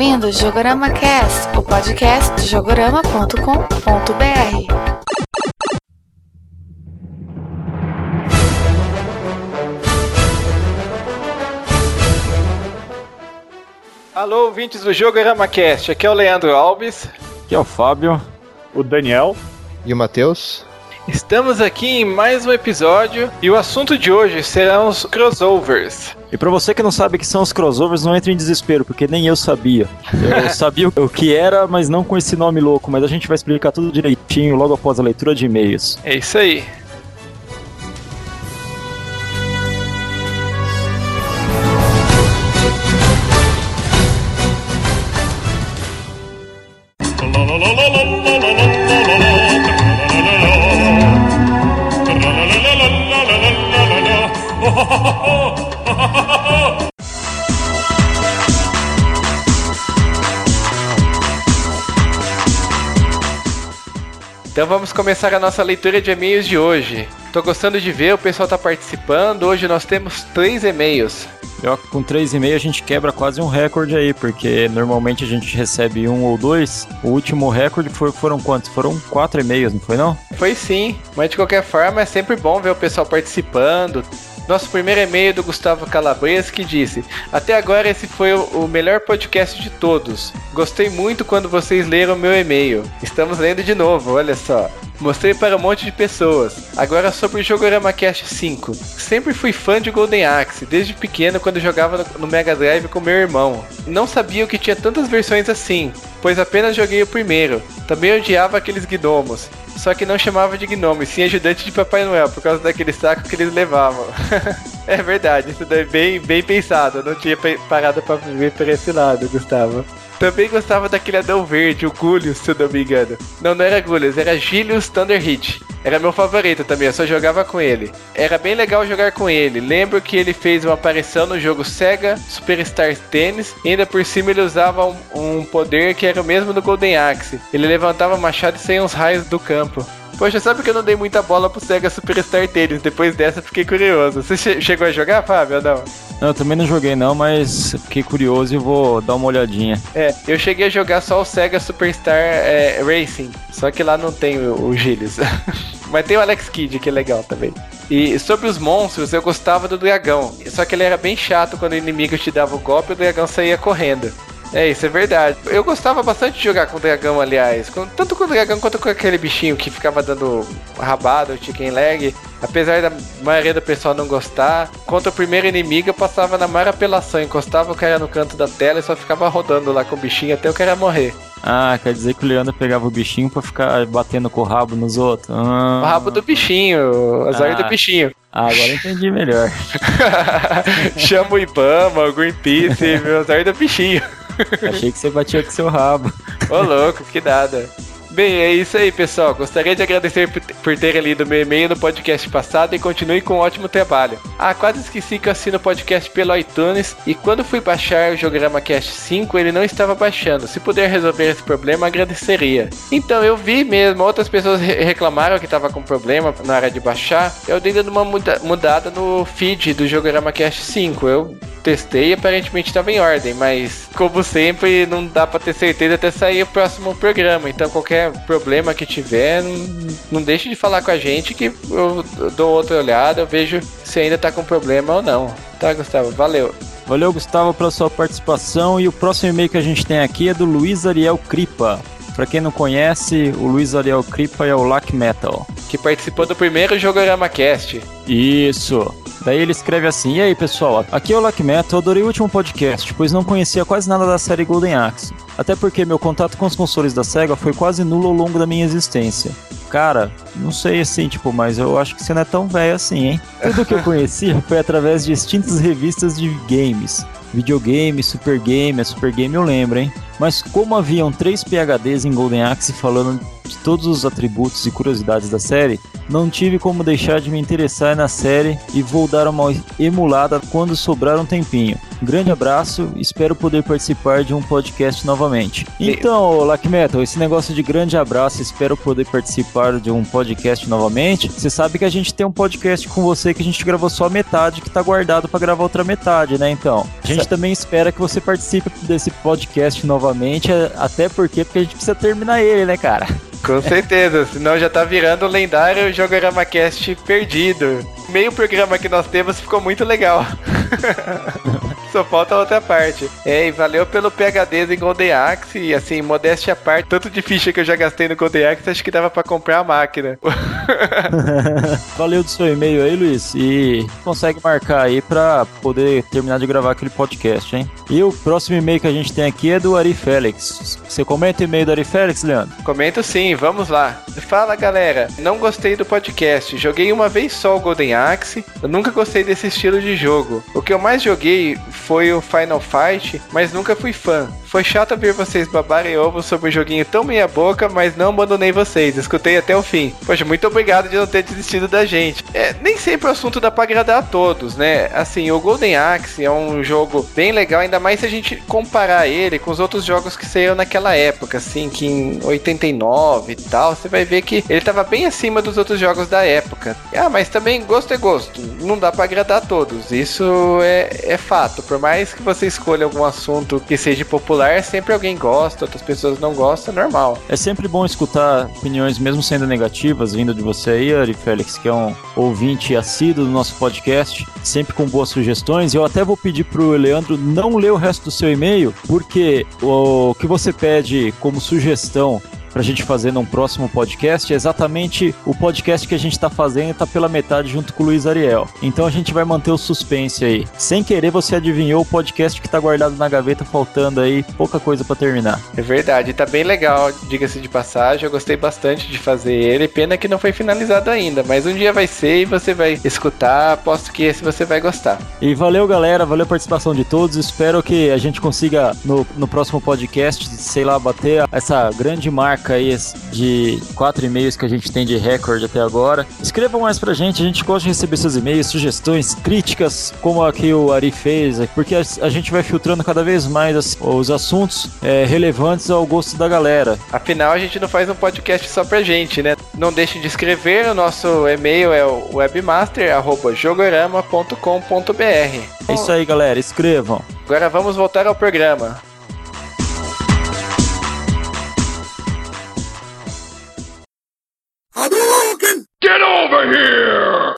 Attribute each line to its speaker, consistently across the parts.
Speaker 1: ouvindo Jogorama Cast, o podcast de jogorama.com.br.
Speaker 2: Alô, ouvintes do Jogorama Cast, aqui é o Leandro Alves.
Speaker 3: Aqui é o Fábio.
Speaker 4: O Daniel.
Speaker 5: E o Matheus.
Speaker 2: Estamos aqui em mais um episódio e o assunto de hoje serão os crossovers.
Speaker 3: E pra você que não sabe o que são os crossovers, não entre em desespero, porque nem eu sabia. Eu sabia o que era, mas não com esse nome louco. Mas a gente vai explicar tudo direitinho logo após a leitura de e-mails.
Speaker 2: É isso aí. Vamos começar a nossa leitura de e-mails de hoje. Tô gostando de ver, o pessoal tá participando. Hoje nós temos três e-mails.
Speaker 3: Eu, com três e meio a gente quebra quase um recorde aí, porque normalmente a gente recebe um ou dois. O último recorde foi, foram quantos? Foram quatro e-mails, não foi não?
Speaker 2: Foi sim, mas de qualquer forma é sempre bom ver o pessoal participando. Nosso primeiro e-mail do Gustavo Calabres que disse: Até agora esse foi o melhor podcast de todos. Gostei muito quando vocês leram meu e-mail. Estamos lendo de novo, olha só. Mostrei para um monte de pessoas. Agora sobre o Jogorama Cast 5. Sempre fui fã de Golden Axe, desde pequeno quando jogava no, Mega Drive com meu irmão. Não sabia que tinha tantas versões assim, pois apenas joguei o primeiro. Também odiava aqueles gnomos só que não chamava de gnome, sim ajudante de Papai Noel, por causa daquele saco que eles levavam. é verdade, isso daí é bem, bem pensado, eu não tinha parado pra ver por esse lado, Gustavo. Também gostava daquele Adão Verde, o Gullius, se eu não me engano. Não, não era Gullius, era Gilius Thunder Hit. Era meu favorito também, eu só jogava com ele. Era bem legal jogar com ele. Lembro que ele fez uma aparição no jogo Sega Superstar Tennis. E ainda por cima ele usava um, um poder que era o mesmo do Golden Axe. Ele levantava machado e uns raios do campo. Poxa, sabe que eu não dei muita bola pro Sega Superstar Tennis? Depois dessa fiquei curioso. Você che chegou a jogar, Fábio, ou não?
Speaker 3: Não, eu também não joguei não, mas fiquei curioso e vou dar uma olhadinha.
Speaker 2: É, eu cheguei a jogar só o Sega Superstar é, Racing, só que lá não tem o, o Gilles. mas tem o Alex Kidd, que é legal também. E sobre os monstros, eu gostava do dragão. Só que ele era bem chato quando o inimigo te dava o golpe e o dragão saía correndo. É, isso é verdade. Eu gostava bastante de jogar com o dragão, aliás. Com, tanto com o dragão quanto com aquele bichinho que ficava dando rabada, o chicken leg. Apesar da maioria do pessoal não gostar, contra o primeiro inimigo eu passava na maior apelação. Encostava o cara no canto da tela e só ficava rodando lá com o bichinho até o cara morrer.
Speaker 3: Ah, quer dizer que o Leandro pegava o bichinho pra ficar batendo com o rabo nos outros. Ah.
Speaker 2: O rabo do bichinho, as ah. do bichinho.
Speaker 3: Ah, agora entendi melhor.
Speaker 2: Chama o Ibama, o Greenpeace, meu azar do bichinho.
Speaker 3: Achei que você batia com seu rabo.
Speaker 2: Ô louco, que nada. Bem, é isso aí, pessoal. Gostaria de agradecer por terem lido meu e-mail no podcast passado e continue com um ótimo trabalho. Ah, quase esqueci que eu assino o podcast pelo iTunes e quando fui baixar o Jogorama Cast 5, ele não estava baixando. Se puder resolver esse problema, agradeceria. Então, eu vi mesmo, outras pessoas reclamaram que estava com problema na hora de baixar. Eu dei dando uma muda mudada no feed do Jogorama Cast 5. Eu testei e aparentemente estava em ordem, mas como sempre, não dá para ter certeza até sair o próximo programa. Então, qualquer problema que tiver, não, não deixe de falar com a gente que eu dou outra olhada, eu vejo se ainda tá com problema ou não. Tá, Gustavo? Valeu.
Speaker 3: Valeu, Gustavo, pela sua participação. E o próximo e-mail que a gente tem aqui é do Luiz Ariel Cripa. Para quem não conhece, o Luiz Ariel Cripa é o Lack Metal.
Speaker 2: Que participou do primeiro Jogorama Cast.
Speaker 3: Isso. Daí ele escreve assim: E aí pessoal, aqui é o Lack Metal, eu adorei o último podcast, pois não conhecia quase nada da série Golden Axe. Até porque meu contato com os consoles da SEGA foi quase nulo ao longo da minha existência. Cara, não sei assim, tipo, mas eu acho que você não é tão velho assim, hein? Tudo que eu conhecia foi através de extintas revistas de games. Videogame, Super Game, a Super Game eu lembro, hein? Mas como haviam três PHDs em Golden Axe falando de todos os atributos e curiosidades da série, não tive como deixar de me interessar na série e vou dar uma emulada quando sobrar um tempinho. Grande abraço, espero poder participar de um podcast novamente. Então, Lack Metal, esse negócio de grande abraço, espero poder participar de um podcast novamente. Você sabe que a gente tem um podcast com você que a gente gravou só a metade, que tá guardado para gravar outra metade, né? Então, a gente também espera que você participe desse podcast novamente, até porque, porque a gente precisa terminar ele, né, cara?
Speaker 2: Com certeza, senão já tá virando o lendário Jogorama Cast perdido. Meio programa que nós temos ficou muito legal. Só falta a outra parte. É, e valeu pelo PHD em Golden Axe. E assim, modéstia à parte, tanto de ficha que eu já gastei no Golden Axe, acho que dava pra comprar a máquina.
Speaker 3: valeu do seu e-mail aí, Luiz. E consegue marcar aí pra poder terminar de gravar aquele podcast, hein? E o próximo e-mail que a gente tem aqui é do Ari Félix. Você comenta o e-mail do Ari Félix, Leandro?
Speaker 2: Comento sim, vamos lá. Fala galera, não gostei do podcast. Joguei uma vez só o Golden Axe. Eu nunca gostei desse estilo de jogo. O que eu mais joguei foi o Final Fight, mas nunca fui fã. Foi chato ver vocês babarem ovo sobre um joguinho tão meia boca, mas não abandonei vocês, escutei até o fim. Poxa, muito obrigado de não ter desistido da gente. É, nem sempre o assunto dá pra agradar a todos, né? Assim, o Golden Axe é um jogo bem legal, ainda mais se a gente comparar ele com os outros jogos que saíram naquela época, assim, que em 89 e tal, você vai ver que ele tava bem acima dos outros jogos da época. Ah, mas também gosto é gosto, não dá pra agradar a todos, isso é, é fato. Por mais que você escolha algum assunto que seja popular, sempre alguém gosta, outras pessoas não gostam, é normal.
Speaker 3: É sempre bom escutar opiniões, mesmo sendo negativas, vindo de você aí, Ari Félix, que é um ouvinte assíduo do nosso podcast, sempre com boas sugestões. Eu até vou pedir pro Leandro não ler o resto do seu e-mail, porque o que você pede como sugestão pra gente fazer num próximo podcast é exatamente o podcast que a gente tá fazendo e tá pela metade junto com o Luiz Ariel. Então a gente vai manter o suspense aí. Sem querer, você adivinhou o podcast que tá guardado na gaveta, faltando aí pouca coisa para terminar.
Speaker 2: É verdade, tá bem legal, diga-se de passagem. Eu gostei bastante de fazer ele. Pena que não foi finalizado ainda, mas um dia vai ser e você vai escutar. Aposto que esse você vai gostar.
Speaker 3: E valeu, galera. Valeu a participação de todos. Espero que a gente consiga no, no próximo podcast, sei lá, bater essa grande marca marca aí de quatro e-mails que a gente tem de recorde até agora. Escrevam mais pra gente, a gente gosta de receber seus e-mails, sugestões, críticas, como aqui o Ari fez, porque a, gente vai filtrando cada vez mais os assuntos é, relevantes ao gosto da galera.
Speaker 2: Afinal, a gente não faz um podcast só pra gente, né? Não deixe de escrever, o nosso e-mail é o webmaster.jogorama.com.br.
Speaker 3: É isso aí, galera, escrevam.
Speaker 2: Agora vamos voltar ao programa. Get over here!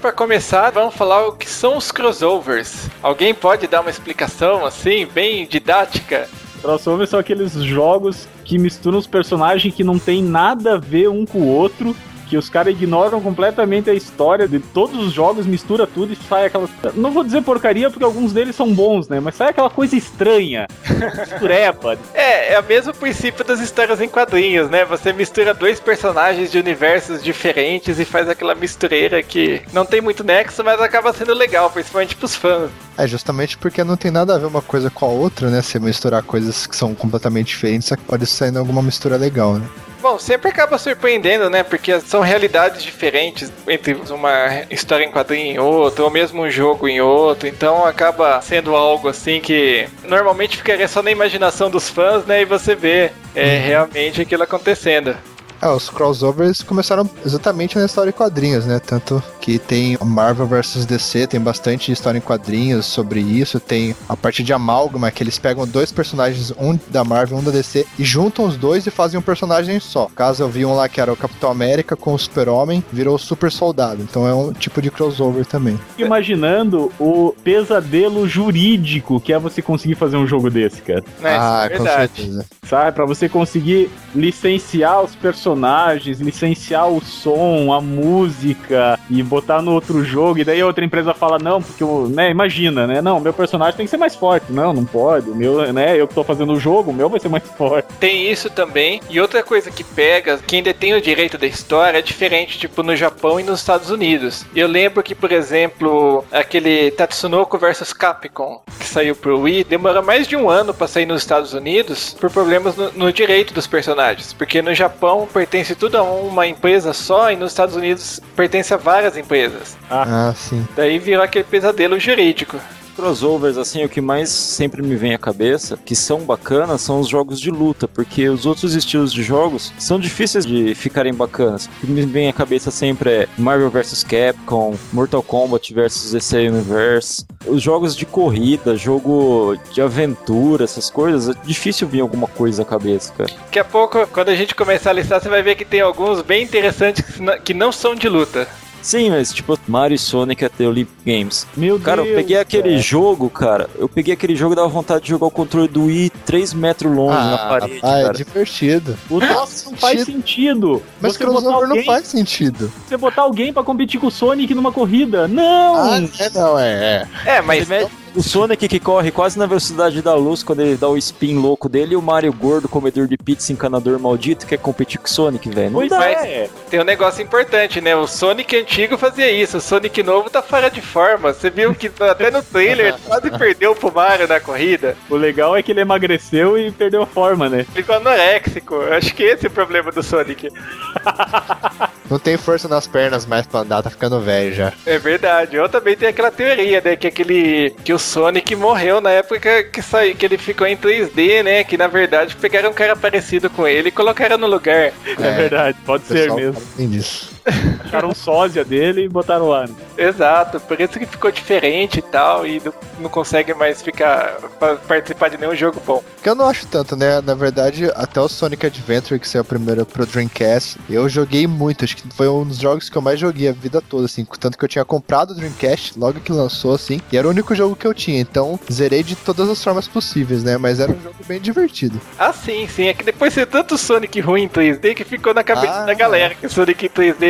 Speaker 2: Para começar, vamos falar o que são os crossovers. Alguém pode dar uma explicação assim, bem didática?
Speaker 4: Crossovers são aqueles jogos que misturam os personagens que não tem nada a ver um com o outro que os caras ignoram completamente a história de todos os jogos, mistura tudo e sai aquela. Não vou dizer porcaria, porque alguns deles são bons, né? Mas sai aquela coisa estranha. Mistureba.
Speaker 2: é, é o mesmo princípio das histórias em quadrinhos, né? Você mistura dois personagens de universos diferentes e faz aquela mistureira que não tem muito nexo, mas acaba sendo legal, principalmente pros fãs.
Speaker 5: É, justamente porque não tem nada a ver uma coisa com a outra, né? Você misturar coisas que são completamente diferentes, só que pode sair alguma mistura legal, né?
Speaker 2: Bom, sempre acaba surpreendendo, né? Porque são realidades diferentes entre uma história em quadrinho em outra, ou mesmo um jogo em outro. Então acaba sendo algo assim que normalmente ficaria só na imaginação dos fãs, né? E você vê é, uhum. realmente aquilo acontecendo.
Speaker 5: É, os crossovers começaram exatamente na história em quadrinhos, né? Tanto que tem Marvel vs DC, tem bastante história em quadrinhos sobre isso. Tem a parte de amálgama, que eles pegam dois personagens, um da Marvel um da DC, e juntam os dois e fazem um personagem só. Caso eu vi um lá que era o Capitão América com o Super-Homem, virou o Super Soldado. Então é um tipo de crossover também.
Speaker 4: Imaginando o pesadelo jurídico que é você conseguir fazer um jogo desse, cara.
Speaker 5: É, ah, é com certeza.
Speaker 4: Sabe, pra você conseguir licenciar os personagens, licenciar o som, a música e botar no outro jogo, e daí a outra empresa fala, não, porque, o- né, imagina, né? Não, meu personagem tem que ser mais forte. Não, não pode. O meu, né, eu que tô fazendo o jogo, o meu vai ser mais forte.
Speaker 2: Tem isso também. E outra coisa que pega, quem detém o direito da história é diferente, tipo, no Japão e nos Estados Unidos. Eu lembro que, por exemplo, aquele Tatsunoko vs Capcom, que saiu pro Wii, demorou mais de um ano pra sair nos Estados Unidos por problemas no, no direito dos personagens. Porque no Japão pertence tudo a uma empresa só e nos Estados Unidos pertence a várias empresas.
Speaker 5: Ah, sim.
Speaker 2: Daí virou aquele pesadelo jurídico.
Speaker 3: Crossovers, assim, o que mais sempre me vem à cabeça, que são bacanas, são os jogos de luta, porque os outros estilos de jogos são difíceis de ficarem bacanas. O que me vem à cabeça sempre é Marvel vs Capcom, Mortal Kombat vs DC Universe, os jogos de corrida, jogo de aventura, essas coisas, é difícil vir alguma coisa à cabeça, cara.
Speaker 2: Daqui a pouco, quando a gente começar a listar, você vai ver que tem alguns bem interessantes que não são de luta.
Speaker 3: Sim, mas tipo, Mario e Sonic até Olympic Games.
Speaker 4: Meu
Speaker 3: Cara, eu
Speaker 4: Deus,
Speaker 3: peguei aquele
Speaker 4: cara.
Speaker 3: jogo, cara. Eu peguei aquele jogo e dava vontade de jogar o controle do Wii 3 metros longe na parede,
Speaker 5: ah, é
Speaker 3: cara.
Speaker 5: divertido.
Speaker 4: O troço não faz sentido.
Speaker 5: Mas
Speaker 4: você
Speaker 5: crossover não
Speaker 4: alguém,
Speaker 5: faz sentido.
Speaker 4: você botar alguém pra competir com o Sonic numa corrida. Não!
Speaker 5: Ah, é, não, é, é.
Speaker 2: É, mas
Speaker 3: Você mete o Sonic que corre quase na velocidade da luz quando ele dá o spin louco dele e o Mario gordo, comedor de pizza, encanador maldito, quer competir com o Sonic, velho. Não
Speaker 4: pois
Speaker 3: dá.
Speaker 4: é.
Speaker 2: tem um negócio importante, né? O Sonic antigo fazia isso, o Sonic novo tá fora de forma. Você viu que até no trailer quase perdeu pro Mario na corrida.
Speaker 4: O legal é que ele emagreceu e perdeu a forma, né?
Speaker 2: Ficou anoréxico. Eu Acho que esse é o problema do Sonic.
Speaker 5: Não tem força nas pernas mais pra andar, tá ficando velho já.
Speaker 2: É verdade. Eu também tenho aquela teoria, né? Que aquele. Que o Sonic morreu na época que saiu, que ele ficou em 3D, né? Que na verdade pegaram um cara parecido com ele e colocaram no lugar.
Speaker 4: É, verdade, pode ser mesmo.
Speaker 5: Tem disso.
Speaker 4: Acharam um sósia dele e botaram lá. né?
Speaker 2: Exato, por isso que ficou diferente e tal, e não, consegue mais ficar pa- participar de nenhum jogo bom.
Speaker 5: Que eu não acho tanto, né? Na verdade, até o Sonic Adventure, que saiu primeiro pro Dreamcast, eu joguei muito. Acho que foi um dos jogos que eu mais joguei a vida toda, assim. Tanto que eu tinha comprado o Dreamcast logo que lançou, assim. E era o único jogo que eu tinha. Então, zerei de todas as formas possíveis, né? Mas era um jogo bem divertido.
Speaker 2: Ah, sim, sim. É que depois de tanto Sonic ruim em 3D que ficou na cabeça
Speaker 5: Ah.
Speaker 2: da galera que Sonic em 3D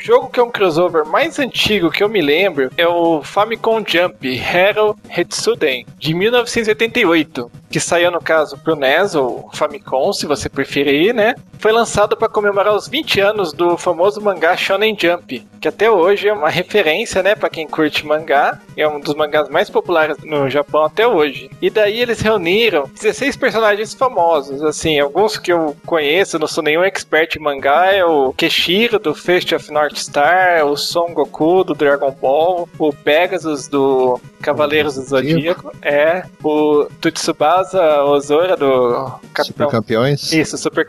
Speaker 2: O jogo que é um crossover mais antigo que eu me lembro é o Famicom Jump Hero Hetsuden, de 1988, que saiu no caso pro NES ou Famicom, se você preferir, né? Foi lançado para comemorar os 20 anos do famoso mangá Shonen Jump, que até hoje é uma referência, né, para quem curte mangá, é um dos mangás mais populares no Japão até hoje. E daí eles reuniram 16 personagens famosos, assim, alguns que eu conheço, não sou nenhum expert em mangá, é o Keshiro do Fist of North Star, o Son Goku do Dragon Ball, o Pegasus do Cavaleiros do Zodíaco, é, o Tutsubasa Ozora do
Speaker 5: Super
Speaker 2: Capitão.
Speaker 5: campeões.
Speaker 2: Isso, Super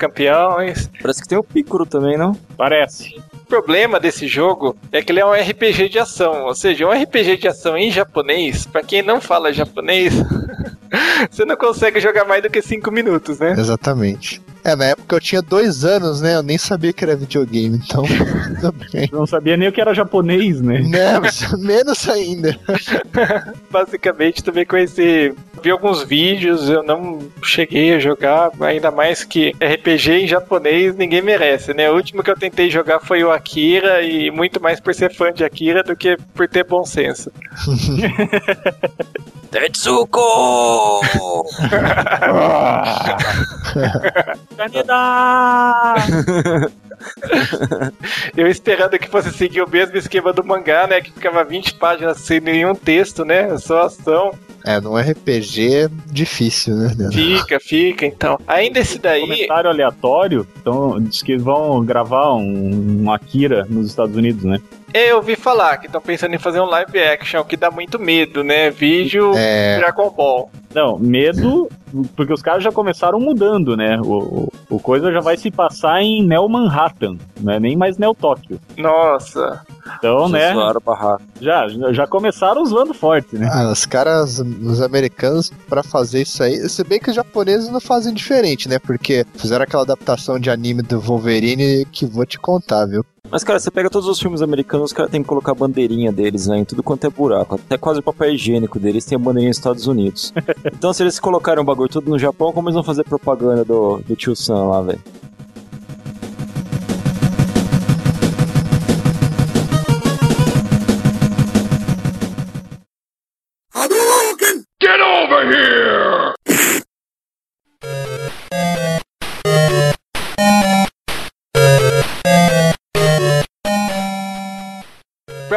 Speaker 2: Campeões.
Speaker 3: Parece que tem o Piccolo também, não?
Speaker 4: Parece.
Speaker 2: O problema desse jogo é que ele é um RPG de ação, ou seja, um RPG de ação em japonês, pra quem não fala japonês, você não consegue jogar mais do que 5 minutos, né?
Speaker 5: Exatamente. É, na época eu tinha dois anos, né? Eu nem sabia que era videogame, então
Speaker 4: não sabia nem o que era japonês, né?
Speaker 5: Né, mas menos ainda.
Speaker 2: Basicamente, também conheci, vi alguns vídeos, eu não cheguei a jogar, ainda mais que RPG em japonês ninguém merece, né? O último que eu tentei jogar foi o Akira, e muito mais por ser fã de Akira do que por ter bom senso.
Speaker 3: Tetsuko!
Speaker 4: Kaneda!
Speaker 2: Eu esperando que fosse seguir o mesmo esquema do mangá, né? Que ficava 20 páginas sem nenhum texto, né? Só ação.
Speaker 5: É, num RPG é difícil, né?
Speaker 2: Fica, fica, então. Ainda esse daí.
Speaker 4: Comentário aleatório. Então, diz que vão gravar um, um Akira nos Estados Unidos, né?
Speaker 2: Eu ouvi falar que estão pensando em fazer um live action, que dá muito medo, né? Vídeo
Speaker 5: É,
Speaker 2: Dragon Ball.
Speaker 4: Não, medo, porque os caras já começaram mudando, né? O, o, o coisa já vai se passar em Neo Manhattan, não é nem mais Neo Tóquio.
Speaker 2: Nossa.
Speaker 4: Então,
Speaker 3: Já
Speaker 4: né?
Speaker 3: zoaram.
Speaker 4: Já, já começaram zoando forte, né?
Speaker 5: Ah, os caras, os americanos, pra fazer isso aí, se bem que os japoneses não fazem diferente, né? Porque fizeram aquela adaptação de anime do Wolverine que vou te contar, viu?
Speaker 3: Mas, cara, você pega todos os filmes americanos, os caras têm que colocar a bandeirinha deles, né? Em tudo quanto é buraco. Até quase o papel higiênico deles tem a bandeirinha dos Estados Unidos. então, se eles colocarem o bagulho tudo no Japão, como eles vão fazer propaganda do, do tio Sam lá, velho?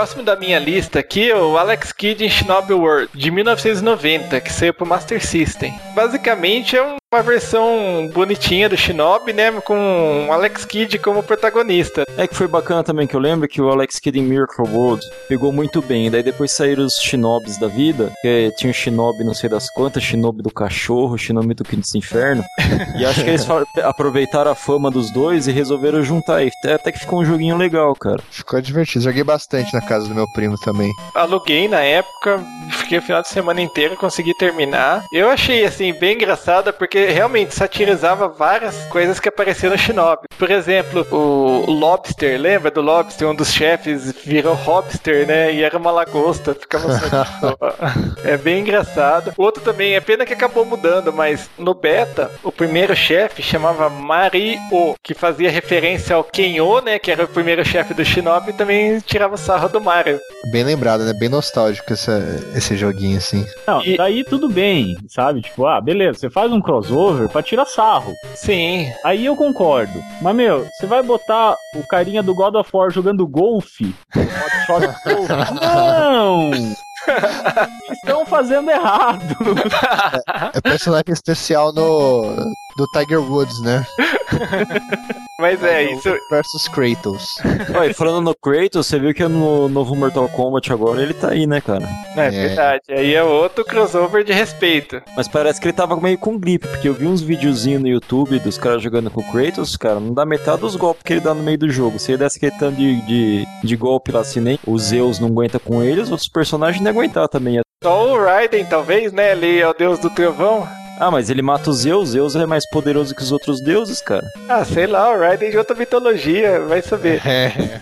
Speaker 2: Próximo da minha lista aqui é o Alex Kidd em Shinobi World, de 1990, que saiu pro Master System. Basicamente é um- uma versão bonitinha do Shinobi, né? Com o Alex Kidd como protagonista.
Speaker 3: É que foi bacana também que eu lembro que o Alex Kidd em Miracle World pegou muito bem. Daí depois saíram os Shinobis da vida, que tinha o Shinobi não sei das quantas, Shinobi do cachorro, Shinobi do Quinto Inferno. e acho que eles aproveitaram a fama dos dois e resolveram juntar. E até, até que ficou um joguinho legal, cara.
Speaker 5: Ficou divertido. Joguei bastante na casa do meu primo também.
Speaker 2: Aluguei na época, fiquei o final de semana inteiro, consegui terminar. Eu achei, assim, bem engraçada, porque realmente satirizava várias coisas que apareciam no Shinobi. Por exemplo, o Lobster, lembra do Lobster? Um dos chefes virou Hobster, né? E era uma lagosta, ficava só É bem engraçado. O outro também, é pena que acabou mudando, mas no beta, o primeiro chefe chamava Mario, que fazia referência ao Kenyo, né? Que era o primeiro chefe do Shinobi, e também tirava sarro do Mario.
Speaker 5: Bem lembrado, né? Bem nostálgico essa- esse joguinho, assim.
Speaker 4: Não,
Speaker 2: E-
Speaker 4: daí tudo bem, sabe? Tipo, ah, beleza, você faz um crossover pra tirar sarro.
Speaker 2: Sim,
Speaker 4: Aí eu concordo. Mas, meu, você vai botar o carinha do God of War jogando golfe? Hot shot golfe? Não! Estão fazendo errado.
Speaker 5: É personagem especial no do Tiger Woods, né?
Speaker 2: mas é isso.
Speaker 5: Versus Kratos.
Speaker 3: Olha, falando no Kratos, você viu que no novo Mortal Kombat agora ele tá aí, né, cara?
Speaker 2: É,
Speaker 5: É.
Speaker 2: verdade. Aí é outro crossover de respeito.
Speaker 3: Mas parece que ele tava meio com gripe, porque eu vi uns videozinhos no YouTube dos caras jogando com o Kratos, cara, não dá metade dos golpes que ele dá no meio do jogo. Se ele desse aquele tanto de, de, de golpe lá, se nem o Zeus não aguenta com ele, os outros personagens não iam aguentar também.
Speaker 2: Só o Raiden, talvez, né? Ele é o deus do trovão.
Speaker 3: Ah, mas ele mata o Zeus, Zeus é mais poderoso que os outros deuses, cara.
Speaker 2: Ah, sei lá, o Raiden de outra mitologia, vai saber.
Speaker 5: É.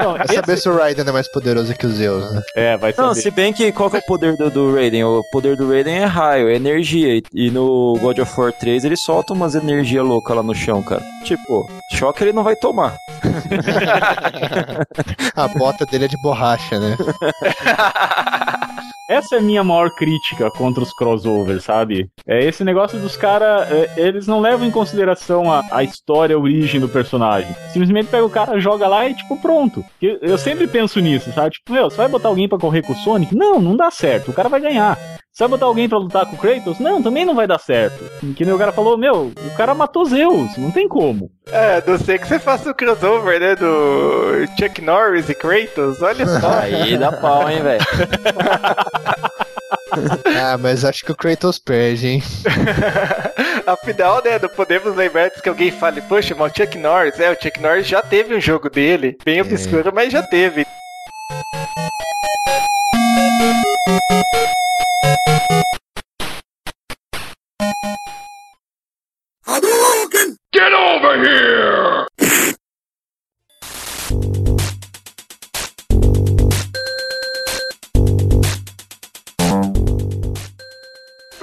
Speaker 4: Não,
Speaker 5: Vai saber se o Raiden é mais poderoso que o Zeus, né?
Speaker 4: É, vai
Speaker 3: Não,
Speaker 4: saber.
Speaker 3: se bem que qual que é o poder do, do Raiden? O poder do Raiden é raio, é energia. E, e no God of War 3 ele solta umas energias loucas lá no chão, cara. Tipo, choque ele não vai tomar.
Speaker 5: A bota dele é de borracha, né?
Speaker 4: Essa é a minha maior crítica contra os crossovers, sabe? É esse negócio dos caras, eles não levam em consideração a, a história, a origem do personagem. Simplesmente pega o cara, joga lá e tipo, pronto. Eu, eu sempre penso nisso, sabe? Tipo, meu, você vai botar alguém pra correr com o Sonic? Não, não dá certo. O cara vai ganhar. Você vai botar alguém pra lutar com o Kratos? Não, também não vai dar certo. Que nem o cara falou, meu, o cara matou Zeus, não tem como.
Speaker 2: É, não sei que você faça o crossover, né? Do Chuck Norris e Kratos, olha só.
Speaker 3: Aí dá pau, hein, velho.
Speaker 5: Ah, mas acho que o Kratos perde, hein?
Speaker 2: Afinal, né, não podemos lembrar que alguém fale, poxa, mas o Chuck Norris, é, o Chuck Norris já teve um jogo dele, bem obscuro, mas já teve.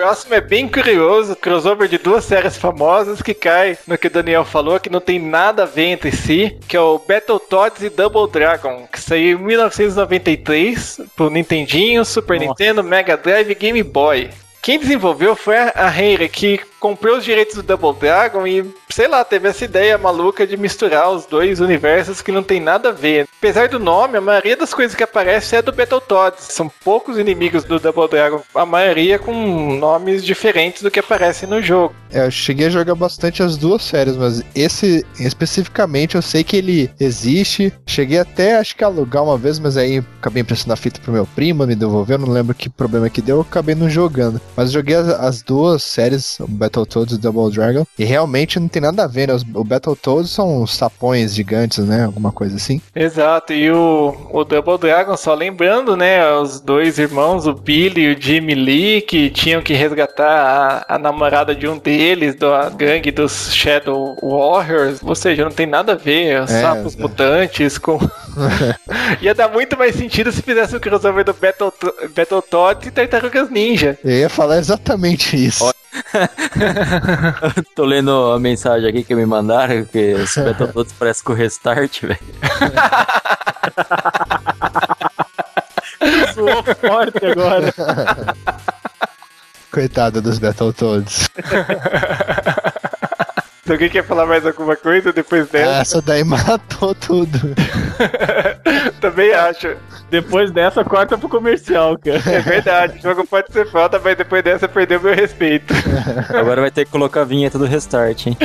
Speaker 2: Próximo é bem curioso, crossover de duas séries famosas que cai no que o Daniel falou, que não tem nada a ver entre si, que é o Battletoads e Double Dragon, que saiu em 1993 pro Nintendinho, Super
Speaker 4: Nossa.
Speaker 2: Nintendo, Mega Drive e Game Boy. Quem desenvolveu foi a a Rare, que comprou os direitos do Double Dragon e, sei lá, teve essa ideia maluca de misturar os dois universos que não tem nada a ver. Apesar do nome, a maioria das coisas que aparecem é do Battletoads. São poucos inimigos do Double Dragon, a maioria com nomes diferentes do que aparece no jogo.
Speaker 5: É, eu cheguei a jogar bastante as duas séries, mas esse especificamente eu sei que ele existe. Cheguei até acho que a alugar uma vez, mas aí acabei emprestando a fita pro meu primo, me devolveu, não lembro que problema que deu, eu acabei não jogando. Mas joguei as, as duas séries, o Battletoads e o Double Dragon, e realmente não tem nada a ver, né? Os- o Battletoads são uns sapões gigantes, né? Alguma coisa assim.
Speaker 2: Exato. Exato, e o, o Double Dragon, só lembrando, né, os dois irmãos, o Billy e o Jimmy Lee, que tinham que resgatar a, a namorada de um deles, da gangue dos Shadow Warriors, ou seja, não tem nada a ver, os
Speaker 5: É,
Speaker 2: sapos
Speaker 5: é.
Speaker 2: mutantes com... Ia dar muito mais sentido se fizesse o crossover do Battle, Battletoads e Tartarugas Ninja.
Speaker 5: Eu ia falar exatamente isso.
Speaker 3: Tô lendo a mensagem aqui que me mandaram, que os Battletoads parecem com o Restart, velho.
Speaker 4: Soou forte agora.
Speaker 5: Coitada dos Battletoads.
Speaker 2: Se alguém quer falar mais alguma coisa depois dessa,
Speaker 5: Essa daí matou tudo.
Speaker 2: também acho.
Speaker 4: Depois dessa, corta pro comercial, cara.
Speaker 2: É verdade, o jogo pode ser foda, mas depois dessa perdeu meu respeito.
Speaker 3: Agora vai ter que colocar a vinheta do Restart, hein?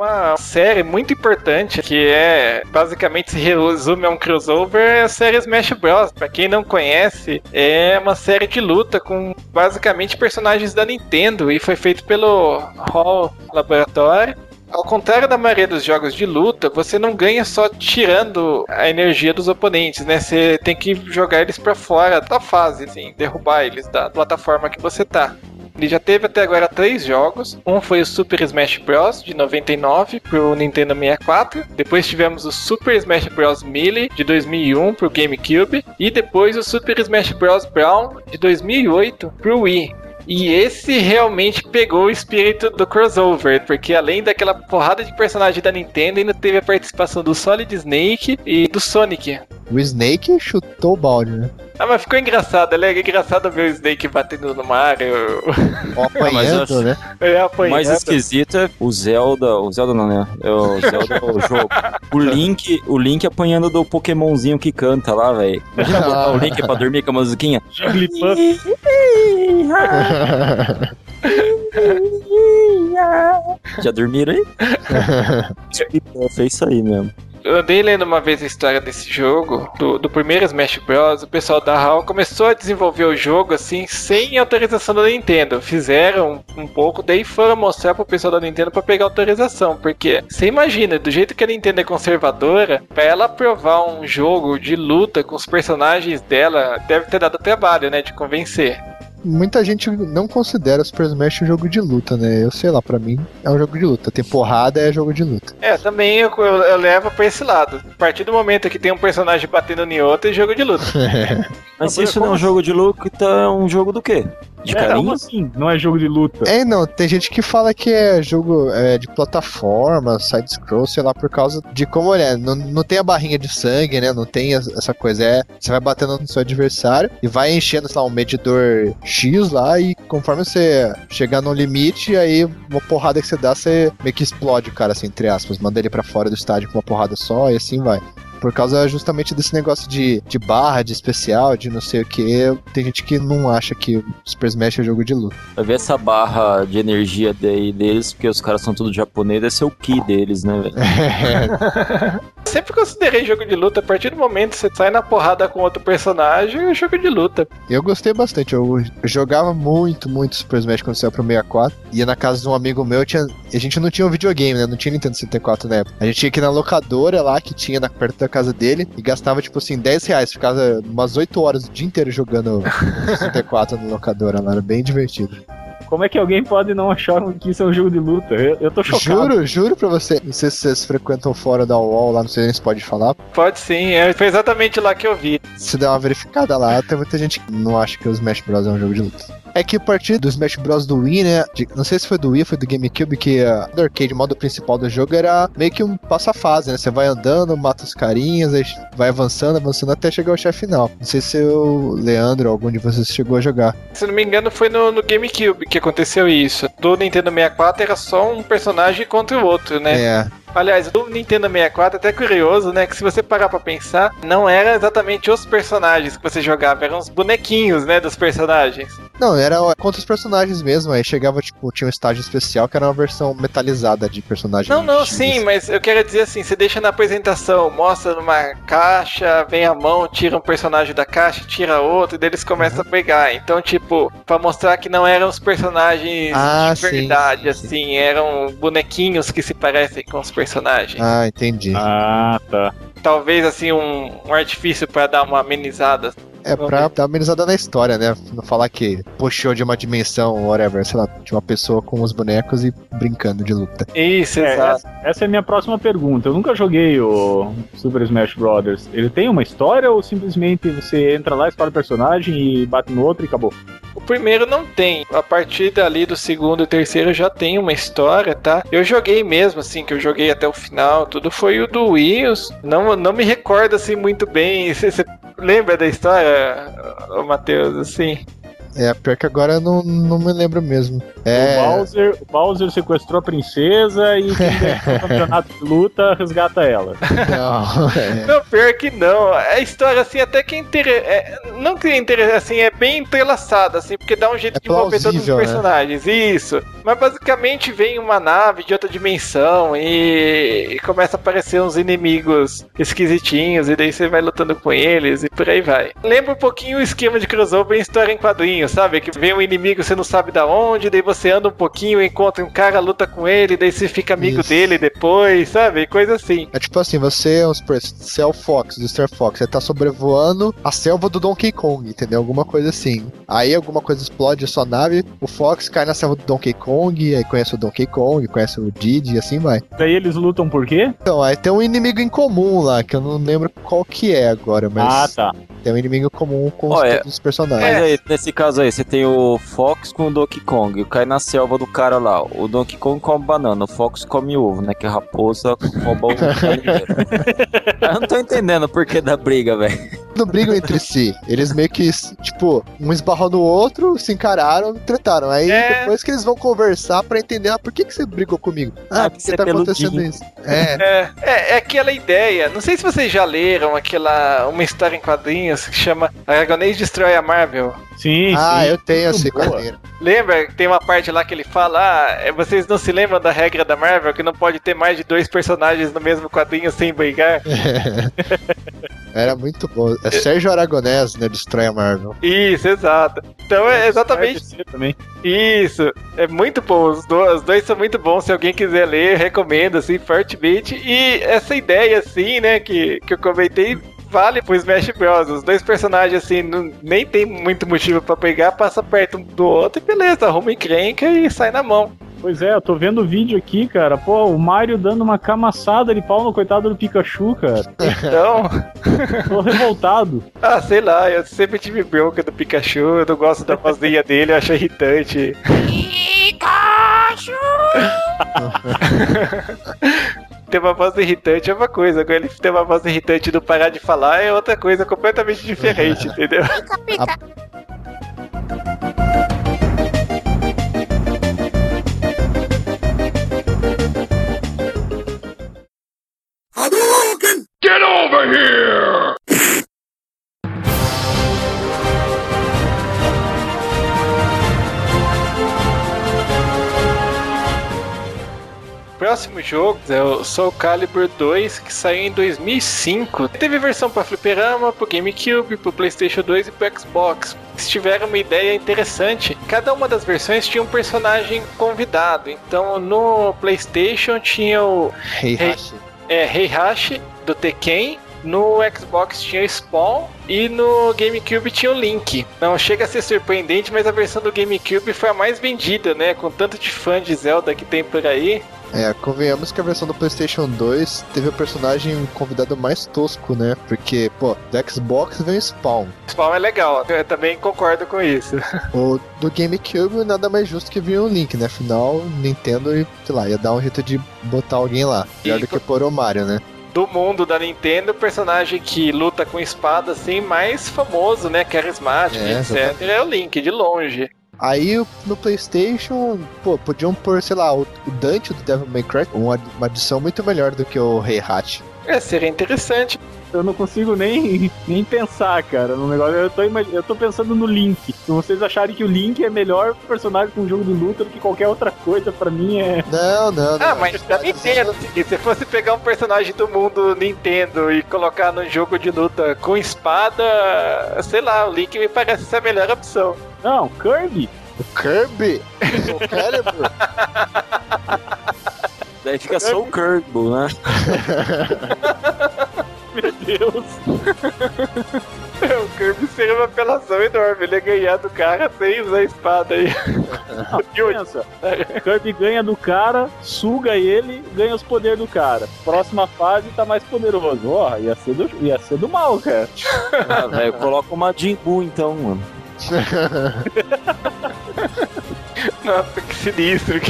Speaker 2: Uma série muito importante que é basicamente se resume a um crossover é a série Smash Bros. Pra quem não conhece, é uma série de luta com basicamente personagens da Nintendo e foi feito pelo Hall Laboratory. Ao contrário da maioria dos jogos de luta, você não ganha só tirando a energia dos oponentes, né? Você tem que jogar eles pra fora da fase, assim, derrubar eles da plataforma que você tá. Ele já teve até agora três jogos. Um foi o Super Smash Bros. de 99 pro Nintendo 64. Depois tivemos o Super Smash Bros. Melee de 2001 pro GameCube. E depois o Super Smash Bros. Brown de 2008 pro Wii. E esse realmente pegou o espírito do crossover, porque além daquela porrada de personagem da Nintendo, ainda teve a participação do Solid Snake e do Sonic.
Speaker 5: O Snake chutou o balde, né?
Speaker 2: Ah, mas ficou engraçado, é engraçado ver o Snake batendo no Mario,
Speaker 5: apanhando,
Speaker 3: acho-
Speaker 5: né?
Speaker 2: é,
Speaker 3: O
Speaker 2: apanhando.
Speaker 3: mais esquisito é o Zelda. O Zelda não, né? É o Zelda é o jogo. O Link, o Link apanhando do Pokémonzinho que canta lá, velho. Imagina botar o Link pra dormir com a musiquinha. Já dormiram aí? É isso aí mesmo.
Speaker 2: Eu andei lendo uma vez a história desse jogo, do, do primeiro Smash Bros. O pessoal da HAL começou a desenvolver o jogo assim, sem autorização da Nintendo. Fizeram um, pouco, daí foram mostrar pro pessoal da Nintendo pra pegar autorização. Porque você imagina, do jeito que a Nintendo é conservadora, pra ela aprovar um jogo de luta com os personagens dela, deve ter dado trabalho, né? De convencer.
Speaker 5: Muita gente não considera Super Smash um jogo de luta, né? Eu sei lá, pra mim é um jogo de luta. Tem porrada, é jogo de luta.
Speaker 2: É, também eu, eu, eu levo pra esse lado. A partir do momento que tem um personagem batendo em outro, é jogo de luta.
Speaker 3: Mas se isso não é um
Speaker 4: como
Speaker 3: jogo de luta, é um jogo do quê? De
Speaker 4: É, como
Speaker 3: carinho?
Speaker 4: assim? Não é jogo de luta.
Speaker 5: É, não, tem gente que fala que é jogo é, de plataforma, side-scroll, sei lá, por causa de como ele é. Não, não tem a barrinha de sangue, né? Não tem es- essa coisa. É, você vai batendo no seu adversário e vai enchendo, sei lá, um medidor X lá e conforme você chegar no limite, aí uma porrada que você dá, você meio que explode o cara, assim, entre aspas. Manda ele pra fora do estádio com uma porrada só e assim vai. Por causa justamente desse negócio de, de barra, de especial, de não sei o que. Tem gente que não acha que o Super Smash é jogo de luta.
Speaker 3: Vai ver essa barra de energia daí deles, porque os caras são tudo japonês, deve ser o ki deles, né, velho?
Speaker 2: Sempre considerei jogo de luta. A partir do momento que você sai na porrada com outro personagem, é jogo de luta.
Speaker 5: Eu gostei bastante. Eu jogava muito, muito Super Smash quando saiu pro 64. Ia na casa de um amigo meu, tinha... a gente não tinha um videogame, né? Não tinha Nintendo 64 na época. A gente ia aqui na locadora lá, que tinha na, perto da casa dele, e gastava, tipo assim, 10 reais. Ficava umas 8 horas o dia inteiro jogando 64 na locadora lá. Era bem divertido.
Speaker 4: Como é que alguém pode não achar que isso é um jogo de luta? Eu, eu tô chocado.
Speaker 5: Juro, juro pra você. Não sei se vocês frequentam fora da UOL lá, não sei se pode falar.
Speaker 2: Pode sim, é, foi exatamente lá que eu vi.
Speaker 5: Se der uma verificada lá, tem muita gente que não acha que o Smash Bros. é um jogo de luta. É que a partir do Smash Bros. do Wii, né? de- não sei se foi do Wii ou foi do GameCube, que a do arcade, o modo principal do jogo era meio que um passa-fase, né? Você vai andando, mata os carinhas, vai avançando, avançando até chegar ao chefe final. Não sei se o Leandro ou algum de vocês chegou a jogar.
Speaker 2: Se não me engano, foi no, no GameCube que aconteceu isso. Do Nintendo 64 era só um personagem contra o outro, né?
Speaker 5: É.
Speaker 2: Aliás, o Nintendo 64 é até curioso, né? Que se você parar pra pensar, não era exatamente os personagens que você jogava, eram os bonequinhos, né? Dos personagens.
Speaker 5: Não, era contra os personagens mesmo. Aí chegava, tipo, tinha um estágio especial que era uma versão metalizada de personagem.
Speaker 2: Não, não,
Speaker 5: X.
Speaker 2: sim, mas eu quero dizer assim: você deixa na apresentação, mostra numa caixa, vem a mão, tira um personagem da caixa, tira outro, e daí eles começam a pegar. Então, tipo, pra mostrar que não eram os personagens
Speaker 5: Ah,
Speaker 2: de
Speaker 5: sim,
Speaker 2: verdade,
Speaker 5: sim,
Speaker 2: assim, eram bonequinhos que se parecem com os personagens.
Speaker 5: Ah, entendi.
Speaker 4: Ah, tá.
Speaker 2: Talvez, assim, um, um artifício pra dar uma amenizada.
Speaker 5: É pra dar uma amenizada na história, né? Não falar que puxou de uma dimensão, whatever, sei lá, de uma pessoa com os bonecos e brincando de luta.
Speaker 2: Isso,
Speaker 4: É,
Speaker 2: exato.
Speaker 4: essa, essa é a minha próxima pergunta. Eu nunca joguei o Super Smash Bros. Ele tem uma história ou simplesmente você entra lá, escolhe o personagem e bate no outro e acabou?
Speaker 2: O primeiro não tem. A partir dali do segundo e terceiro já tem uma história, tá? Eu joguei mesmo, assim, que eu joguei até o final, tudo foi o do Wii. Não, não me recordo, assim, muito bem. Você lembra da história, Matheus, assim?
Speaker 5: É, pior que agora eu não, não me lembro mesmo. É.
Speaker 4: O, Bowser, o Bowser sequestrou a princesa e quem ganhou o campeonato de luta resgata ela.
Speaker 5: Não, é.
Speaker 2: Não, pior que não. A história, assim, até que é interessante. Não que é interessante, assim, é bem entrelaçada, assim, porque dá um jeito
Speaker 5: É
Speaker 2: de envolver todos os
Speaker 5: né?
Speaker 2: personagens. Isso. Mas basicamente vem uma nave de outra dimensão e... e começa a aparecer uns inimigos esquisitinhos, e daí você vai lutando com eles e por aí vai. Lembra um pouquinho o esquema de crossover em história em quadrinhos, sabe? Que vem um inimigo, você não sabe da onde, daí você anda um pouquinho, encontra um cara, luta com ele, daí você fica amigo
Speaker 5: Isso.
Speaker 2: dele depois, sabe? Coisa assim.
Speaker 5: É tipo assim, você, você é o Fox, do Star Fox, você tá sobrevoando a selva do Donkey Kong, entendeu? Alguma coisa assim. Aí alguma coisa explode a sua nave, o Fox cai na selva do Donkey Kong, aí conhece o Donkey Kong, conhece o Diddy e assim vai.
Speaker 4: Daí eles lutam por quê?
Speaker 5: Então, aí tem um inimigo em comum lá, que eu não lembro qual que é agora, mas
Speaker 4: Ah, tá.
Speaker 5: Tem um inimigo comum com os,
Speaker 3: Olha,
Speaker 5: todos os personagens.
Speaker 3: Mas aí, nesse caso aí, você tem o Fox com o Donkey Kong. Cai na selva do cara lá. O Donkey Kong come banana, o Fox come ovo, né? Que a raposa rouba o. Eu não tô entendendo o porquê da briga, velho.
Speaker 5: Não brigam entre si. Eles meio que, tipo, um esbarrou no outro, se encararam, tretaram. Aí
Speaker 2: É.
Speaker 5: depois que eles vão conversar pra entender, ah, por que, que você brigou comigo? Ah,
Speaker 3: Ah,
Speaker 5: porque
Speaker 3: você é
Speaker 5: tá acontecendo
Speaker 3: peludinho.
Speaker 5: isso. É.
Speaker 2: É, é, é aquela ideia. Não sei se vocês já leram aquela uma história em quadrinhos que chama Dragonês Destrói a Marvel.
Speaker 4: Sim,
Speaker 5: Ah,
Speaker 4: sim.
Speaker 5: eu tenho
Speaker 4: Muito
Speaker 5: esse
Speaker 4: boa.
Speaker 5: quadrinho.
Speaker 2: Lembra que tem uma parte lá que ele fala: ah, é, vocês não se lembram da regra da Marvel que não pode ter mais de dois personagens no mesmo quadrinho sem brigar?
Speaker 5: Era muito bom. É Sérgio Aragonés, né? Destrói a Marvel.
Speaker 2: Isso, exato. Então é exatamente
Speaker 4: DC também.
Speaker 2: isso. É muito bom. Os, do- os dois são muito bons. Se alguém quiser ler, recomendo, assim, fortemente. E essa ideia, assim, né, que, que eu comentei. Vale pro Smash Bros. Os dois personagens, assim, não- nem tem muito motivo pra pegar, passa perto um do outro e beleza, arruma encrenca e sai na mão.
Speaker 4: Pois é, eu tô vendo o vídeo aqui, cara. Pô, o Mario dando uma camaçada de pau no coitado do Pikachu, cara.
Speaker 2: Então,
Speaker 4: Tô revoltado.
Speaker 2: ah, sei lá, eu sempre tive bronca do Pikachu, eu não gosto da vozinha dele, eu acho irritante. ter uma voz irritante é uma coisa, agora ele ter uma voz irritante e não parar de falar é outra coisa completamente diferente, entendeu? Próximo jogo é o Soul Calibur 2, que saiu em 2005. Teve versão para fliperama, pro GameCube, pro PlayStation 2 e pro Xbox. Eles tiveram uma ideia interessante. Cada uma das versões tinha um personagem convidado. Então no PlayStation tinha o
Speaker 5: Heihachi.
Speaker 2: é, Heihachi do Tekken. No Xbox tinha o Spawn e no GameCube tinha o Link. Não chega a ser surpreendente, mas a versão do GameCube foi a mais vendida, né? Com tanto de fã de Zelda que tem por aí.
Speaker 5: É, convenhamos que a versão do PlayStation 2 teve o personagem convidado mais tosco, né? Porque, pô, do Xbox vem o Spawn.
Speaker 2: Spawn é legal, eu também concordo com isso.
Speaker 5: O do GameCube nada mais justo que vir um Link, né? Afinal, Nintendo, sei lá, ia dar um jeito de botar alguém lá. Melhor do que pôr o Mario, né?
Speaker 2: Do mundo da Nintendo, o personagem que luta com espada assim mais famoso, né? Carismático,
Speaker 5: É,
Speaker 2: etc. É o Link, de longe.
Speaker 5: Aí no PlayStation, pô, podiam pôr, sei lá, o, Dante do Devil May Cry, uma, uma adição muito melhor do que o Rei Hat.
Speaker 2: É, seria interessante.
Speaker 4: Eu não consigo nem, nem pensar, cara, no negócio. Eu tô, eu tô pensando no Link. Se vocês acharem que o Link é melhor personagem com um jogo de luta do que qualquer outra coisa, pra mim é.
Speaker 5: Não, não, não.
Speaker 2: Ah, mas da Nintendo. Se você fosse pegar um personagem do mundo Nintendo e colocar num jogo de luta com espada, sei lá, o Link me parece ser a melhor opção.
Speaker 4: Não, Kirby?
Speaker 5: O Kirby, o Calibur.
Speaker 3: Daí fica só o Kerbal, né?
Speaker 4: Meu Deus.
Speaker 2: O Kirby seria uma apelação enorme. Ele ia ganhar do cara sem usar a espada aí.
Speaker 4: Pensa, Kirby ganha do cara, suga ele, ganha os poderes do cara. Próxima fase tá mais poderoso. Ó, ia, ser do, ia ser do mal, cara.
Speaker 3: Ah, velho, coloca uma Jingu então, mano.
Speaker 2: Nossa, que sinistro.
Speaker 5: O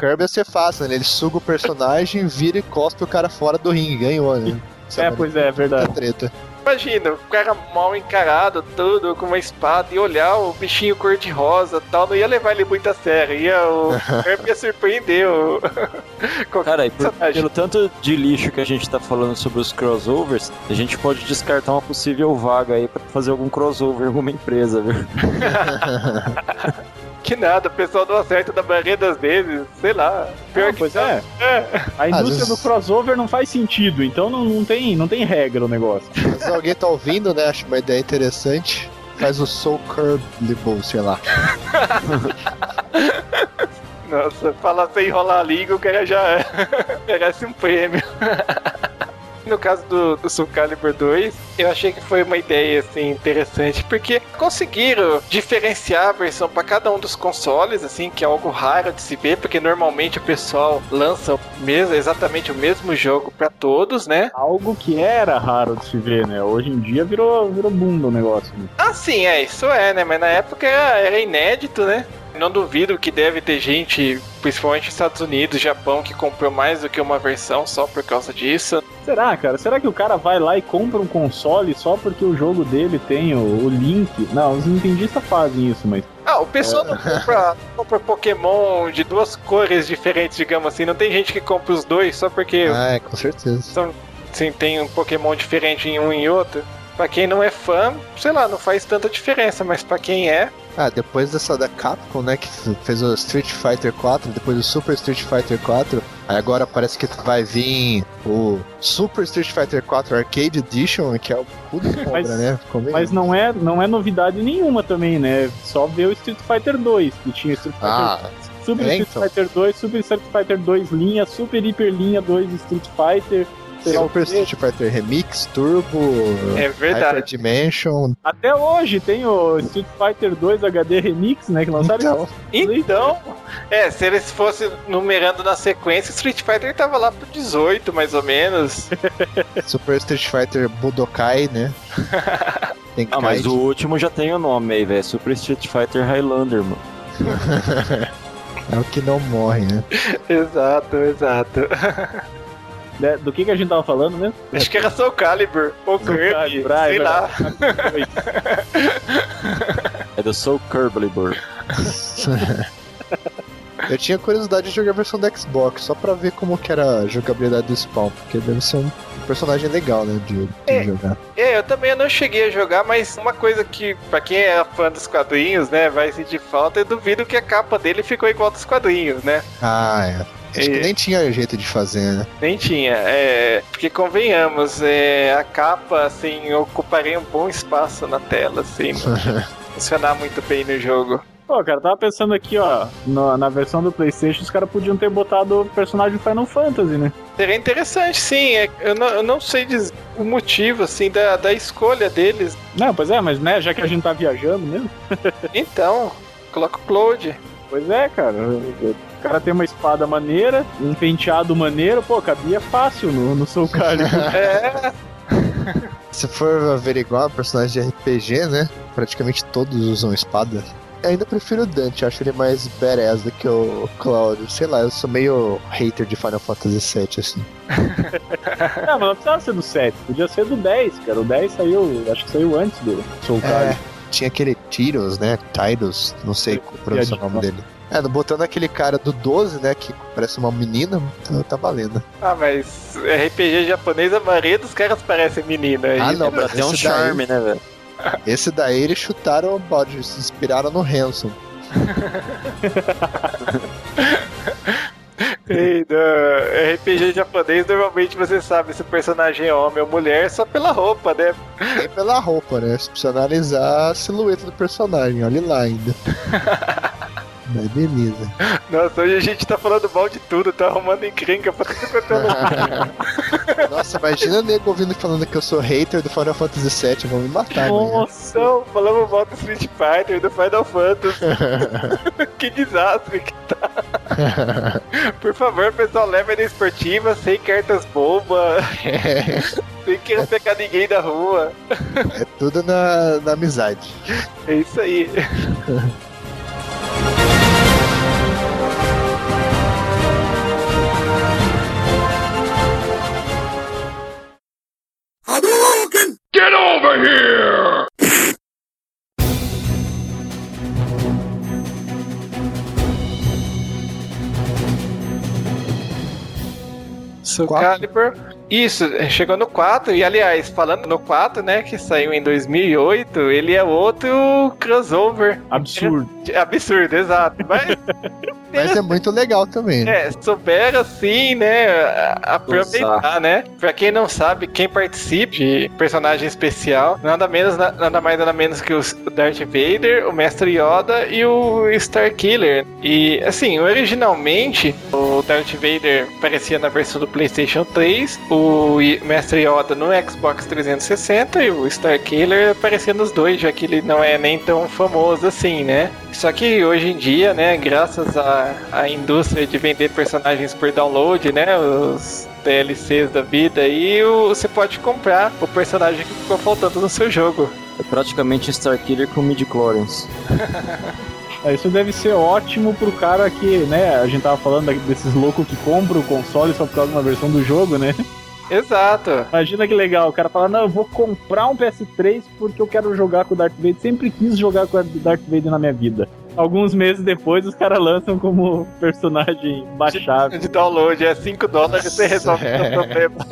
Speaker 5: Kirby ia ser fácil, né? Ele suga o personagem, vira e cospe o cara fora do ringue, ganhou, né?
Speaker 4: É, pois é, é verdade.
Speaker 5: Muita treta.
Speaker 2: Imagina, o cara mal encarado, tudo, com uma espada, e olhar o bichinho cor-de-rosa e tal, não ia levar ele muito a sério. Ia, o ia surpreender o.
Speaker 3: Cara, e por- pelo tanto de lixo que a gente tá falando sobre os crossovers, a gente pode descartar uma possível vaga aí pra fazer algum crossover em alguma empresa, viu?
Speaker 2: Que nada, o pessoal não acerta da maioria das vezes, sei lá. Pior
Speaker 4: Ah,
Speaker 2: que
Speaker 4: pois é.
Speaker 2: É.
Speaker 4: A indústria
Speaker 5: vezes-
Speaker 4: do crossover não faz sentido, então não, não, tem, não tem regra o negócio.
Speaker 5: Mas alguém tá ouvindo, né? Acho uma ideia interessante. Faz o Soul Kirby, sei lá.
Speaker 2: Nossa, falar sem enrolar a língua, o cara já merece um prêmio. No caso do, do Soul Calibur 2, eu achei que foi uma ideia assim interessante, porque conseguiram diferenciar a versão para cada um dos consoles, assim, que é algo raro de se ver, porque normalmente o pessoal lança mesmo, exatamente o mesmo jogo para todos, né?
Speaker 4: Algo que era raro de se ver, né? Hoje em dia virou, virou boom o negócio. né?
Speaker 2: Ah, sim, é, isso é, né? Mas na época era, era inédito, né? Não duvido que deve ter gente, principalmente nos Estados Unidos, Japão, que comprou mais do que uma versão só por causa disso.
Speaker 4: Será, cara? Será que o cara vai lá e compra um console só porque o jogo dele tem o, o link? Não, os nintendistas fazem isso, mas.
Speaker 2: Ah, o pessoal não compra, compra Pokémon de duas cores diferentes, digamos assim. Não tem gente que compra os dois só porque
Speaker 5: Ah, é, com certeza.
Speaker 2: são, assim, tem um Pokémon diferente em um e outro. Pra quem não é fã, sei lá, não faz tanta diferença, mas pra quem é,
Speaker 5: Ah, depois dessa da Capcom, né, que fez o Street Fighter 4, depois o Super Street Fighter 4, aí agora parece que vai vir o Super Street Fighter 4 Arcade Edition, que é o cu cobra,
Speaker 4: Mas-
Speaker 5: né?
Speaker 4: Mas não é, não é novidade nenhuma também, né? Só ver o Street Fighter 2, que tinha Street Fighter
Speaker 5: Ah,
Speaker 4: Super
Speaker 5: é,
Speaker 4: Street
Speaker 5: então.
Speaker 4: Fighter 2, Super Street Fighter 2 linha, Super Hiper linha 2 Street Fighter.
Speaker 5: Super. Street Fighter Remix, Turbo,
Speaker 2: é
Speaker 5: Hyper
Speaker 2: verdade.
Speaker 5: Dimension.
Speaker 4: Até hoje tem o Street Fighter 2 HD Remix, né? Que lançaram.
Speaker 5: Então,
Speaker 2: Então, é, se eles fossem numerando na sequência, Street Fighter tava lá pro 18, mais ou menos.
Speaker 5: Super Street Fighter Budokai, né? Tem
Speaker 3: Ah, mas
Speaker 5: Kaiji.
Speaker 3: o último já tem o nome aí, velho. Super Street Fighter Highlander, mano.
Speaker 5: É o que não morre, né?
Speaker 2: exato, exato.
Speaker 4: Né? Do que, que a gente tava falando mesmo?
Speaker 2: Acho que era só o Calibur, ou
Speaker 4: Soul
Speaker 2: Kirby,
Speaker 4: Calibur, ah, é
Speaker 2: sei lá.
Speaker 3: É do Soul Calibur.
Speaker 5: Eu tinha curiosidade de jogar a versão do Xbox, só pra ver como que era a jogabilidade do Spawn, porque deve ser um personagem legal, né, de, de
Speaker 2: É.
Speaker 5: jogar.
Speaker 2: É, eu também não cheguei a jogar, mas uma coisa que, pra quem é fã dos quadrinhos, né, vai sentir falta, eu duvido que a capa dele ficou igual dos quadrinhos, né?
Speaker 5: Ah, é. Acho que
Speaker 2: É.
Speaker 5: nem tinha jeito de fazer, né?
Speaker 2: Nem tinha, é. Porque convenhamos, é, a capa, assim, ocuparia um bom espaço na tela, assim, funcionar muito bem no jogo.
Speaker 4: Pô, cara, tava pensando aqui, ó, na, na versão do PlayStation, os caras podiam ter botado o personagem Final Fantasy, né?
Speaker 2: Seria interessante, sim. é- eu, não, eu não sei dizer o motivo, assim, da, da escolha deles.
Speaker 4: Não, pois é, mas né, já que a gente tá viajando mesmo.
Speaker 2: Então, coloca o Cloud.
Speaker 4: Pois é, cara. O cara tem uma espada maneira, um penteado maneiro, pô, cabia fácil no, no Soul Calibur.
Speaker 2: É,
Speaker 5: Se for averiguar personagem de RPG, né? Praticamente todos usam espada. Eu ainda prefiro o Dante, acho ele mais badass do que o Cloud. Sei lá, eu sou meio hater de Final Fantasy VII, assim.
Speaker 4: não, mas não precisava ser do 7, podia ser do 10, cara. O 10 saiu, acho que saiu antes do Soul
Speaker 5: É,
Speaker 4: Calibur.
Speaker 5: tinha aquele Tyros, né? Tyros, não sei qual pronunciar o nome dele. É, botando aquele cara do 12, né? Que parece uma menina, tá, tá valendo.
Speaker 2: Ah, mas RPG japonês, a maioria dos caras parecem menina.
Speaker 5: Ah,
Speaker 2: Aí-
Speaker 5: não,
Speaker 3: Pra
Speaker 5: mas
Speaker 3: ter um
Speaker 5: esse daí-
Speaker 3: charme, né, velho?
Speaker 5: Esse daí eles chutaram o bode, se inspiraram no Hanson.
Speaker 2: Ei, no RPG japonês, normalmente você sabe se o personagem é homem ou mulher só pela roupa, né?
Speaker 5: Nem pela roupa, né? Se precisa analisar a silhueta do personagem, olha lá ainda. Mas beleza.
Speaker 2: Nossa, hoje a gente tá falando mal de tudo, tá arrumando encrenca pra tudo quanto é.
Speaker 5: Nossa, imagina o nego ouvindo falando que eu sou hater do Final Fantasy VII, vão me matar, né?
Speaker 2: Nossa, não, falamos mal do Street Fighter, do Final Fantasy. que desastre que tá. Por favor, pessoal, leve na esportiva, sem cartas bombas, sem querer pegar ninguém da rua.
Speaker 5: É tudo na, na amizade.
Speaker 2: É isso aí. Soul
Speaker 5: Quatro?
Speaker 2: Calibur. Isso, chegou no 4, e aliás, falando no 4, né, que saiu em 2008, ele é outro crossover.
Speaker 4: Absurdo.
Speaker 2: Absurdo, exato. Mas
Speaker 5: Mas é muito legal também. né?
Speaker 2: É, souberam assim, né, aproveitar, né? Pra quem não sabe, quem participa de personagem especial, nada menos, na- nada mais, nada menos que o Darth Vader, o Mestre Yoda e o Starkiller. E, assim, originalmente, o Darth Vader aparecia na versão do PlayStation 3, o I- Mestre Yoda no Xbox 360 e o Starkiller aparecia nos dois, já que ele não é nem tão famoso assim, né? Só que hoje em dia, né, graças à, à indústria de vender personagens por download, né, os DLCs da vida, aí o- você pode comprar o personagem que ficou faltando no seu jogo.
Speaker 3: É praticamente Starkiller com midi-chlorians.
Speaker 4: É, Isso deve ser ótimo pro cara que, né, a gente tava falando desses loucos que compram o console só por causa de uma versão do jogo, né?
Speaker 2: Exato.
Speaker 4: Imagina que legal, o cara fala, não, eu vou comprar um PS3 porque eu quero jogar com o Darth Vader, sempre quis jogar com o Darth Vader na minha vida. Alguns meses depois, os caras lançam como personagem baixável.
Speaker 2: De download, é 5 dólares você resolve o
Speaker 5: É.
Speaker 2: seu problema.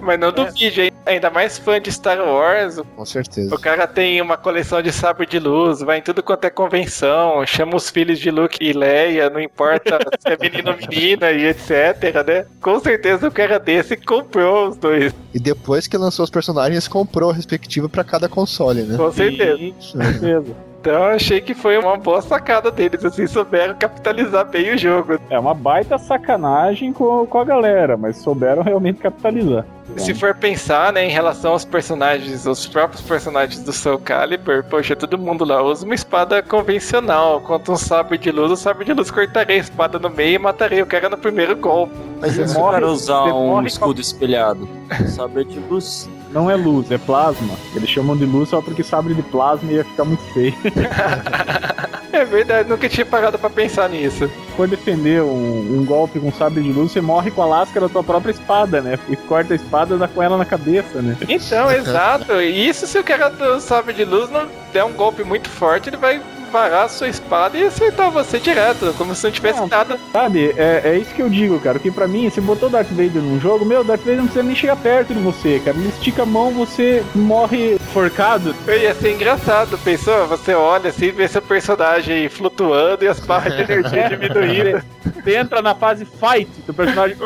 Speaker 2: Mas não duvide, hein? ainda mais fã de Star Wars,
Speaker 5: Com certeza.
Speaker 2: O cara tem uma coleção de sabre de luz, vai em tudo quanto é convenção, chama os filhos de Luke e Leia, não importa se é menino ou menina e etc, né? Com certeza o cara desse comprou os dois,
Speaker 5: E depois que lançou os personagens, comprou a respectiva pra cada console, né?
Speaker 2: com certeza.
Speaker 4: Sim, com certeza.
Speaker 2: Então eu achei que foi uma boa sacada deles, assim, souberam capitalizar bem o jogo.
Speaker 4: É uma baita sacanagem com, com a galera, mas souberam realmente capitalizar.
Speaker 2: Se for pensar, né, em relação aos personagens, os próprios personagens do Soul Calibur, poxa, todo mundo lá usa uma espada convencional, contra um sabre de luz, o sabre de luz cortaria a espada no meio e mataria o cara no primeiro golpe.
Speaker 3: Mas e
Speaker 4: morre-
Speaker 3: cara usar um escudo espelhado? Saber de luz.
Speaker 4: Não é luz, é plasma. Eles chamam de luz só porque sabre de plasma ia ficar muito feio.
Speaker 2: É verdade, nunca tinha parado pra pensar nisso.
Speaker 4: Se for defender um, um golpe com sabre de luz, você morre com a lasca da tua própria espada, né? E corta a espada e dá com ela na cabeça, né?
Speaker 2: Então, exato. E isso se o cara do sabre de luz não der um golpe muito forte, ele vai varar a sua espada e acertar você direto, como se não tivesse
Speaker 4: Não.
Speaker 2: nada.
Speaker 4: Sabe, é, é isso que eu digo, cara. Que pra mim, se botou Darth Vader num jogo, meu, Darth Vader não precisa nem chegar perto de você, cara. Ele estica a mão, você morre forcado.
Speaker 2: Ia ser engraçado, pensou? Você olha assim, vê seu personagem flutuando e as barras de energia diminuindo.
Speaker 4: Você entra na fase fight, teu personagem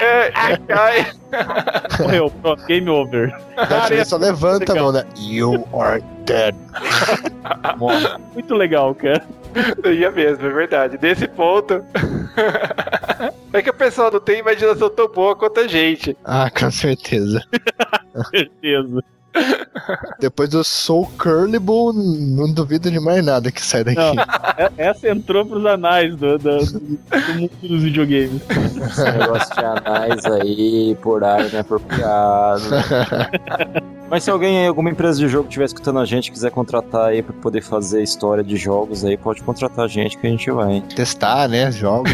Speaker 2: é, é, cai.
Speaker 4: morreu, pronto, game over.
Speaker 5: Darth Vader só levanta a mão, né? You are dead.
Speaker 4: Muito legal, cara.
Speaker 2: Ia mesmo, é verdade. Nesse ponto. É que o pessoal não tem imaginação tão boa quanto a gente.
Speaker 5: Ah, com certeza.
Speaker 4: Certeza.
Speaker 5: Depois do Soul Curlible, não duvido de mais nada que sai daqui.
Speaker 4: Não. É- Essa entrou pros anais do, do, do mundo dos videogames.
Speaker 3: Esse negócio de anais aí, por área inapropriado. Mas se alguém aí, alguma empresa de jogo estiver escutando a gente, quiser contratar aí pra poder fazer história de jogos aí, pode contratar a gente que a gente vai, hein?
Speaker 5: Testar, né? Jogos.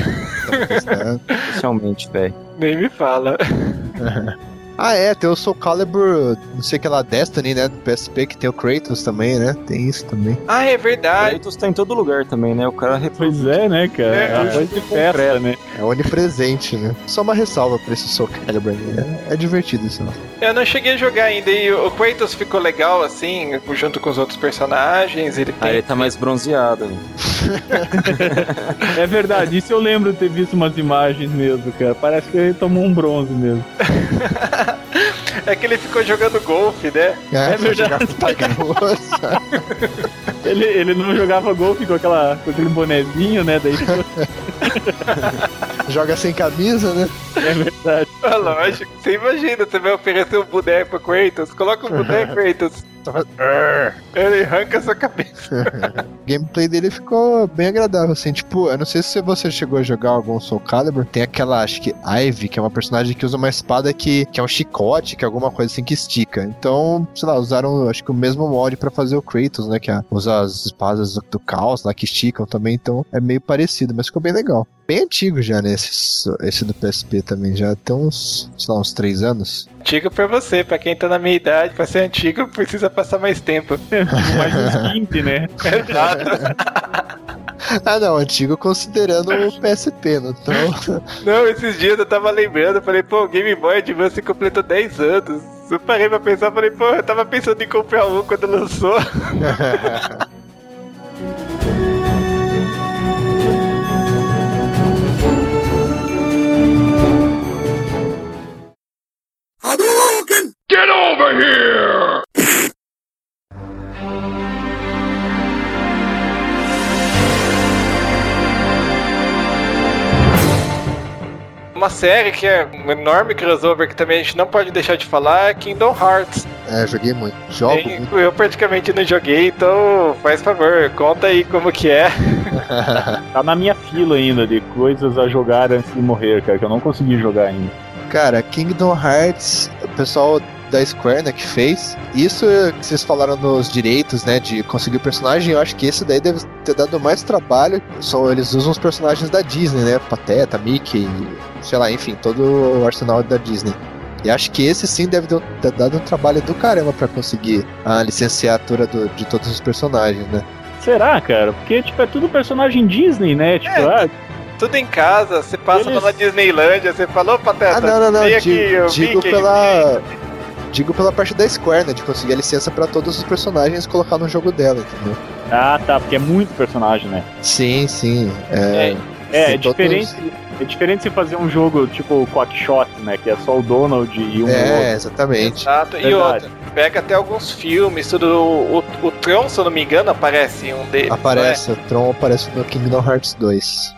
Speaker 3: Especialmente, velho.
Speaker 2: Nem me fala.
Speaker 5: Ah, é, tem o Soul Calibur, não sei o que lá, Destiny, né? Do PSP, que tem o Kratos também, né? Tem isso também.
Speaker 2: Ah, é verdade.
Speaker 3: Kratos tá em todo lugar também, né? O cara
Speaker 4: Pois é, né, cara?
Speaker 2: É,
Speaker 4: É coisa de festa, né?
Speaker 5: É onipresente, né? Só uma ressalva pra esse Soul Calibur aí. É, é divertido isso. Né?
Speaker 2: Eu não cheguei a jogar ainda e o Kratos ficou legal, assim, junto com os outros personagens. Ele
Speaker 3: Ah,
Speaker 2: tem.
Speaker 3: ele tá mais bronzeado.
Speaker 4: É verdade, isso eu lembro de ter visto umas imagens mesmo, cara. Parece que ele tomou um bronze mesmo.
Speaker 2: É que ele ficou jogando golfe, né?
Speaker 5: É,
Speaker 4: verdade.
Speaker 5: com Nossa.
Speaker 4: Ele, ele não jogava golfe com, aquela, com aquele bonezinho, né? Daí ficou-
Speaker 5: Joga sem camisa, né?
Speaker 4: é verdade.
Speaker 2: Ah, lógico. Você imagina, você vai oferecer um boneco pro Kratos. Coloca um boneco, Kratos.
Speaker 5: Só faz-.
Speaker 2: Ele arranca sua cabeça.
Speaker 5: Gameplay dele ficou bem agradável, assim. Tipo, eu não sei se você chegou a jogar algum Soul Calibur. Tem aquela, acho que Ivy, que é uma personagem que usa uma espada que, que é um chicote, que é alguma coisa assim que estica. Então, sei lá, usaram, acho que o mesmo mod pra fazer o Kratos, né? Que é, usa as espadas do, do caos lá que esticam também. Então, é meio parecido, mas ficou bem legal. Bem antigo já, né? Esse, esse do PSP também. Já tem uns, sei lá, uns três anos.
Speaker 2: Antigo pra você, pra quem tá na minha idade, pra ser antigo precisa passar mais tempo.
Speaker 4: Mais uns 15, né?
Speaker 2: Exato.
Speaker 5: Ah, não, antigo considerando o PSP, não então.
Speaker 2: Não, esses dias eu tava lembrando, falei, pô, o Game Boy Advance completou 10 anos. Eu parei pra pensar, falei, pô, eu tava pensando em comprar um quando lançou. Uma série que é um enorme crossover que também a gente não pode deixar de falar é Kingdom Hearts.
Speaker 5: é, joguei muito. Jogo
Speaker 2: Tem-
Speaker 5: muito.
Speaker 2: eu praticamente não joguei, então faz favor, conta aí como que é.
Speaker 4: Tá na minha fila ainda de coisas a jogar antes de morrer, cara, que eu não consegui jogar ainda.
Speaker 5: Cara, Kingdom Hearts, o pessoal da Square, né, que fez. Isso que vocês falaram nos direitos, né, de conseguir o personagem, eu acho que esse daí deve ter dado mais trabalho. Só eles usam os personagens da Disney, né, Pateta, Mickey, sei lá, enfim, todo o arsenal da Disney. E acho que esse sim deve ter dado um trabalho do caramba pra conseguir a licenciatura do- de todos os personagens, né?
Speaker 4: Será, cara? Porque, tipo, é tudo personagem Disney, né? Tipo,
Speaker 2: É.
Speaker 4: ah,
Speaker 2: Tudo em casa, você passa
Speaker 4: Eles-
Speaker 2: pela Disneylândia, você falou, Pateta?
Speaker 5: Ah, não, não, não, digo,
Speaker 2: eu
Speaker 5: digo
Speaker 2: Mickey,
Speaker 5: pela. Digo pela parte da Square, né? De conseguir a licença pra todos os personagens colocar no jogo dela, entendeu?
Speaker 4: ah, tá, porque é muito personagem, né?
Speaker 5: Sim, sim. É,
Speaker 4: É, é
Speaker 5: todos-
Speaker 4: diferente. É diferente você fazer um jogo tipo Quackshot, né? Que é só o Donald e um
Speaker 5: é
Speaker 4: outro.
Speaker 5: exatamente.
Speaker 2: Exato, e outra, pega até alguns filmes, tudo. O, o, o Tron, se eu não me engano, aparece em um deles.
Speaker 5: Aparece, o Tron aparece no Kingdom Hearts 2.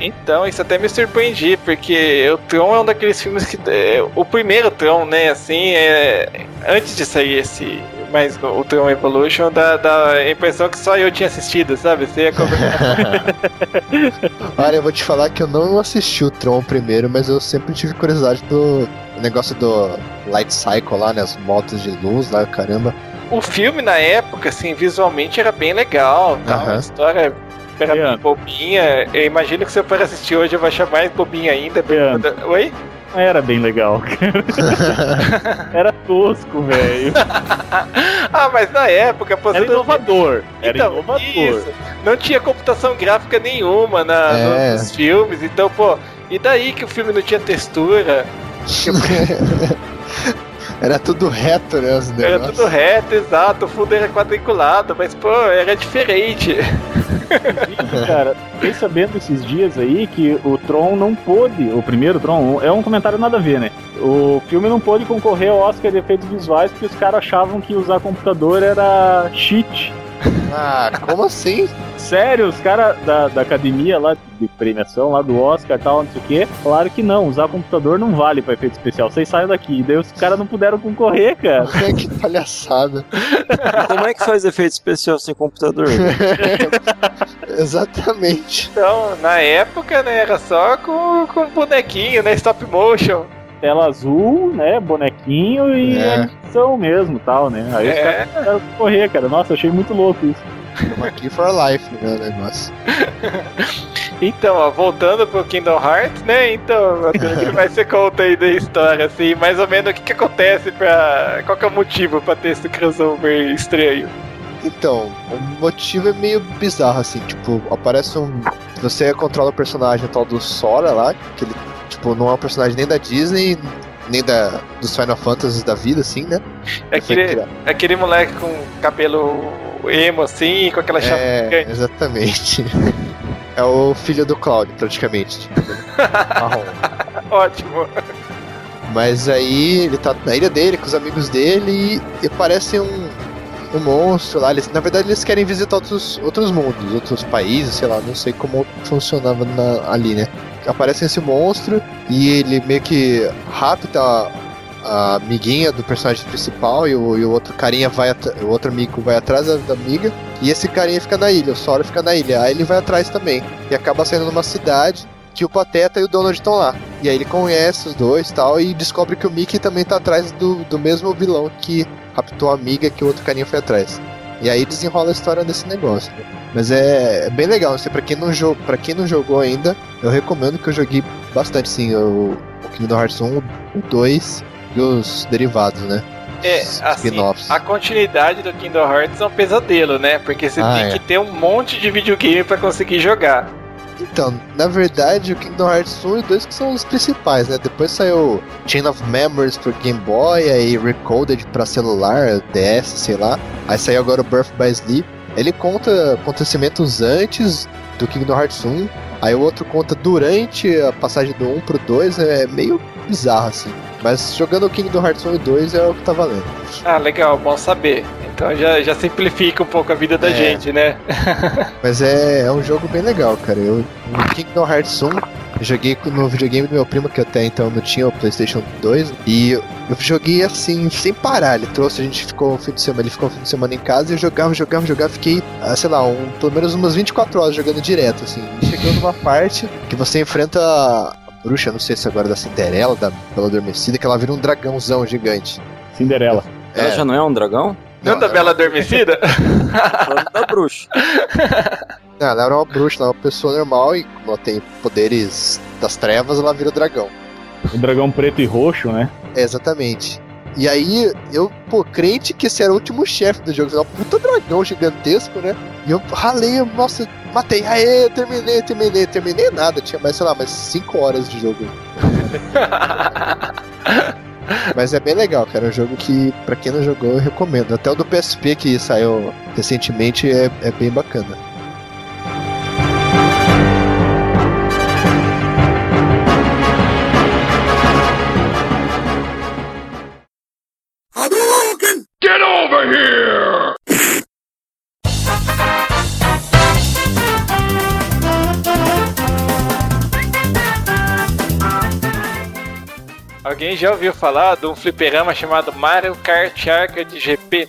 Speaker 2: Então, isso até me surpreendi, porque o Tron é um daqueles filmes que. é, o primeiro Tron, né, assim, é, antes de sair esse. Mas o Tron Evolution dá, dá a impressão que só eu tinha assistido, sabe? Você ia.
Speaker 5: Olha, eu vou te falar que eu não assisti o Tron primeiro, mas eu sempre tive curiosidade do negócio do Light Cycle lá, né? As motos de luz lá, caramba.
Speaker 2: o filme na época, assim, visualmente era bem legal, tal,
Speaker 5: Aham.
Speaker 2: a história era bem bobinha. Eu imagino que se eu for assistir hoje eu vou achar mais bobinha ainda. Oi?
Speaker 4: Era bem legal, cara. Era tosco, velho.
Speaker 2: Ah, mas na época, pô,
Speaker 4: Era inovador. Era
Speaker 2: Então,
Speaker 4: inovador.
Speaker 2: isso. Não tinha computação gráfica nenhuma na,
Speaker 5: É.
Speaker 2: nos filmes, então, pô, e daí que o filme não tinha textura?
Speaker 5: Era tudo reto, né? Os
Speaker 2: Era
Speaker 5: negócios.
Speaker 2: tudo reto, exato, o fundo era quadriculado, mas, pô, era diferente.
Speaker 4: Cara, fiquei sabendo esses dias aí que o Tron não pôde, o primeiro Tron, é um comentário nada a ver, né? O filme não pôde concorrer ao Oscar de efeitos visuais porque os caras achavam que usar computador era cheat.
Speaker 5: Ah, como assim?
Speaker 4: Sério, os caras da, da academia lá de premiação, lá do Oscar e tal, não sei o quê, falaram que não, usar computador não vale pra efeito especial, vocês saiam daqui. E daí os caras não puderam concorrer, cara.
Speaker 5: que palhaçada.
Speaker 3: Como é que faz efeito especial sem computador?
Speaker 5: Exatamente.
Speaker 2: Então, na época, né, era só com, com bonequinho, né, stop motion.
Speaker 4: Tela azul, né, bonequinho e
Speaker 5: É.
Speaker 4: animação mesmo tal, né? Aí os
Speaker 2: É.
Speaker 4: caras puderam concorrer, cara. Nossa, achei muito louco isso.
Speaker 5: Estamos aqui for life, né, o negócio.
Speaker 2: Então, ó, voltando pro Kingdom Hearts, né? Então, o que mais você conta aí da história, assim, mais ou menos o que, que acontece pra. Qual que é o motivo pra ter esse crossover estranho?
Speaker 5: Então, o motivo é meio bizarro, assim, tipo, aparece um. Você controla o personagem tal do Sora lá, que ele, tipo, não é um personagem nem da Disney, nem da, dos Final Fantasy da vida, assim, né?
Speaker 2: É aquele, é aquele moleque com cabelo emo, assim, com aquela chapa
Speaker 5: É, exatamente. É o filho do Cloud, praticamente. Marrom.
Speaker 2: Ótimo.
Speaker 5: Mas aí ele tá na ilha dele, com os amigos dele, e aparece um, um monstro lá. Eles, na verdade, eles querem visitar outros, outros mundos, outros países, sei lá, não sei como funcionava na- ali, né? Aparece esse monstro e ele meio que rapta a, amiguinha do personagem principal e o, e o outro carinha vai o outro amigo vai atrás da, da amiga e esse carinha fica na ilha, o Sora fica na ilha, aí ele vai atrás também e acaba saindo numa cidade que o Pateta e o Donald estão lá. E aí ele conhece os dois tal, e descobre que o Mickey também tá atrás do, do mesmo vilão que raptou a amiga que o outro carinha foi atrás. E aí desenrola a história desse negócio. né? Mas é, é bem legal, assim, pra quem, não pra quem não jogou ainda, eu recomendo que eu joguei bastante, sim, o, o Kingdom Hearts 1, o 2 e os derivados, né?
Speaker 2: É, assim, a continuidade do Kingdom Hearts é um pesadelo, né? Porque você
Speaker 5: Ah,
Speaker 2: tem
Speaker 5: é.
Speaker 2: que ter um monte de videogame pra conseguir jogar.
Speaker 5: Então, na verdade, o Kingdom Hearts 1 e 2 que são os principais, né? Depois saiu Chain of Memories pro Game Boy, aí Recoded pra celular, DS, sei lá. Aí saiu agora o Birth by Sleep. Ele conta acontecimentos antes do Kingdom Hearts 1, aí o outro conta durante a passagem do 1 pro 2, é meio bizarro assim. Mas jogando o Kingdom Hearts 1 e 2 é o que tá valendo.
Speaker 2: Ah, legal, bom saber. Então já, já simplifica um pouco a vida da
Speaker 5: É.
Speaker 2: gente, né?
Speaker 5: Mas é, é um jogo bem legal, cara. Eu, o Kingdom Hearts 1, eu joguei no videogame do meu primo, que até então não tinha o PlayStation 2, e eu joguei assim, sem parar. Ele trouxe, a gente ficou um fim de semana, ele ficou um fim de semana em casa e eu jogava, jogava, jogava. Fiquei, ah, sei lá, um, pelo menos umas 24 horas jogando direto, assim. E chegou numa parte que você enfrenta a bruxa, não sei se agora é da Cinderela, da Bela Adormecida, que ela vira um dragãozão gigante.
Speaker 4: Cinderela.
Speaker 3: Ela já não é um dragão?
Speaker 2: Não, da Bela Adormecida?
Speaker 3: Falando da bruxa.
Speaker 5: Não, ela era uma bruxa, ela é uma pessoa normal e como ela tem poderes das trevas, ela vira dragão.
Speaker 4: O dragão preto e roxo, né?
Speaker 5: É, exatamente. E aí, eu, pô, crente que esse era o último chefe do jogo, é um puta dragão gigantesco, né? E eu ralei, eu, nossa, matei, aê, terminei, terminei, terminei nada, tinha mais, sei lá, mais 5 horas de jogo. Mas é bem legal, cara, é um jogo que, pra quem não jogou, eu recomendo. Até o do PSP que saiu recentemente é, é bem bacana.
Speaker 2: Alguém já ouviu falar de um fliperama chamado Mario Kart Arcade GP?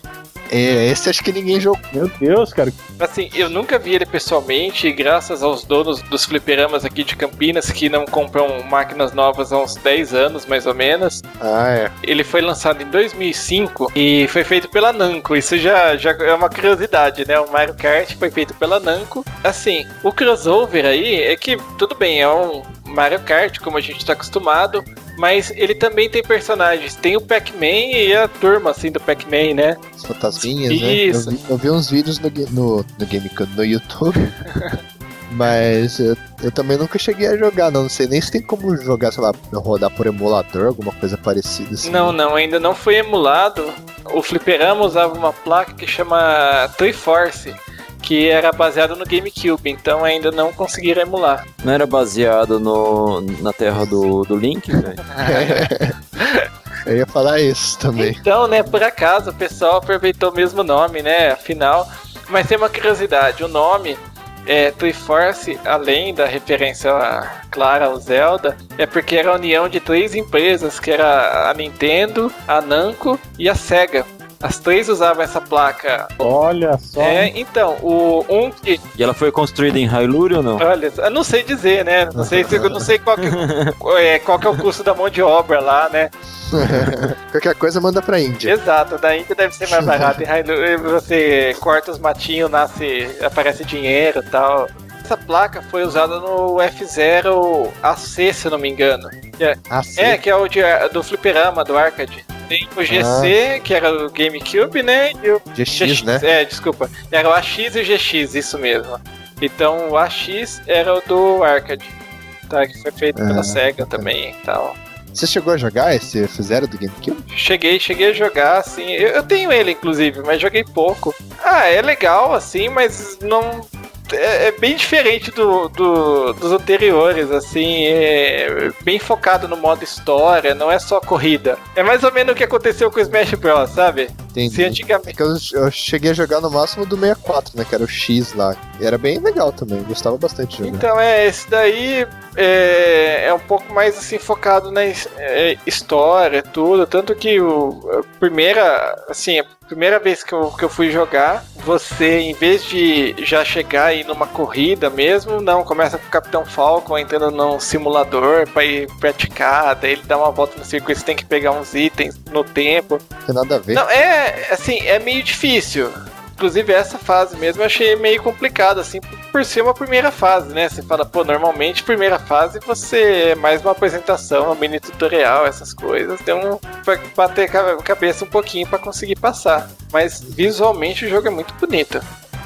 Speaker 5: É, esse acho que ninguém jogou.
Speaker 4: Meu Deus, cara.
Speaker 2: Assim, eu nunca vi ele pessoalmente, graças aos donos dos fliperamas aqui de Campinas, que não compram máquinas novas há uns 10 anos, mais ou menos.
Speaker 5: Ah, é.
Speaker 2: Ele foi lançado em 2005 e foi feito pela Namco. Isso já, já é uma curiosidade, né? O Mario Kart foi feito pela Namco. Assim, o crossover aí é que, tudo bem, é um Mario Kart, como a gente está acostumado, mas ele também tem personagens. Tem o Pac-Man e a turma, assim, do Pac-Man, né?
Speaker 5: Os fantasminhas,
Speaker 2: Isso.
Speaker 5: né? Eu vi, eu vi uns vídeos no, no, no GameCube, no YouTube. Mas eu, eu também nunca cheguei a jogar, não. Não sei nem se tem como jogar, sei lá, rodar por emulador, alguma coisa parecida assim.
Speaker 2: Não, não, ainda não foi emulado. O fliperama usava uma placa que chama Triforce, que era baseado no GameCube, então ainda não conseguiram emular.
Speaker 3: Não era baseado no, na terra do, do Link, velho?
Speaker 5: Eu ia falar isso também.
Speaker 2: Então, né, por acaso o pessoal aproveitou o mesmo nome, né? Afinal, mas tem uma curiosidade, o nome é Triforce, além da referência clara ao Zelda, é porque era a união de três empresas, que era a Nintendo, a Namco e a Sega. As três usavam essa placa.
Speaker 4: Olha só.
Speaker 2: É, então, o um que
Speaker 3: E ela foi construída em Hyrule ou não?
Speaker 2: Olha, eu não sei dizer, né? Não sei, se- eu não sei qual que, é, qual que é o custo da mão de obra lá, né?
Speaker 5: Qualquer coisa manda pra Índia.
Speaker 2: Exato, da Índia deve ser mais barato. Em Hyrule, Você corta os matinhos, nasce, aparece dinheiro e tal. Essa placa foi usada no F0 AC, se não me engano.
Speaker 5: Ah, sim.
Speaker 2: É, que é o de- do fliperama, do arcade. Tem o GC, que era o GameCube, né? E o
Speaker 5: GX, né?
Speaker 2: É, desculpa. Era o AX e o GX, isso mesmo. Então o AX era o do arcade. Tá, que foi feito pela
Speaker 5: Ah,
Speaker 2: SEGA
Speaker 5: tá.
Speaker 2: também e tal.
Speaker 5: Você chegou a jogar esse F0 do GameCube?
Speaker 2: Cheguei, cheguei a jogar, assim. Eu, eu tenho ele, inclusive, mas joguei pouco. Ah, é legal, assim, mas não. É, é bem diferente do, do- dos anteriores, assim. É bem focado no modo história, não é só corrida. É mais ou menos o que aconteceu com o Smash Bros, sabe?
Speaker 5: Entendi.
Speaker 2: Se
Speaker 5: É
Speaker 2: antigamente.
Speaker 5: que eu, eu cheguei a jogar no máximo do 64, né? Que era o X lá. E era bem legal também, gostava bastante de jogar.
Speaker 2: Então, é, esse daí é, é um pouco mais assim focado na é, história, tudo. Tanto que o, a primeira, assim, a primeira vez que eu, que eu fui jogar, você, em vez de já chegar aí numa corrida mesmo, não, começa com o Capitão Falcon entrando num simulador pra ir praticar, daí ele dá uma volta no circuito, você tem que pegar uns itens no tempo.
Speaker 5: Não tem nada a ver.
Speaker 2: Não, é, assim, é meio difícil. Inclusive, essa fase mesmo eu achei meio complicado, assim, por- ser uma primeira fase, né? Você fala, pô, normalmente, primeira fase você é mais uma apresentação, um mini tutorial, essas coisas. Tem um. bater a cabeça um pouquinho pra conseguir passar. Mas visualmente o jogo é muito bonito.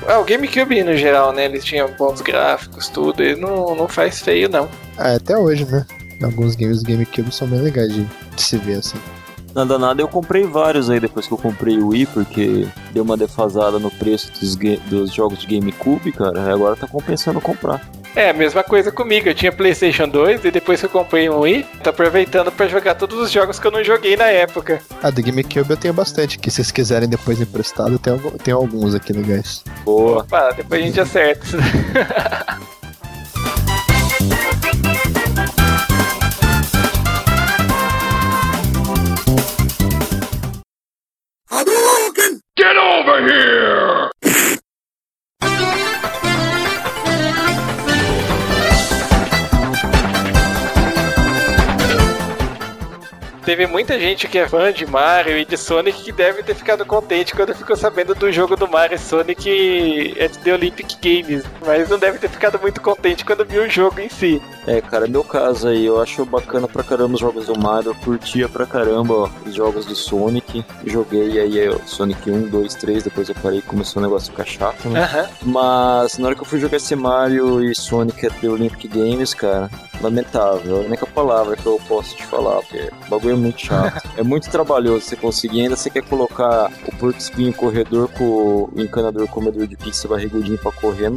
Speaker 2: Ah, o GameCube no geral, né? Eles tinham bons gráficos, tudo, e não, não faz feio, não.
Speaker 5: Ah, até hoje, né? Alguns games do GameCube são bem legais de se ver, assim.
Speaker 3: Nada, nada, eu comprei vários aí depois que eu comprei o Wii, porque deu uma defasada no preço dos, dos jogos de GameCube, cara, e agora tá compensando comprar.
Speaker 2: É, a mesma coisa comigo. Eu tinha PlayStation 2 e depois que eu comprei um Wii, tô aproveitando pra jogar todos os jogos que eu não joguei na época.
Speaker 5: Ah, do GameCube eu tenho bastante, que se vocês quiserem depois emprestado, tem alguns aqui legais.
Speaker 3: Boa.
Speaker 2: Opa, depois a gente acerta. Get over here! Teve muita gente que é fã de Mario e de Sonic que deve ter ficado contente quando ficou sabendo do jogo do Mario e Sonic é de The Olympic Games, mas não deve ter ficado muito contente quando viu o jogo em si.
Speaker 3: É, cara, meu caso aí, eu acho bacana pra caramba os jogos do Mario, eu curtia pra caramba ó, os jogos do Sonic, joguei aí ó, Sonic 1, 2, 3, depois eu parei e começou o negócio a ficar chato, né?
Speaker 2: Aham.
Speaker 3: Mas na hora que eu fui jogar esse Mario e Sonic at the Olympic Games, cara, lamentável. É a única palavra que eu posso te falar, porque o bagulho é muito chato. é muito trabalhoso você conseguir. Ainda você quer colocar o porco espinho corredor com o encanador comedor de pizza barrigudinho pra dá.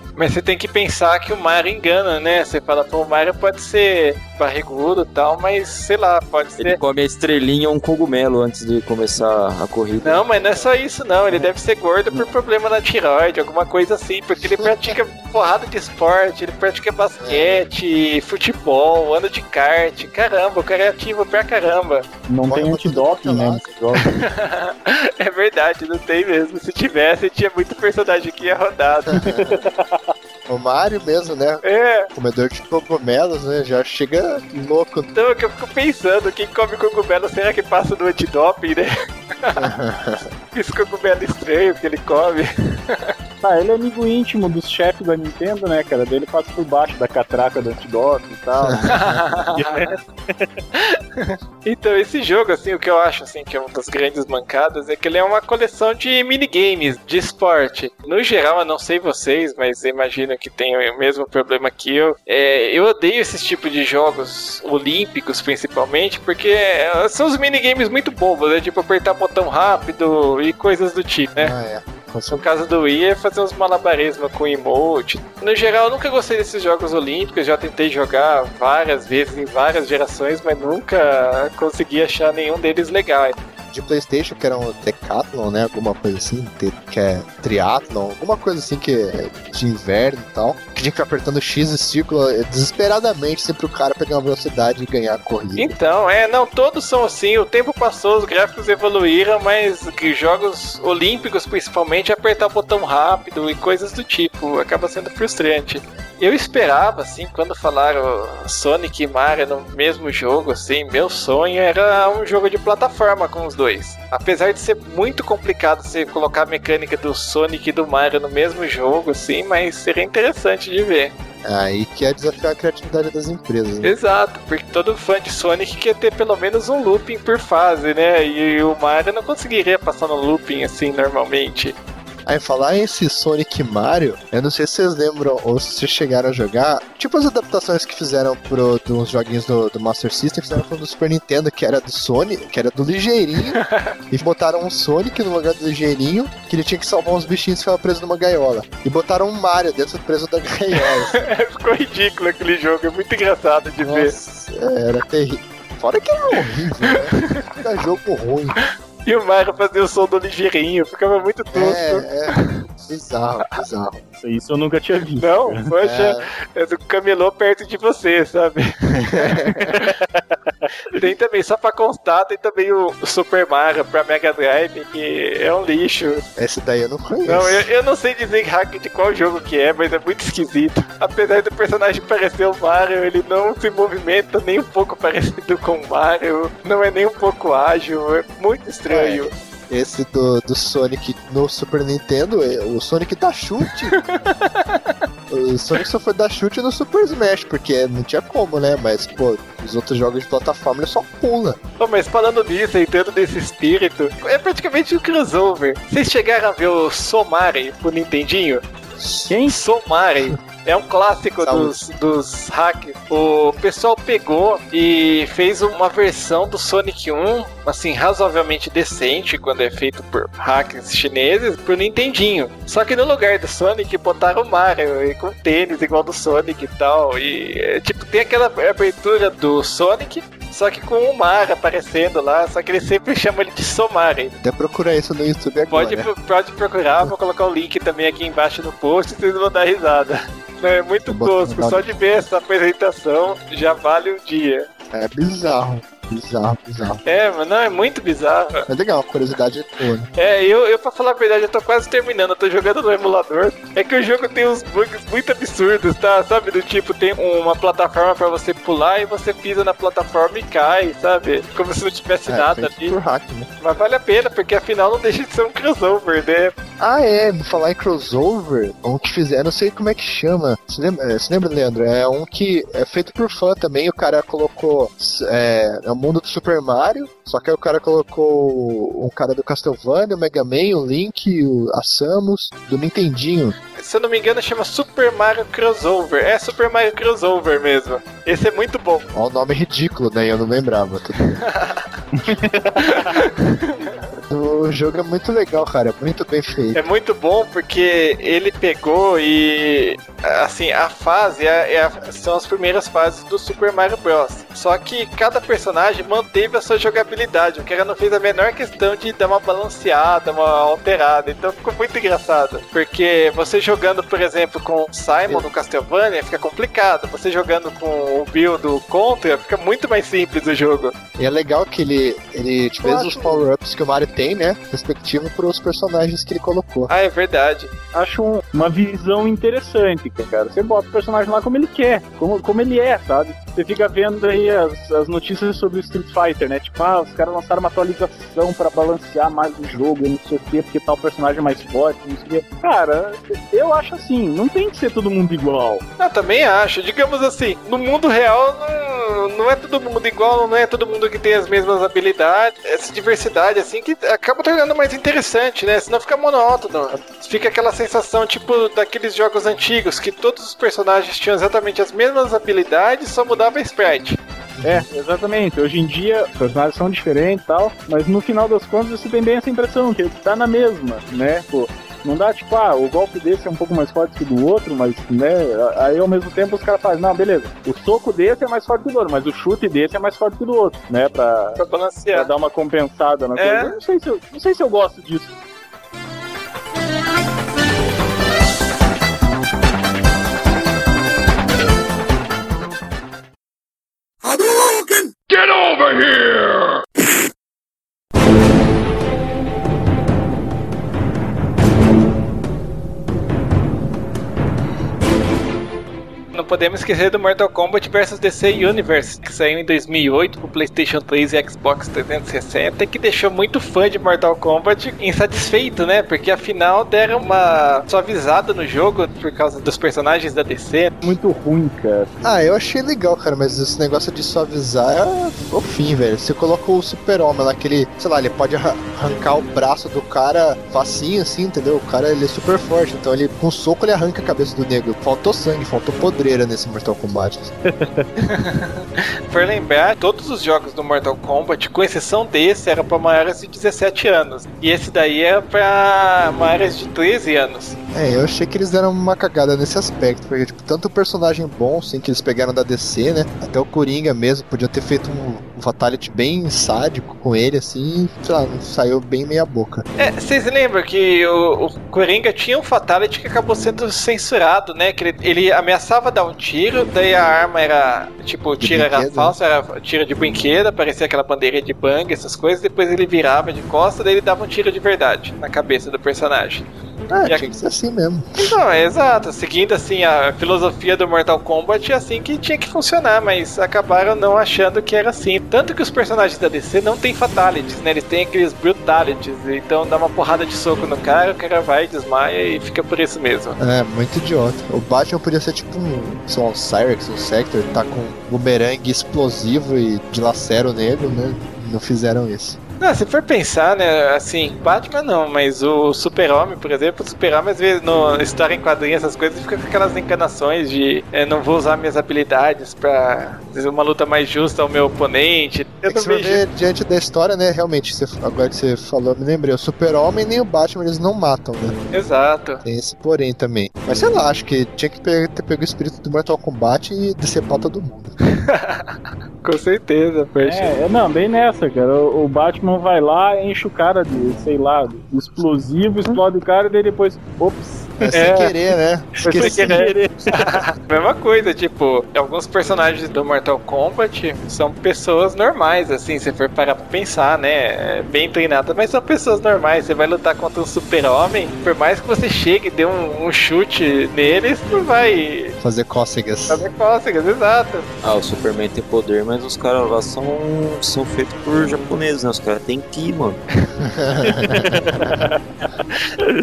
Speaker 2: Mas você tem que pensar que o Mario engana, né? Você fala, pô, o Mario pode ser barrigudo e tal, mas sei lá, pode
Speaker 3: Ele
Speaker 2: ser.
Speaker 3: come a estrelinha ou um cogumelo antes de começar a corrida.
Speaker 2: Não, mas não é só isso, não. Ele deve ser gordo por problema na tiroide, alguma coisa assim, porque ele pratica porrada de esporte, ele pratica basquete, futebol, anda de kart. Caramba, o cara é ativo pra caramba.
Speaker 4: Não
Speaker 5: Bora
Speaker 4: tem
Speaker 5: pra
Speaker 4: antidoping, né?
Speaker 2: É verdade, não tem mesmo. Se tivesse, tinha muito personagem que ia rodado.
Speaker 5: O Mario mesmo, né?
Speaker 2: É,
Speaker 5: Comedor de cogumelos, né? Já chega louco.
Speaker 2: então é que eu fico pensando, quem come cogumelo, será que passa do antidoping, né? Esse cogumelo estranho que ele come.
Speaker 4: Tá, ele é amigo íntimo dos chefes da Nintendo, né, cara? Dele passa por baixo da catraca do antidoping e tal.
Speaker 2: Então, esse jogo, assim, o que eu acho, assim, que é uma das grandes mancadas é que ele é uma coleção de minigames, de esporte. No geral, eu não sei vocês, mas imagino que tem o mesmo problema que eu. É, eu odeio esse tipo de jogos olímpicos, principalmente, porque é, são os minigames muito bobos, né? Tipo, apertar botão rápido e coisas do tipo, né?
Speaker 5: Ah, é.
Speaker 2: No caso do Wii é fazer uns malabarismos com emote. No geral, eu nunca gostei desses jogos olímpicos, já tentei jogar várias vezes em várias gerações, mas nunca consegui achar nenhum deles legal.
Speaker 5: De Playstation, que era um Decathlon, né? Alguma coisa assim, que é Triathlon, alguma coisa assim que é de inverno e tal. Que tinha que apertando X e círculo é, desesperadamente sempre o cara pegar uma velocidade e ganhar a corrida.
Speaker 2: Então, é, não, todos são assim, o tempo passou, os gráficos evoluíram, mas que jogos olímpicos, principalmente, apertar o botão rápido e coisas do tipo, acaba sendo frustrante. Eu esperava, assim, quando falaram Sonic e Mario no mesmo jogo, assim, meu sonho era um jogo de plataforma com os dois. Apesar de ser muito complicado você colocar a mecânica do Sonic e do Mario no mesmo jogo, assim, mas seria interessante de ver.
Speaker 5: Aí que é desafiar a criatividade das empresas. Né?
Speaker 2: Exato, porque todo fã de Sonic quer ter pelo menos um looping por fase, né? E o Mario não conseguiria passar no looping assim normalmente.
Speaker 5: Aí falar esse Sonic Mario, eu não sei se vocês lembram ou se vocês chegaram a jogar, tipo as adaptações que fizeram pro dos joguinhos do, do Master System, fizeram pro do Super Nintendo, que era do Sonic, que era do Ligeirinho, e botaram um Sonic no lugar do Ligeirinho, que ele tinha que salvar uns bichinhos que estavam presos numa gaiola. E botaram um Mario dentro preso da gaiola.
Speaker 2: Ficou ridículo aquele jogo, é muito engraçado de
Speaker 5: Nossa, ver. É, era terrível. Fora que era horrível, né? Cada jogo ruim.
Speaker 2: E o Mario fazia o som do ligeirinho, ficava muito tosco.
Speaker 5: É, é. Bizarro, bizarro.
Speaker 4: Isso eu nunca tinha visto.
Speaker 2: Não, poxa, é, é do camelô perto de você, sabe? tem também, só pra constar, tem também o Super Mario pra Mega Drive, que é um lixo.
Speaker 5: Esse daí eu não conheço.
Speaker 2: Não, eu, eu não sei dizer hack de qual jogo que é, mas é muito esquisito. Apesar do personagem parecer o Mario, ele não se movimenta nem um pouco parecido com o Mario, não é nem um pouco ágil, é muito estranho.
Speaker 5: É esse do, do Sonic no Super Nintendo, é, o Sonic dá chute. o Sonic só foi dar chute no Super Smash, porque não tinha como, né? Mas, pô, os outros jogos de plataforma ele só pula.
Speaker 2: Oh, mas falando nisso, entrando desse espírito, é praticamente um crossover. Vocês chegaram a ver o Somari pro Nintendinho?
Speaker 4: Quem?
Speaker 2: Somari. É um clássico dos, dos hacks. O pessoal pegou e fez uma versão do Sonic 1, assim, razoavelmente decente, quando é feito por hackers chineses, pro Nintendinho. Só que no lugar do Sonic botaram o Mario, e com tênis igual do Sonic e tal. E, é, tipo, tem aquela abertura do Sonic, só que com o Mario aparecendo lá, só que ele sempre chama ele de Somari.
Speaker 5: Até procurar isso no YouTube agora.
Speaker 2: Pode, pode procurar, vou colocar o link também aqui embaixo no post e vocês vão dar risada. É muito tosco, só de ver essa apresentação já vale o dia.
Speaker 5: É bizarro. Bizarro, bizarro.
Speaker 2: É, mas não, é muito bizarro.
Speaker 5: É legal, curiosidade
Speaker 2: toda. Né? É, eu, eu pra falar a verdade, eu tô quase terminando, eu tô jogando no emulador. É que o jogo tem uns bugs muito absurdos, tá? Sabe? Do tipo, tem uma plataforma pra você pular e você pisa na plataforma e cai, sabe? Como se não tivesse
Speaker 5: é,
Speaker 2: nada ali.
Speaker 5: Por hack, né?
Speaker 2: Mas vale a pena, porque afinal não deixa de ser um crossover, né?
Speaker 5: Ah, é, falar em crossover, um que fizeram, não sei como é que chama. Você lembra, você lembra, Leandro? É um que é feito por fã também, o cara colocou. É, é um mundo do Super Mario, só que aí o cara colocou um cara do Castlevania, o Mega Man, o Link, o, a Samus, do Nintendinho.
Speaker 2: Se eu não me engano, chama Super Mario Crossover. É Super Mario Crossover mesmo. Esse é muito bom.
Speaker 5: Olha o nome ridículo, né? Eu não lembrava. o jogo é muito legal, cara. É muito bem feito.
Speaker 2: É muito bom porque ele pegou e. Assim, a fase é, é são as primeiras fases do Super Mario Bros. Só que cada personagem manteve a sua jogabilidade. O que ela não fez a menor questão de dar uma balanceada, uma alterada. Então ficou muito engraçado. Porque você jogando, por exemplo, com o Simon no Castlevania fica complicado. Você jogando com o Bill do Contra fica muito mais simples o jogo.
Speaker 5: E é legal que ele, ele tipo, os power-ups que o Mario tem, né? Respectivo para os personagens que ele colocou.
Speaker 2: Ah, é verdade.
Speaker 4: Acho um, uma visão interessante, cara. Você bota o personagem lá como ele quer, como, como ele é, sabe? Você fica vendo aí as, as notícias sobre o Street Fighter, né? Tipo, ah, os caras lançaram uma atualização para balancear mais o jogo, não sei o quê, porque tal personagem é mais forte, não sei o quê. Cara, eu acho assim, não tem que ser todo mundo igual.
Speaker 2: Eu também acho. Digamos assim, no mundo real não, não é todo mundo igual, não é todo mundo que tem as mesmas habilidades. Essa diversidade, assim, que acaba tornando mais interessante, né? Senão fica monótono. Fica aquela sensação, tipo, daqueles jogos antigos, que todos os personagens tinham exatamente as mesmas habilidades, só mudava a sprite.
Speaker 4: É, exatamente. Hoje em dia, os personagens são diferentes e tal, mas no final das contas você tem bem essa impressão, que ele tá na mesma, né? Pô, não dá tipo, ah, o golpe desse é um pouco mais forte que o do outro, mas, né, aí ao mesmo tempo os caras fazem, não, beleza, o soco desse é mais forte que o do outro, mas o chute desse é mais forte que o do outro, né, pra,
Speaker 2: pra balancear.
Speaker 4: Pra dar uma compensada na é. coisa. não sei, se eu, não sei se eu gosto disso.
Speaker 6: Get over here!
Speaker 2: Não podemos esquecer do Mortal Kombat vs DC Universe, que saiu em 2008 pro PlayStation 3 e Xbox 360, que deixou muito fã de Mortal Kombat insatisfeito, né? Porque afinal deram uma suavizada no jogo por causa dos personagens da DC.
Speaker 4: Muito ruim, cara.
Speaker 5: Ah, eu achei legal, cara, mas esse negócio de suavizar é o fim, velho. Você colocou o super-homem lá, que ele, sei lá, ele pode arra- arrancar o braço do cara facinho, assim, entendeu? O cara, ele é super forte, então ele, com um soco, ele arranca a cabeça do negro. Faltou sangue, faltou podreira nesse Mortal Kombat.
Speaker 2: Por lembrar, todos os jogos do Mortal Kombat, com exceção desse, eram para maiores de 17 anos. E esse daí era para maiores de 13 anos.
Speaker 5: É, eu achei que eles deram uma cagada nesse aspecto, porque, tipo, tanto o personagem bom, assim, que eles pegaram da DC, né? Até o Coringa mesmo, podia ter feito um, um Fatality bem sádico com ele, assim, sei lá, saiu bem meia boca.
Speaker 2: É, vocês lembram que o, o Coringa tinha um Fatality que acabou sendo censurado, né? Que ele, ele ameaçava dar um tiro, daí a arma era, tipo, o tiro era
Speaker 5: brinquedo,
Speaker 2: falso, era tiro de brinquedo, aparecia aquela bandeira de bang, essas coisas, depois ele virava de costa, daí ele dava um tiro de verdade na cabeça do personagem. A-
Speaker 5: tinha que ser assim mesmo.
Speaker 2: Não, é exato. Seguindo assim a filosofia do Mortal Kombat, é assim que tinha que funcionar, mas acabaram não achando que era assim. Tanto que os personagens da DC não têm fatalities, né? Eles têm aqueles brutalities. Então dá uma porrada de soco no cara, o cara vai, desmaia e fica por isso mesmo.
Speaker 5: É, muito idiota. O Batman podia ser tipo um, sei lá, um Cyrex, um Sector, tá com um bumerangue explosivo e dilacera o negro, né? Não fizeram isso.
Speaker 2: Não, se for pensar, né, assim, Batman não, mas o Super-Homem, por exemplo, o Super-Homem às vezes no história em quadrinhos, essas coisas, fica com aquelas encanações de é, não vou usar minhas habilidades pra uma luta mais justa ao meu oponente. Eu
Speaker 5: É que
Speaker 2: vejo.
Speaker 5: ver diante da história, né? Realmente, você- agora que você falou, eu me lembrei. O Super-Homem nem o Batman eles não matam, né?
Speaker 2: Exato.
Speaker 5: Tem esse porém também. Mas sei lá, acho que tinha que ter pego o espírito do Mortal Kombat e decepar todo mundo.
Speaker 2: Com certeza, poxa.
Speaker 4: É, é, não, bem nessa, cara. O, o Batman vai lá, enche o cara de, sei lá, de explosivo, explode o cara e daí depois, ops.
Speaker 5: É sem
Speaker 2: É.
Speaker 5: querer, né?
Speaker 2: Foi sem querer. Mesma coisa, tipo, alguns personagens do Mortal Kombat são pessoas normais, assim, se for parar pra pensar, né? É Bem treinadas, mas são pessoas normais. Você vai lutar contra um super-homem, por mais que você chegue e dê um, um chute neles, não vai
Speaker 5: Fazer cócegas.
Speaker 2: fazer cócegas, exato.
Speaker 3: Ah, o Superman tem poder, mas os caras lá são, são feitos por japoneses, né? Os caras têm ki, mano.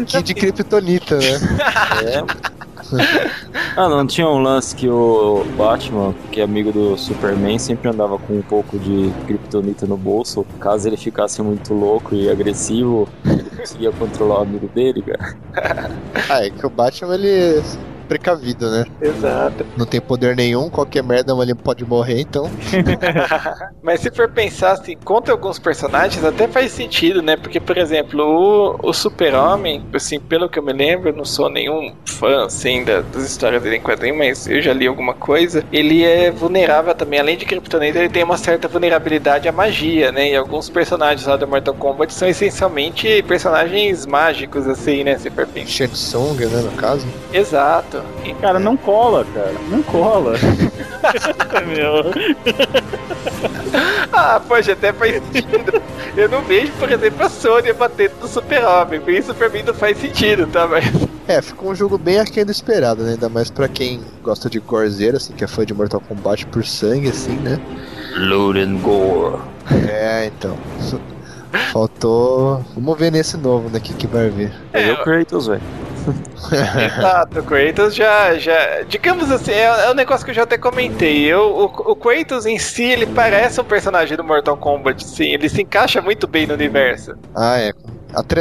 Speaker 5: Que de Kryptonita, né?
Speaker 3: É. ah, não tinha um lance que o Batman, que é amigo do Superman, sempre andava com um pouco de kryptonita no bolso. Caso ele ficasse muito louco e agressivo, ele conseguia controlar o amigo dele, cara.
Speaker 5: Ah, é que o Batman ele precavido, né?
Speaker 2: Exato.
Speaker 5: Não tem poder nenhum, qualquer merda ele pode morrer, então.
Speaker 2: Mas se for pensar assim, contra alguns personagens, até faz sentido, né? Porque, por exemplo, o, o Super-Homem, assim, pelo que eu me lembro, eu não sou nenhum fã, assim, da, das histórias dele em quadrinho, mas eu já li alguma coisa. Ele é vulnerável também, além de Kryptonita, ele tem uma certa vulnerabilidade à magia, né? E alguns personagens lá do Mortal Kombat são essencialmente personagens mágicos, assim, né? Se for pensar.
Speaker 5: Shang Tsung, né, no caso.
Speaker 2: Exato. E,
Speaker 4: Cara, não cola, cara. Não cola. Meu.
Speaker 2: Ah, poxa, até faz sentido. Eu não vejo, por exemplo, a Sony batendo no Super-Homem. Isso pra mim não faz sentido, tá? Mas
Speaker 5: É, ficou um jogo bem aquém do esperado, né? Ainda mais pra quem gosta de gorzeira, assim, que é fã de Mortal Kombat por sangue, assim, né?
Speaker 3: Load and Gore.
Speaker 5: É, então. Faltou. Vamos ver nesse novo, né? O que, que vai vir.
Speaker 3: É, o Kratos, velho.
Speaker 2: Exato, o Kratos já, já. Digamos assim, é, é um negócio que eu já até comentei. Eu, o, o Kratos em si, ele parece um personagem do Mortal Kombat, sim. Ele se encaixa muito bem no universo.
Speaker 5: Ah, é.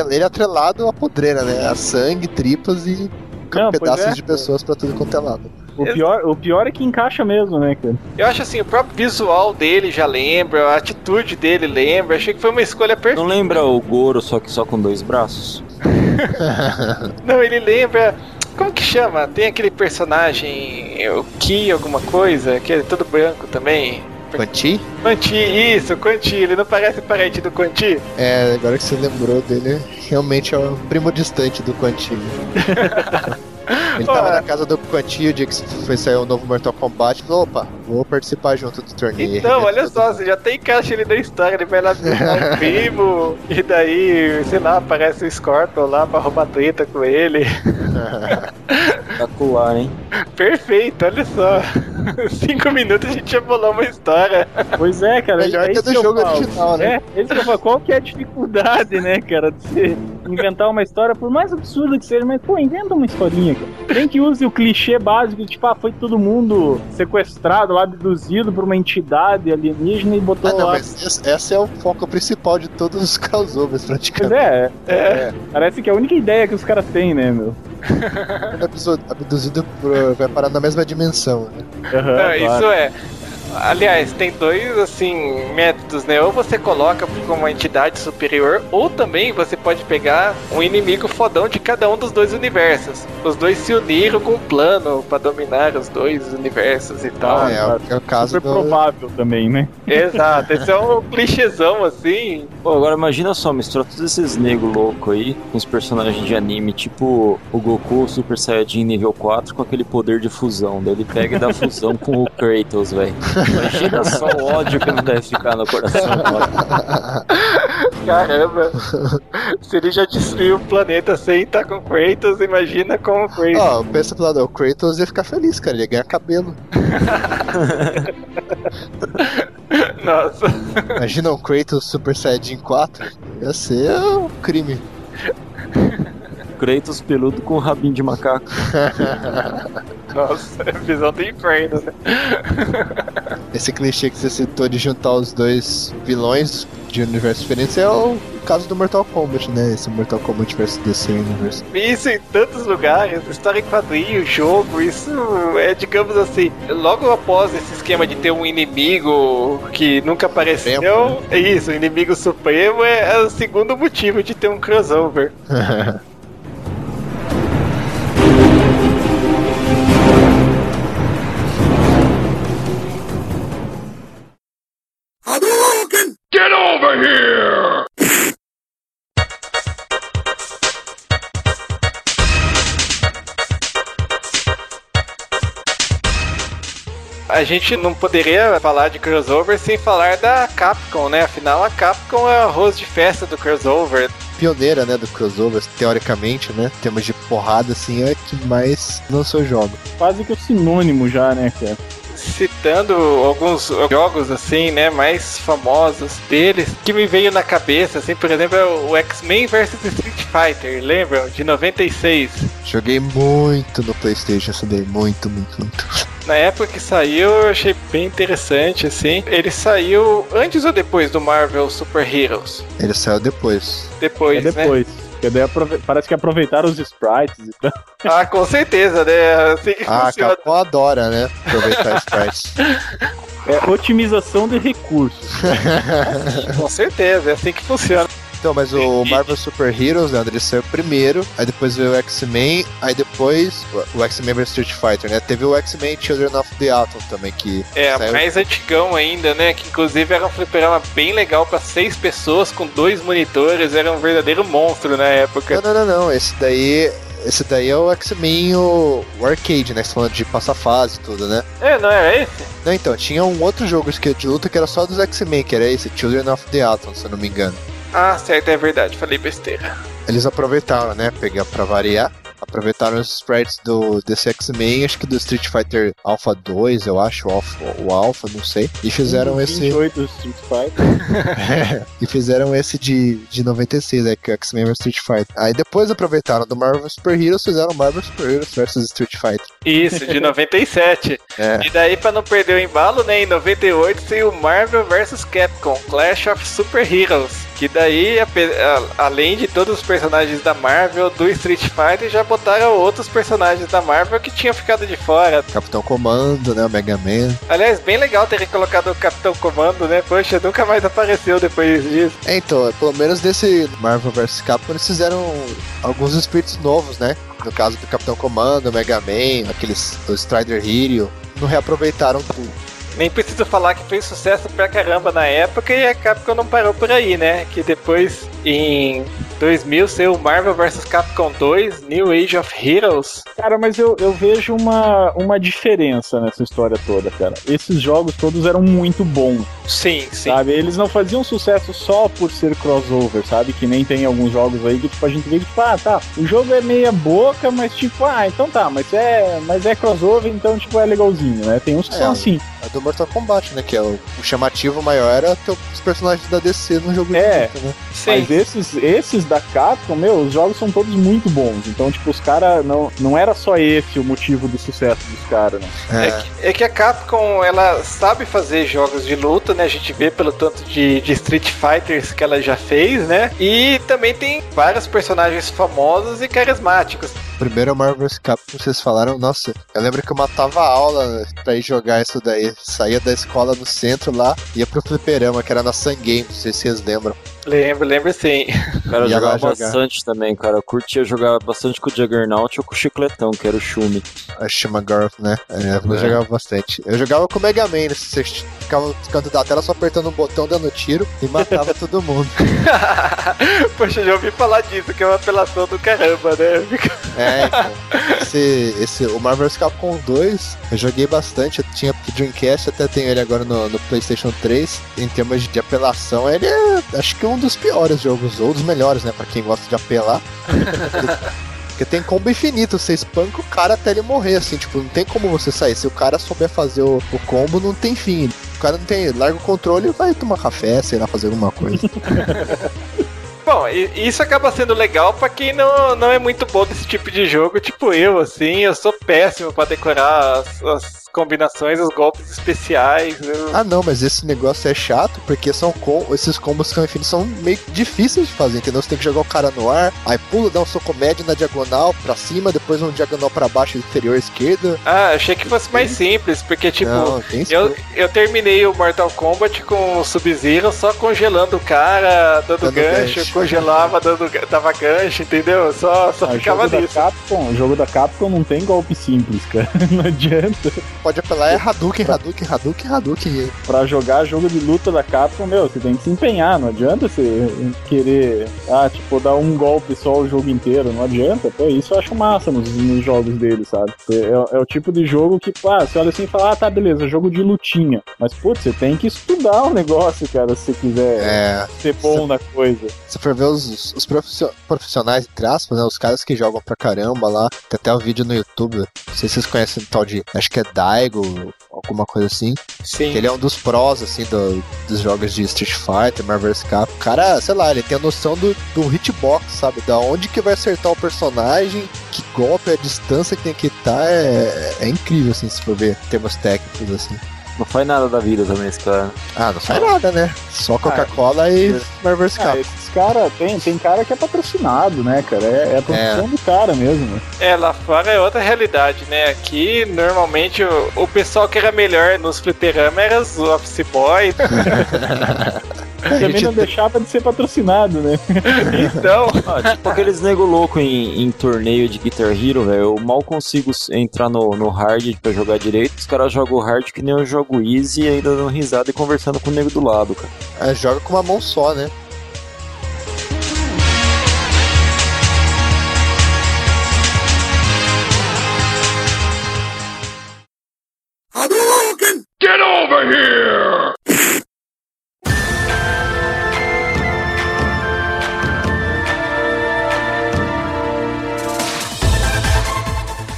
Speaker 5: Ele é atrelado à podreira, né? A sangue, tripas e
Speaker 4: Não,
Speaker 5: pedaços
Speaker 4: é.
Speaker 5: de pessoas pra tudo quanto é lado.
Speaker 4: O pior, o pior é que encaixa mesmo, né, cara?
Speaker 2: Eu acho assim, o próprio visual dele já lembra, a atitude dele lembra. Achei que foi uma escolha perfeita.
Speaker 3: Não lembra o Goro, só que só com dois braços?
Speaker 2: Não, ele lembra. Como que chama? Tem aquele personagem, o Ki, alguma coisa, que é todo branco também.
Speaker 5: Quanti?
Speaker 2: Quanti, isso, Quanti. Ele não parece parente do Quanti?
Speaker 5: É, agora que você lembrou dele, realmente é o primo distante do Quanti. Ele tava na casa do Quantia o dia que foi sair o novo Mortal Kombat. Falou, opa, vou participar junto do torneio.
Speaker 2: Então, olha só, você já tem caixa ali da história, ele vai lá primo, e daí, sei lá, aparece o Scorpion lá pra roubar treta com ele.
Speaker 3: Espetacular, hein?
Speaker 2: Perfeito, olha só. Cinco minutos a gente já bolou uma história.
Speaker 4: Pois é, cara.
Speaker 5: Melhor
Speaker 4: é
Speaker 5: que a
Speaker 4: isso
Speaker 5: do jogo original, né?
Speaker 4: É, esse que eu falo. Qual que é a dificuldade, né, cara, de você inventar uma história, por mais absurda que seja, mas, pô, inventa uma historinha, cara. Tem que use o clichê básico, tipo, ah, foi todo mundo sequestrado lá, abduzido por uma entidade alienígena e botou
Speaker 5: Ah, não,
Speaker 4: lá.
Speaker 5: mas esse, esse é o foco principal de todos os crossovers,
Speaker 4: Pois
Speaker 5: praticamente.
Speaker 4: é, é, parece que é a única ideia que os caras têm, né, meu?
Speaker 5: Abduzido por- vai parar na mesma dimensão, né?
Speaker 4: Aham,
Speaker 2: Não,
Speaker 4: claro.
Speaker 2: Isso é. Aliás, tem dois assim métodos, né? Ou você coloca como uma entidade superior, ou também você pode pegar um inimigo fodão de cada um dos dois universos. Os dois se uniram com um plano pra dominar os dois universos e tal.
Speaker 5: Ah, é, o- é o caso
Speaker 4: Super
Speaker 5: do...
Speaker 4: provável também, né?
Speaker 2: Exato, esse é um clichêzão assim.
Speaker 3: Pô, agora imagina só, mistura todos esses negros loucos aí com os personagens de anime, tipo o Goku o Super Saiyajin nível 4 com aquele poder de fusão. Daí ele pega e dá fusão com o Kratos, velho. Imagina só o ódio que não deve ficar no coração. Cara.
Speaker 2: Caramba, se ele já destruiu o planeta sem estar com Kratos, imagina com o Kratos.
Speaker 5: Ó, pensa pro lado, o Kratos ia ficar feliz, cara, ele ia ganhar cabelo.
Speaker 2: Nossa.
Speaker 5: Imagina um Kratos Super Saiyajin 4, ia ser um crime.
Speaker 3: Kratos peludo com rabinho de macaco.
Speaker 2: Nossa, é visão do inferno, né?
Speaker 5: Esse clichê que você citou de juntar os dois vilões de universos diferentes é o caso do Mortal Kombat, né? Esse Mortal Kombat vs DC Universe.
Speaker 2: Isso em tantos lugares, história em quadrinho, jogo, isso é, digamos assim, logo após esse esquema de ter um inimigo que nunca apareceu,
Speaker 5: Supremo,
Speaker 2: é isso, o inimigo supremo é, é o segundo motivo de ter um crossover. A gente não poderia falar de crossover sem falar da Capcom, né? Afinal, a Capcom é o arroz de festa do crossover.
Speaker 5: Pioneira, né, do crossover, teoricamente, né? Temas de porrada, assim, é que mais lançou jogo.
Speaker 4: Quase que o sinônimo já, né, cara?
Speaker 2: Citando alguns jogos assim, né, mais famosos deles, que me veio na cabeça, assim, por exemplo, é o X-Men vs Street Fighter, lembram? De 96.
Speaker 5: Joguei muito no Playstation essa daí, muito, muito, muito.
Speaker 2: Na época que saiu, eu achei bem interessante, assim. Ele saiu antes ou depois do Marvel Super Heroes?
Speaker 5: Ele saiu depois.
Speaker 2: Depois,
Speaker 4: é depois. Porque daí aprove- parece que aproveitaram os sprites e tal.
Speaker 2: né? Ah, com certeza, né? Assim que
Speaker 5: Ah, a
Speaker 2: funciona.
Speaker 5: Capcom adora, né? Aproveitar sprites.
Speaker 4: É otimização de recursos.
Speaker 2: Com certeza, é assim que funciona.
Speaker 5: Então, mas o Marvel Super Heroes, né, ele saiu primeiro, aí depois veio o X-Men, aí depois o X-Men vs Street Fighter, né? Teve o X-Men Children of the Atom também, que
Speaker 2: É,
Speaker 5: saiu...
Speaker 2: mais antigão ainda, né? Que inclusive era um fliperama bem legal pra seis pessoas com dois monitores, era um verdadeiro monstro na época.
Speaker 5: Não, não, não, não, esse daí... Esse daí é o X-Men, o, arcade, né? Você falando de passar fase e tudo, né?
Speaker 2: É, não era esse?
Speaker 5: Não, então, tinha um outro jogo de luta que era só dos X-Men, que era esse, Children of the Atom, se eu não me engano.
Speaker 2: Ah, certo, é verdade, falei besteira.
Speaker 5: Eles aproveitaram, né? Pegar pra variar. Aproveitaram os sprites do desse X-Men, acho que do Street Fighter Alpha 2, eu acho, o Alpha, o Alpha, não sei. E fizeram esse.
Speaker 4: 28 Street Fighter.
Speaker 5: e fizeram esse de, de 96, é que é o X-Men vs Street Fighter. Aí depois aproveitaram do Marvel Super Heroes, fizeram Marvel Super Heroes vs Street Fighter.
Speaker 2: Isso, de 97.
Speaker 5: É.
Speaker 2: E daí, pra não perder o embalo, né, em 98 saiu o Marvel vs Capcom Clash of Super Heroes. Que daí, ape- a- além de todos os personagens da Marvel, do Street Fighter, já botaram outros personagens da Marvel que tinham ficado de fora.
Speaker 5: Capitão Comando, né? O Mega Man.
Speaker 2: Aliás, bem legal terem colocado o Capitão Comando, né? Poxa, nunca mais apareceu depois disso.
Speaker 5: É, então, pelo menos desse Marvel vs Capcom eles fizeram alguns espíritos novos, né? No caso do Capitão Comando, Mega Man, aqueles o Strider Hero. Não reaproveitaram tudo.
Speaker 2: Nem preciso falar que fez sucesso pra caramba na época e a Capcom não parou por aí, né? Que depois, em 2000 ser o Marvel vs Capcom 2, New Age of Heroes.
Speaker 4: Cara, mas eu, eu vejo uma, uma diferença nessa história toda, cara. Esses jogos todos eram muito bons,
Speaker 2: Sim, sim.
Speaker 4: sabe? Eles não faziam sucesso só por ser crossover, sabe? Que nem tem alguns jogos aí que tipo, a gente vê que, tipo, ah, tá, o jogo é meia boca, mas tipo, ah, então tá, mas é, mas é crossover, então tipo, é legalzinho, né? Tem uns que
Speaker 5: É,
Speaker 4: são
Speaker 5: o-
Speaker 4: assim.
Speaker 5: A do Mortal Kombat, né? Que é o, o chamativo maior era ter os personagens da DC no jogo
Speaker 4: É.
Speaker 5: de luta, né?
Speaker 2: sim.
Speaker 4: Mas esses, esses da Capcom, meu, os jogos são todos muito bons. Então, tipo, os caras não, não era só esse o motivo do sucesso dos caras, né?
Speaker 2: É que, é que a Capcom, ela sabe fazer jogos de luta, né? A gente vê pelo tanto de, de Street Fighters que ela já fez, né? E também tem vários personagens famosos e carismáticos.
Speaker 5: Primeiro é o Marvel Capcom, vocês falaram, nossa, eu lembro que eu matava a aula pra ir jogar isso daí. Saía da escola no centro lá, ia pro fliperama, que era na Sun Game, não sei se vocês lembram.
Speaker 2: Lembro, lembro sim.
Speaker 3: Cara, eu jogava
Speaker 5: jogar.
Speaker 3: bastante também, cara. Eu curtia jogar bastante com o Juggernaut ou com o Chicletão, que era o Shumi.
Speaker 5: A Shimagoroth, né? É, eu jogava bastante. Eu jogava com o Mega Man? Você ficava no canto da tela só apertando um botão, dando tiro e matava todo mundo.
Speaker 2: Poxa, já ouvi falar disso, que é uma apelação do caramba, né?
Speaker 5: É, então. Esse, esse, o Marvel vs Capcom 2, eu joguei bastante. Eu tinha Dreamcast, até tenho ele agora no, no PlayStation 3. Em termos de apelação, ele é acho que um dos piores jogos, ou dos melhores, né? Pra quem gosta de apelar. Porque tem combo infinito, você espanca o cara até ele morrer, assim, tipo, não tem como você sair. Se o cara souber fazer o, o combo, não tem fim. O cara não tem. Larga o controle e vai tomar café, sei lá, fazer alguma coisa.
Speaker 2: Bom, isso acaba sendo legal pra quem não, não é muito bom desse tipo de jogo, tipo eu, assim, eu sou péssimo pra decorar as, as combinações, os golpes especiais. eu-
Speaker 5: Ah, não, mas esse negócio é chato porque são com... esses combos que infinitos são meio difíceis de fazer, entendeu? Você tem que jogar o cara no ar, aí pula, dá um soco médio na diagonal pra cima, depois um diagonal pra baixo, inferior esquerda.
Speaker 2: Ah, achei que fosse mais simples, porque tipo.
Speaker 5: não.
Speaker 2: Eu, eu terminei o Mortal Kombat com o Sub-Zero só congelando o cara, dando,
Speaker 5: Dando
Speaker 2: gancho,
Speaker 5: gancho.
Speaker 2: congelava, dando, dava gancho, entendeu? Só, só
Speaker 4: Ah, o
Speaker 2: ficava
Speaker 4: jogo da
Speaker 2: nisso.
Speaker 4: Capcom, o jogo da Capcom não tem golpe simples, cara. Não adianta.
Speaker 5: Pode apelar, é Hadouken, Hadouken, Hadouken, Hadouken.
Speaker 4: Pra jogar jogo de luta da Capcom, meu, você tem que se empenhar. Não adianta você querer, ah, tipo, dar um golpe só o jogo inteiro. Não adianta. Pô, isso eu acho massa nos, nos jogos deles, sabe? É, é o tipo de jogo que, pá, você olha assim e fala, ah, tá, beleza, jogo de lutinha. Mas, putz, você tem que estudar o negócio, cara, se você quiser
Speaker 5: É,
Speaker 4: ser bom na coisa.
Speaker 5: se for ver os, os profissio- profissionais, entre aspas, né, os caras que jogam pra caramba lá, tem até um vídeo no YouTube, não sei se vocês conhecem o tal de, acho que é Daigo, alguma coisa assim,
Speaker 2: Sim.
Speaker 5: ele é um dos prós, assim, do- dos jogos de Street Fighter, Marvel. Capcom. O cara, sei lá, ele tem a noção do, do hitbox, sabe? Da onde que vai acertar o personagem, que golpe, a distância que tem que estar, é, é incrível, assim, se for ver em termos técnicos, assim.
Speaker 3: Não faz nada da vida também esse cara.
Speaker 5: Ah, não faz nada, né? Só Coca-Cola e Marvel vs.
Speaker 4: Ah,
Speaker 5: Capcom.
Speaker 4: esses caras, tem, tem cara que é patrocinado, né, cara? É, é a profissão do cara mesmo. né?
Speaker 2: É, lá fora é outra realidade, né? Aqui, normalmente, o, o pessoal que era melhor nos fliperama era os office boys.
Speaker 4: Também
Speaker 5: gente
Speaker 4: não deixava de ser patrocinado, né?
Speaker 2: então,
Speaker 3: Ah, tipo aqueles nego louco em, em torneio de Guitar Hero, velho. Eu mal consigo entrar no, no hard pra jogar direito. Os caras jogam hard que nem eu jogo easy e ainda dando risada e conversando com o nego do lado, cara.
Speaker 5: É, joga com uma mão só, né?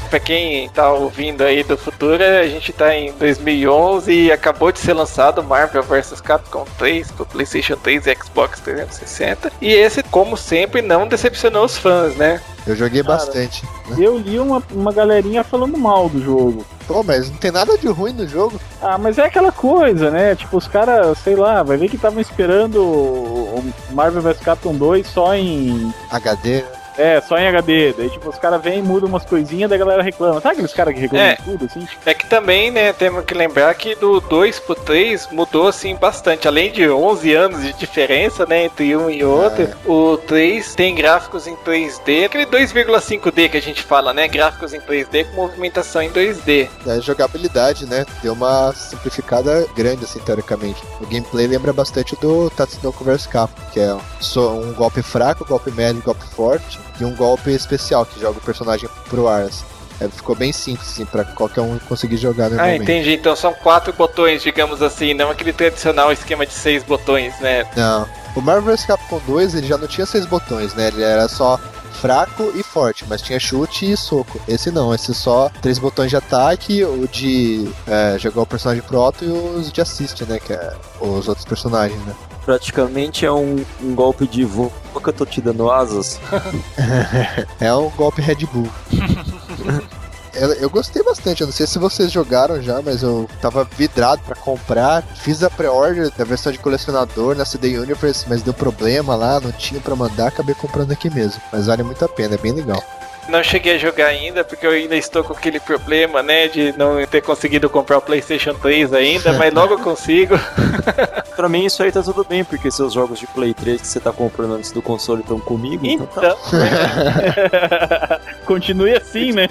Speaker 2: Pra quem tá ouvindo aí do futuro, a gente tá em 2011 e acabou de ser lançado Marvel vs Capcom 3 pro PlayStation 3 e Xbox 360. E esse, como sempre, não decepcionou os fãs, né?
Speaker 5: Eu joguei
Speaker 4: Cara.
Speaker 5: bastante.
Speaker 4: Eu li uma, uma galerinha falando mal do jogo.
Speaker 5: Pô, mas não tem nada de ruim no jogo.
Speaker 4: Ah, mas é aquela coisa, né? Tipo, os caras, sei lá, vai ver que estavam esperando o Marvel vs Capcom 2 só em.
Speaker 5: HD.
Speaker 4: É, só em HD. Daí, tipo, os caras vêm e mudam umas coisinhas, daí a galera reclama. Sabe aqueles caras que reclamam
Speaker 2: É.
Speaker 4: de tudo, assim?
Speaker 2: É que também, né, temos que lembrar que do 2 pro 3 mudou assim bastante. Além de 11 anos de diferença, né, entre um e outro, o 3 tem gráficos em 3D, aquele 2,5D que a gente fala, né, gráficos em 3D com movimentação em 2D.
Speaker 5: A jogabilidade, né? Deu uma simplificada grande, assim, teoricamente. O gameplay lembra bastante do Tatsunoko vs Capcom, que é só um golpe fraco, golpe médio, golpe forte, e um golpe especial, que joga o personagem pro ar, assim. É, ficou bem simples, assim, pra qualquer um conseguir jogar
Speaker 2: Ah,
Speaker 5: normalmente.
Speaker 2: entendi. Então são quatro botões, digamos assim, não aquele tradicional esquema de seis botões, né?
Speaker 5: Não. O Marvel vs Capcom 2, ele já não tinha seis botões, né? Ele era só fraco e forte, mas tinha chute e soco. Esse não, esse só três botões de ataque, o de é, jogar o personagem pro alto e os de assist, né? Que é os outros personagens, né?
Speaker 3: Praticamente é um, um golpe de voo que eu tô te dando asas.
Speaker 5: É um golpe Red Bull. Eu, eu gostei bastante, eu não sei se vocês jogaram já, mas eu tava vidrado pra comprar. Fiz a pré-order da versão de colecionador na CD Universe, mas deu problema lá, não tinha pra mandar, acabei comprando aqui mesmo. Mas vale muito a pena, é bem legal.
Speaker 2: Não cheguei a jogar ainda, porque eu ainda estou com aquele problema, né, de não ter conseguido comprar o PlayStation 3 ainda, mas logo eu consigo.
Speaker 3: Pra mim isso aí tá tudo bem, porque seus jogos de Play 3 que você tá comprando antes do console estão comigo, então tá.
Speaker 2: Então,
Speaker 4: Continue assim, né?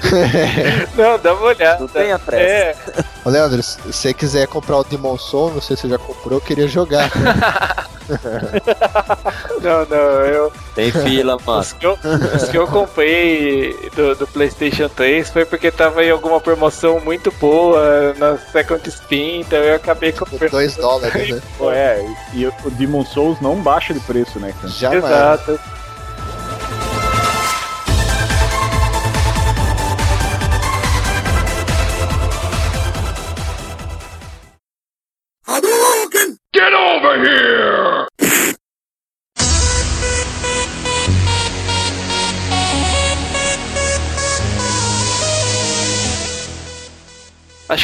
Speaker 2: não, dá uma olhada.
Speaker 3: Não tenha pressa.
Speaker 2: É,
Speaker 5: Ô Leandro, se você quiser comprar o Demon Soul, não sei se você já comprou, eu queria jogar.
Speaker 2: não, não, eu,
Speaker 3: Tem fila, mano.
Speaker 2: os, que eu, os que eu comprei do, do PlayStation 3 foi porque tava em alguma promoção muito boa na Second Spin, então eu acabei comprando.
Speaker 5: 2 dólares, né?
Speaker 4: Pô, é, e o o Demon Souls não baixa de preço, né, cara?
Speaker 5: Jamais.
Speaker 2: Exato.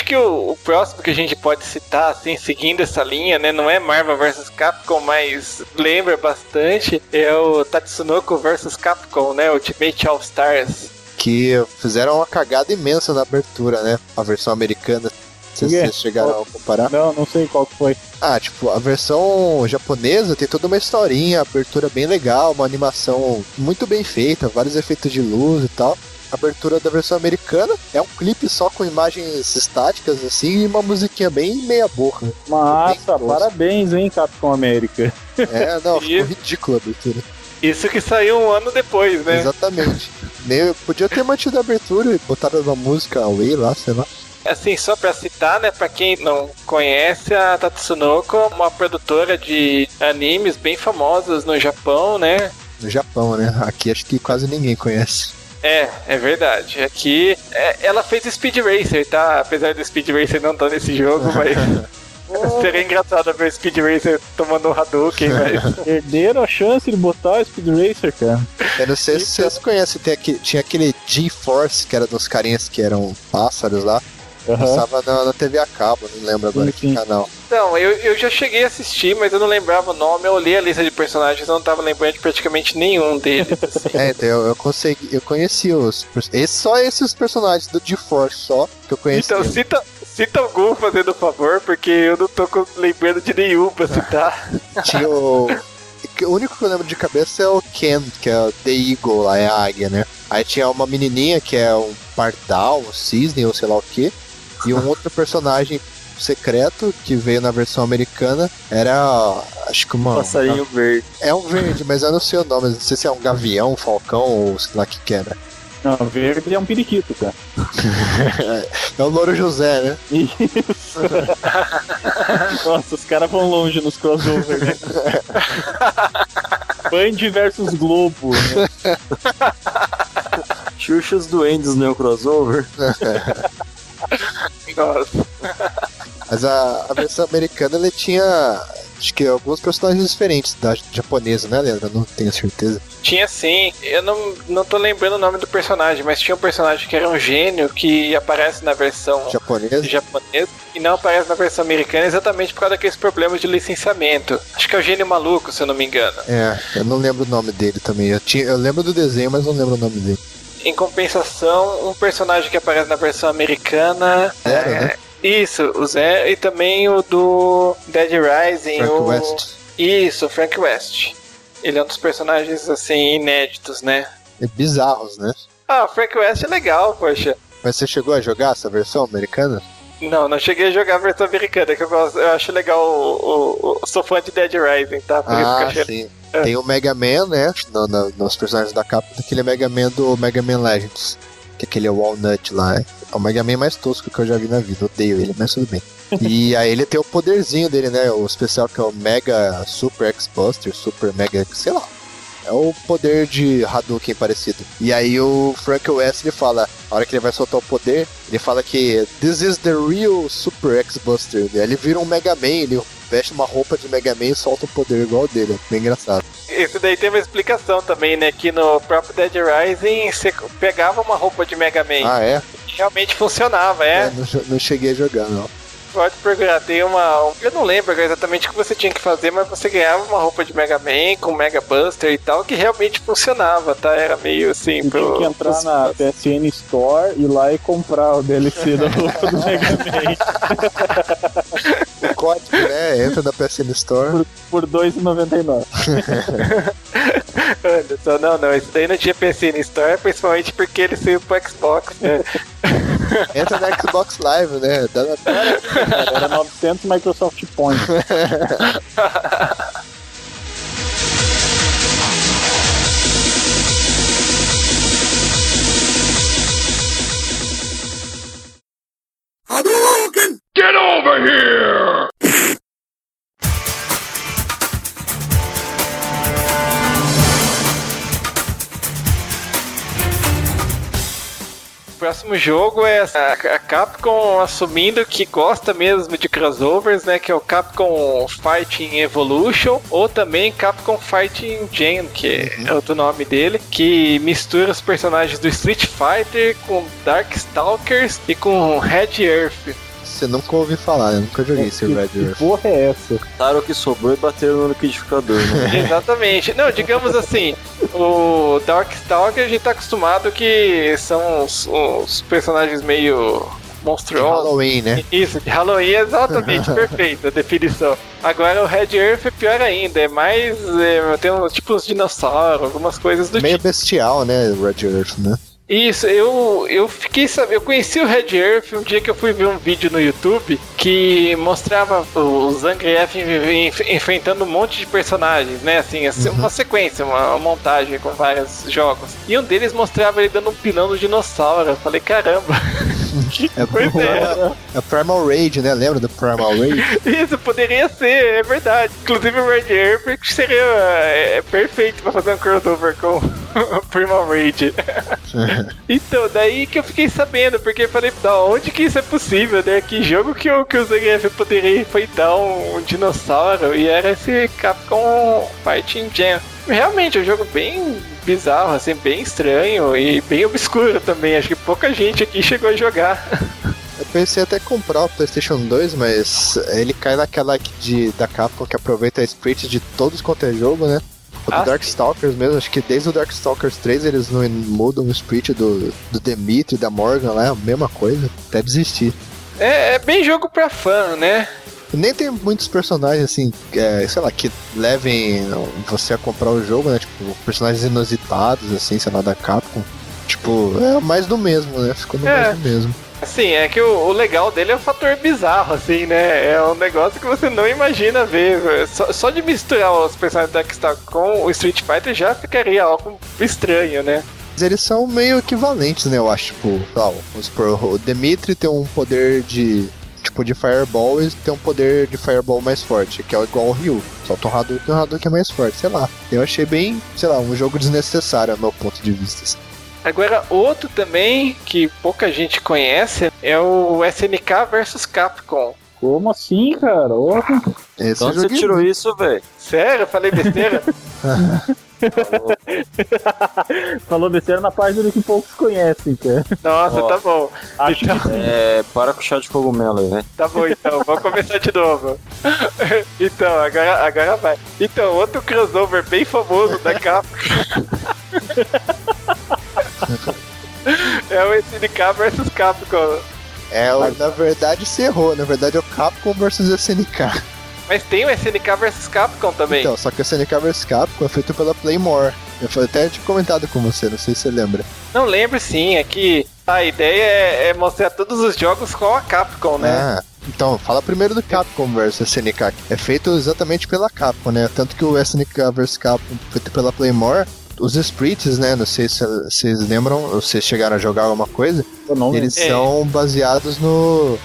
Speaker 2: Acho que o, o próximo que a gente pode citar, assim, seguindo essa linha, né? Não é Marvel vs Capcom, mas lembra bastante. É o Tatsunoko vs Capcom, né? Ultimate All Stars.
Speaker 5: Que fizeram uma cagada imensa na abertura, né? A versão americana. Se
Speaker 4: Por quê?
Speaker 5: vocês chegaram a comparar.
Speaker 4: Não, não sei qual que foi.
Speaker 5: Ah, tipo, a versão japonesa tem toda uma historinha, abertura bem legal, uma animação muito bem feita, vários efeitos de luz e tal. Abertura da versão americana é um clipe só com imagens estáticas assim e uma musiquinha bem meia boca.
Speaker 4: Massa,
Speaker 5: Bem
Speaker 4: parabéns, hein, Capcom América.
Speaker 5: É, não, ficou
Speaker 2: Isso.
Speaker 5: ridícula a abertura.
Speaker 2: Isso que saiu um ano depois, né?
Speaker 5: Exatamente. Meio, podia ter mantido a abertura e botado uma música away lá, sei lá.
Speaker 2: Assim, só pra citar, né, pra quem não conhece, a Tatsunoko é uma produtora de animes bem famosos no Japão, né?
Speaker 5: No Japão, né? Aqui acho que quase ninguém conhece.
Speaker 2: É, é verdade. Aqui, é, ela fez Speed Racer, tá? Apesar do Speed Racer não estar nesse jogo, mas... Seria engraçado ver o Speed Racer tomando um Hadouken, mas...
Speaker 4: Perderam a chance de botar o Speed Racer, cara.
Speaker 5: Eu não sei se vocês conhecem, tem aqui, tinha aquele G-Force, que era dos carinhas que eram pássaros lá. Passava na, na TV a cabo, não lembro agora
Speaker 4: Sim,
Speaker 5: que canal.
Speaker 2: Então, eu, eu já cheguei a assistir, mas eu não lembrava o nome. Eu olhei a lista de personagens, eu não tava lembrando de praticamente nenhum deles. assim.
Speaker 5: É, então eu, eu consegui, eu conheci os. Esse, só esses personagens do G-Force só que eu conheci.
Speaker 2: Então, cita, cita algum fazendo favor, porque eu não tô lembrando de nenhum pra citar.
Speaker 5: Tinha o. O único que eu lembro de cabeça é o Ken, que é o The Eagle lá, é a águia, né? Aí tinha uma menininha que é um pardal, um cisne ou sei lá o que. E um outro personagem secreto que veio na versão americana era. Acho que uma.
Speaker 3: Passarinho verde.
Speaker 5: É um verde, mas eu não sei o nome. Não sei se é um gavião, um falcão ou sei lá que que era.
Speaker 4: Não, verde é um periquito, cara.
Speaker 5: É o Louro José, né?
Speaker 4: Isso. Nossa, os caras vão longe nos crossover, né? Band versus Globo. Né?
Speaker 3: Xuxas Duendes no crossover.
Speaker 2: Nossa.
Speaker 5: Mas a, a versão americana ele tinha. Acho que alguns personagens diferentes da japonesa, né, Leandro? Não tenho certeza.
Speaker 2: Tinha sim. Eu não, não tô lembrando o nome do personagem, mas tinha um personagem que era um gênio que aparece na versão
Speaker 5: Japonês?
Speaker 2: japonesa e não aparece na versão americana exatamente por causa daqueles problemas de licenciamento. Acho que é o gênio maluco, se eu não me engano.
Speaker 5: É, eu não lembro o nome dele também. Eu, tinha, eu lembro do desenho, mas não lembro o nome dele.
Speaker 2: Em compensação, um personagem que aparece na versão americana.
Speaker 5: Zero,
Speaker 2: é,
Speaker 5: né?
Speaker 2: Isso, o Zé e também o do Dead Rising.
Speaker 5: Frank
Speaker 2: o...
Speaker 5: West.
Speaker 2: Isso, o Frank West. Ele é um dos personagens assim inéditos, né?
Speaker 5: É bizarros, né?
Speaker 2: Ah, o Frank West é legal, poxa.
Speaker 5: Mas você chegou a jogar essa versão americana?
Speaker 2: Não, não cheguei a jogar a versão americana, que eu, gosto- eu acho legal o, o- o- Sou fã de Dead Rising, tá? Por isso que eu
Speaker 5: Ah, sim. Tem o Mega Man, né? No, no- nos personagens da capa, aquele Mega Man do Mega Man Legends. Que é aquele Walnut lá. É o Mega Man mais tosco que eu já vi na vida. Odeio ele, mas tudo bem. E aí ele tem o poderzinho dele, né? O especial que é o Mega Super X-Buster, Super Mega, sei lá. É o poder de Hadouken parecido. E aí o Frank West ele fala, a hora que ele vai soltar o poder, ele fala que This is the real Super X-Buster. E ele vira um Mega Man, ele veste uma roupa de Mega Man e solta um poder igual dele. É bem engraçado.
Speaker 2: Isso daí tem uma explicação também, né? Que no próprio Dead Rising você pegava uma roupa de Mega Man
Speaker 5: Ah, é?
Speaker 2: realmente funcionava, é.
Speaker 5: É, não, não cheguei a jogar, não.
Speaker 2: Pode procurar, tem uma. Eu não lembro exatamente o que você tinha que fazer, mas você ganhava uma roupa de Mega Man com Mega Buster e tal, que realmente funcionava, tá? Era meio assim.
Speaker 4: Você tinha que entrar
Speaker 2: pros-
Speaker 4: na PSN Store, ir lá e comprar o DLC da roupa do Mega Man
Speaker 5: O código, né? Entra na PSN Store.
Speaker 4: por R$2,99.
Speaker 2: Anderson, não, não, isso daí não tinha PSN Store, principalmente porque ele saiu pro Xbox, né?
Speaker 5: Entra na Xbox Live, né? Dá na...
Speaker 4: Era 900 Microsoft Points.
Speaker 6: Get over here!
Speaker 2: Próximo jogo é a Capcom assumindo que gosta mesmo de crossovers, né? Que é o Capcom Fighting Evolution, ou também Capcom Fighting Gen, que é outro nome dele, que mistura os personagens do Street Fighter com Darkstalkers e com Red Earth.
Speaker 5: Você nunca ouviu falar, eu nunca joguei esse Red
Speaker 4: Que
Speaker 5: Earth.
Speaker 4: porra é essa?
Speaker 3: Taram o que sobrou e bateram no liquidificador, né?
Speaker 2: Exatamente. Não, digamos assim, o Darkstalker a gente tá acostumado que são os, os personagens meio
Speaker 5: De
Speaker 2: monstruosos.
Speaker 5: Halloween, né?
Speaker 2: Isso, de Halloween é exatamente perfeito a definição. Agora o Red Earth é pior ainda, é mais. É, tem um, tipo uns dinossauros, algumas coisas do
Speaker 5: Meio
Speaker 2: tipo.
Speaker 5: bestial, né? o Red Earth, né?
Speaker 2: Isso, eu, eu fiquei sabendo. Eu conheci o Red Earth um dia que eu fui ver um vídeo no YouTube que mostrava o Zangief en- en- enfrentando um monte de personagens, né? Assim, assim, uma sequência, uma, montagem com vários jogos. E um deles mostrava ele dando um pilão no dinossauro. Eu falei, caramba, que
Speaker 5: É,
Speaker 2: coisa é
Speaker 5: é Primal Rage, né? Lembra do Primal Rage?
Speaker 2: Isso, poderia ser, é verdade. Inclusive o Red Earth seria é, perfeito pra fazer um crossover com o Primal Rage. então, daí que eu fiquei sabendo, porque eu falei, da onde que isso é possível, né? Que jogo que o, que o Zangief poderia enfrentar um, um dinossauro e era esse Capcom Fighting Jam. Realmente, é um jogo bem bizarro, assim, bem estranho e bem obscuro também. Acho que pouca gente aqui chegou a jogar.
Speaker 5: Eu pensei até comprar o PlayStation 2, mas ele cai naquela que de, da Capcom que aproveita a split de todos quanto é jogo, né? O do
Speaker 2: Ah,
Speaker 5: Darkstalkers mesmo, acho que desde o Darkstalkers 3 eles não mudam o split do, do Demitri, da Morgan lá, é a mesma coisa, até desistir.
Speaker 2: É, é bem jogo pra fã, né?
Speaker 5: E nem tem muitos personagens assim, é, sei lá, que levem você a comprar o jogo, né? Tipo, personagens inusitados, assim, sei lá, da Capcom. Tipo, é mais do mesmo, né? Ficou no
Speaker 2: É.
Speaker 5: mais do mesmo.
Speaker 2: Assim, é que o, o legal dele é o fator bizarro, assim, né? É um negócio que você não imagina ver. Só, só de misturar os personagens da Darkstar com o Street Fighter já ficaria algo estranho, né?
Speaker 5: Eles são meio equivalentes, né? Eu acho, tipo, lá, vamos supor, o Demitri tem um poder de. Tipo, de Fireball e tem um poder de Fireball mais forte, que é igual ao Ryu. Solta um Hadouken um Hadouken é mais forte, sei lá. Eu achei bem, sei lá, um jogo desnecessário, ao meu ponto de vista.
Speaker 2: Agora, outro também que pouca gente conhece é o SNK versus Capcom.
Speaker 4: Como assim, cara? Ô,
Speaker 5: Esse
Speaker 3: Então
Speaker 5: eu
Speaker 3: você tirou isso, velho?
Speaker 2: Sério? Eu falei besteira?
Speaker 4: Falou besteira na página que poucos conhecem, cara.
Speaker 2: Nossa,
Speaker 3: Ó.
Speaker 2: tá bom.
Speaker 4: Acho
Speaker 2: Então-
Speaker 4: que
Speaker 3: É, para com o chá de cogumelo aí, né?
Speaker 2: Tá bom, então, vamos começar de novo. Então, agora, agora vai. Então, outro crossover bem famoso da Capcom. É o SNK versus Capcom.
Speaker 5: É, na verdade você errou. Na verdade é o Capcom versus SNK.
Speaker 2: Mas tem o SNK versus Capcom também.
Speaker 5: Então, só que o SNK vs Capcom é feito pela Playmore. Eu até tinha comentado com você, não sei se você lembra.
Speaker 2: Não lembro sim, é que a ideia é, é mostrar todos os jogos com a Capcom, né?
Speaker 5: Ah, então, fala primeiro do Capcom vs SNK. É feito exatamente pela Capcom, né? Tanto que o SNK vs Capcom, feito pela Playmore, os sprites, né? Não sei se vocês lembram, ou vocês chegaram a jogar alguma coisa.
Speaker 4: eu não
Speaker 5: Eles
Speaker 2: É.
Speaker 5: são baseados no.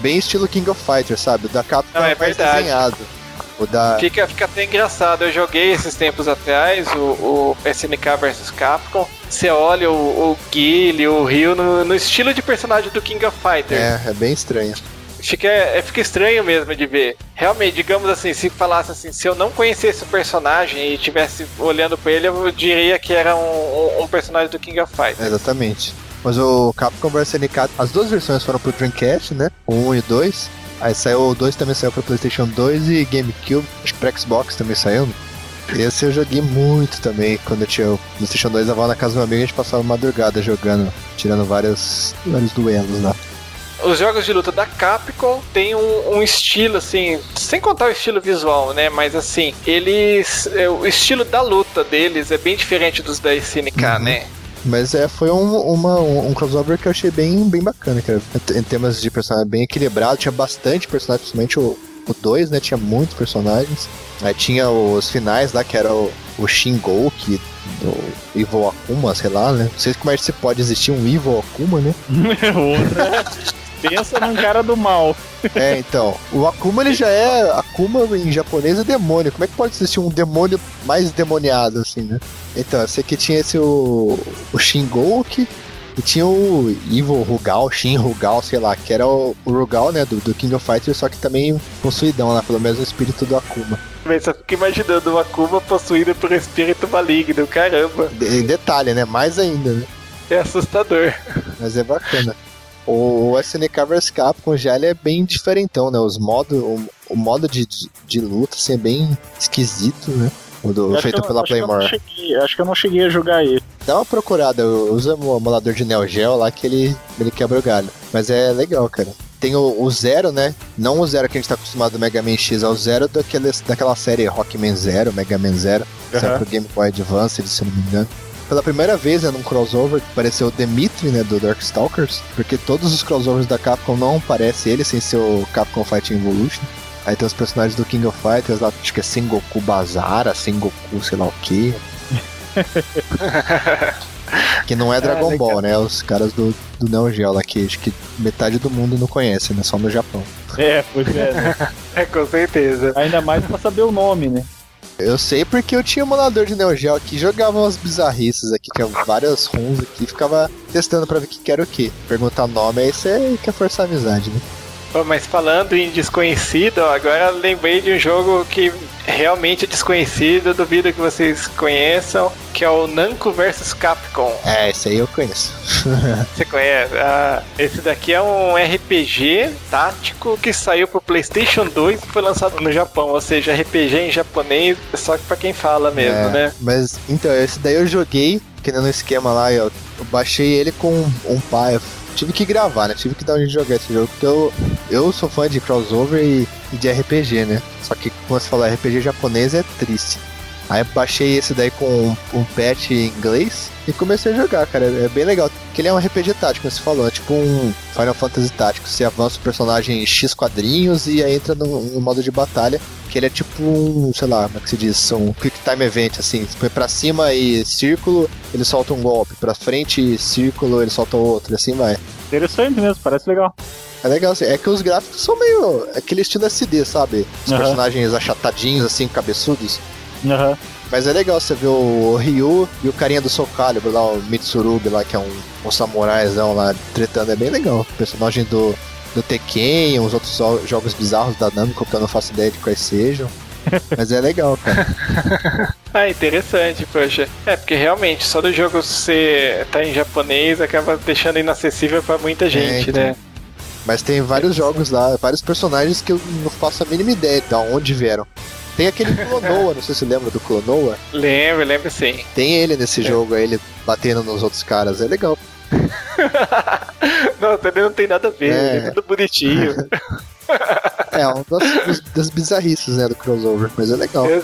Speaker 5: Bem estilo King of Fighters, sabe? O da Capcom
Speaker 2: Não, é
Speaker 5: é mais
Speaker 2: verdade.
Speaker 5: desenhado. O da.
Speaker 2: Fica, fica até engraçado. Eu joguei esses tempos atrás o, o SNK vs Capcom. Você olha o, o Guile, o Ryu no, no estilo de personagem do King of Fighters.
Speaker 5: É, é bem estranho.
Speaker 2: Fica, é, fica estranho mesmo de ver. Realmente, digamos assim, se falasse assim, se eu não conhecesse o personagem e estivesse olhando pra ele, eu diria que era um, um- personagem do King of Fighters.
Speaker 5: Exatamente. Mas o Capcom vs SNK, as duas versões foram pro Dreamcast, né? O 1 e o 2. Aí saiu o 2 também saiu pro PlayStation 2 e GameCube. Acho que pro Xbox também saiu. Esse eu joguei muito também. Quando eu tinha o PlayStation 2, eu na casa do meu amigo a gente passava madrugada jogando, tirando vários, vários duelos lá.
Speaker 2: Os jogos de luta da Capcom têm um, um estilo assim, sem contar o estilo visual, né? Mas assim, eles. é, O estilo da luta deles é bem diferente dos da SNK,
Speaker 5: Uhum.
Speaker 2: né?
Speaker 5: Mas é, foi um, uma, um, um crossover que eu achei bem, bem bacana, cara. Em temas de personagem bem equilibrado, tinha bastante personagem, principalmente o, o 2, né? Tinha muitos personagens. Aí tinha os finais lá, que era o, o Shingoki, do Evil Akuma, sei lá, né? Não sei como é que se pode existir um Evil Akuma, né?
Speaker 4: Outra. Pensa num cara do mal.
Speaker 5: É, então, o Akuma ele já é. Akuma em japonês é demônio. Como é que pode existir um demônio mais demoniado, assim, né? Então, eu sei que tinha esse o, o Shingoki e tinha o Evil Rugal, Shin Rugal, sei lá, que era o, o Rugal, né, do, do King of Fighters, só que também possuidão, né? Pelo mesmo espírito do Akuma.
Speaker 2: Mas só fico imaginando o Akuma possuído por um espírito maligno, caramba.
Speaker 5: De, detalhe, né? Mais ainda, né?
Speaker 2: É assustador.
Speaker 5: Mas é bacana. O, SNK vs Capcom já ele é bem diferentão, né? Os modos, o, o modo de, de, de luta assim, é bem esquisito, né? O do, feito
Speaker 4: que eu-
Speaker 5: pela
Speaker 4: acho que
Speaker 5: Playmore.
Speaker 4: cheguei- Acho que eu não cheguei a jogar ele.
Speaker 5: Dá uma procurada, usa o emulador de Neo Geo lá que ele, ele quebra o galho. Mas é legal, cara. Tem o, o Zero, né? Não o Zero que a gente tá acostumado do Mega Man X, é o Zero daquele, daquela série Rockman Zero, Mega Man Zero, que saiu pro Game Boy Advance, se eu não me engano. Pela primeira vez, né, num crossover, apareceu o Dimitri, né, do Darkstalkers, porque todos os crossovers da Capcom não aparece ele sem ser o Capcom Fighting Evolution. Aí tem os personagens do King of Fighters lá, acho que é Sengoku Bazara, Sengoku sei lá o que. que não é Dragon
Speaker 2: legal.
Speaker 5: Ball, né? Os caras do, do Neo Geo lá, que acho que metade do mundo não conhece, né? Só no Japão.
Speaker 4: É, pois é. né?
Speaker 2: É, com certeza.
Speaker 4: Ainda mais pra saber o nome, né?
Speaker 5: Eu sei porque eu tinha um emulador de Neo Geo aqui, jogava umas bizarrices aqui, tinha várias runs aqui, ficava testando pra ver o que que era o que. Perguntar nome, aí você quer forçar a amizade, né?
Speaker 2: Pô, Mas falando em desconhecido, ó, agora lembrei de um jogo que realmente é desconhecido, duvido que vocês conheçam, que é o Namco vs Capcom.
Speaker 5: É, esse aí eu conheço.
Speaker 2: Você conhece? Ah, esse daqui é um RPG tático que saiu pro PlayStation 2 e foi lançado no Japão, ou seja, RPG em japonês, só que pra quem fala mesmo,
Speaker 5: É,
Speaker 2: né?
Speaker 5: Mas, então, esse daí eu joguei, que no esquema lá, eu, eu baixei ele com um, um pai. Tive que gravar, né? Tive que dar um jeito de jogar esse jogo, porque eu, eu sou fã de crossover e, e de RPG, né? Só que, como você falou, RPG japonês é triste. Aí baixei esse daí com um, um patch em inglês e comecei a jogar, cara. É bem legal. Porque ele é um RPG tático, como você falou. É tipo um Final Fantasy tático. Você avança o personagem em X quadrinhos e aí entra no, no modo de batalha. Que ele é tipo um, sei lá, como é que se diz? Um quick time event, assim. Você põe pra cima e círculo, ele solta um golpe. Pra frente e círculo, ele solta outro. E assim vai.
Speaker 4: Interessante mesmo, parece legal.
Speaker 5: É legal, assim. É que os gráficos são meio. aquele estilo SD, sabe? Os
Speaker 4: Aham.
Speaker 5: personagens achatadinhos, assim, cabeçudos.
Speaker 4: Aham.
Speaker 5: Mas é legal você ver o Ryu e o carinha do Soul Calibur lá, o Mitsurugi lá, que é um, um samuraizão lá tretando. É bem legal. O personagem do, do Tekken, uns outros jo- jogos bizarros da Namco que eu não faço ideia de quais sejam. Mas é legal, cara.
Speaker 2: Ah, interessante, poxa. É, porque realmente, só do jogo ser tá em japonês acaba deixando inacessível pra muita gente,
Speaker 5: então.
Speaker 2: né?
Speaker 5: Mas tem vários jogos lá, vários personagens que eu não faço a mínima ideia de onde vieram. Tem aquele Clonoa, não sei se você lembra do Clonoa.
Speaker 2: Lembro, lembro sim.
Speaker 5: Tem ele nesse jogo aí, ele batendo nos outros caras. É legal.
Speaker 2: não, também não tem nada a ver,
Speaker 5: É.
Speaker 2: é tudo bonitinho.
Speaker 5: É um das, bizarrices, né, do crossover. Mas é legal.
Speaker 2: É.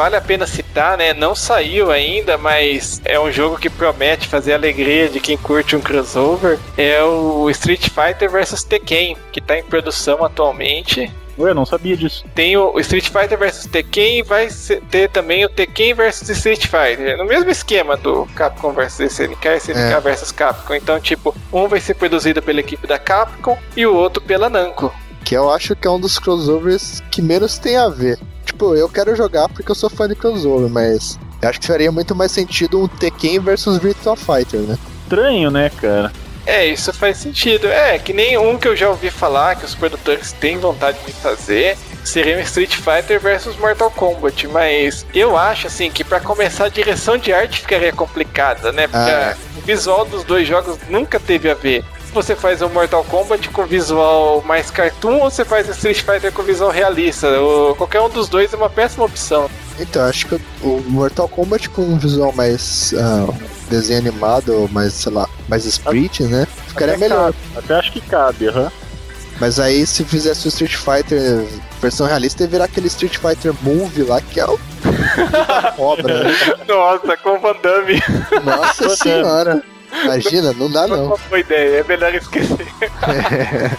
Speaker 2: Vale a pena citar, né? Não saiu ainda, mas é um jogo que promete fazer a alegria de quem curte um crossover. É o Street Fighter vs Tekken, que tá em produção atualmente.
Speaker 4: Ué, eu não sabia disso.
Speaker 2: Tem o Street Fighter vs Tekken e vai ter também o Tekken vs Street Fighter. No mesmo esquema do Capcom vs SNK e SNK
Speaker 5: É.
Speaker 2: vs Capcom. Então, tipo, um vai ser produzido pela equipe da Capcom e o outro pela Namco.
Speaker 5: Que eu acho que é um dos crossovers que menos tem a ver. Tipo, eu quero jogar porque eu sou fã de crossover, mas eu acho que faria muito mais sentido um Tekken versus Virtua Fighter, né?
Speaker 4: Estranho, né, cara?
Speaker 2: É, isso faz sentido. É, que nem um que eu já ouvi falar que os produtores têm vontade de fazer seria um Street Fighter versus Mortal Kombat, mas eu acho assim que pra começar a direção de arte ficaria complicada, né? Porque
Speaker 5: Ah.
Speaker 2: o visual dos dois jogos nunca teve a ver. Você faz o Mortal Kombat com visual mais cartoon ou você faz o Street Fighter com visual realista? O- qualquer um dos dois é uma péssima opção.
Speaker 5: Então, acho que o Mortal Kombat com um visual mais ah, desenho animado, mais, sei lá, mais split, né? Ficaria
Speaker 4: Até
Speaker 5: melhor.
Speaker 4: cabe, Até acho que cabe, aham.
Speaker 5: Mas aí, se fizesse o Street Fighter versão realista, ia virar aquele Street Fighter Movie lá, que é o. obra, né?
Speaker 2: Nossa, com o Van Damme.
Speaker 5: Nossa senhora. Imagina, não dá não.
Speaker 2: Uma boa ideia, é melhor esquecer.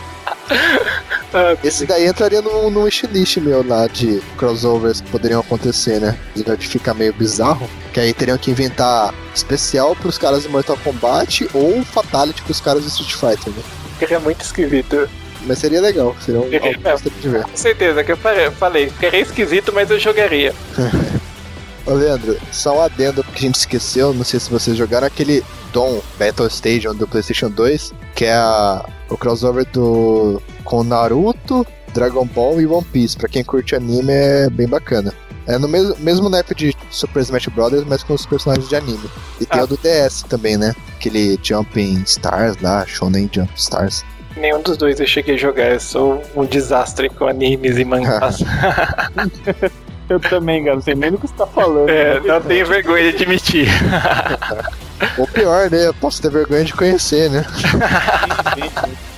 Speaker 2: Ah,
Speaker 5: Esse daí entraria no wishlist meu lá de crossovers que poderiam acontecer, né? Apesar de ficar meio bizarro. Que aí teriam que inventar especial pros caras do Mortal Kombat ou Fatality pros caras do Street Fighter, né?
Speaker 2: Ficaria muito esquisito.
Speaker 5: Mas seria legal, seria um
Speaker 2: Seria
Speaker 5: gostaria de ver.
Speaker 2: Com certeza, que eu falei, falei, ficaria esquisito, mas eu jogaria.
Speaker 5: Ô Leandro, só um adendo que a gente esqueceu, não sei se vocês jogaram aquele Dom Battle Station do PlayStation 2, que é a- o crossover do com Naruto, Dragon Ball e One Piece. Pra quem curte anime é bem bacana. É no mesmo, mesmo naipe de Super Smash Bros., mas com os personagens de anime. E tem
Speaker 2: Ah.
Speaker 5: o do DS também, né? Aquele Jumping Stars lá, Shonen Jump Stars.
Speaker 2: Nenhum dos dois eu cheguei a jogar, eu sou um desastre com animes e mangás.
Speaker 4: Eu também, cara. Não sei nem do que você tá falando.
Speaker 2: é, não tenho vergonha de admitir.
Speaker 5: Ou pior, né? Eu posso ter vergonha de conhecer, né?
Speaker 6: Get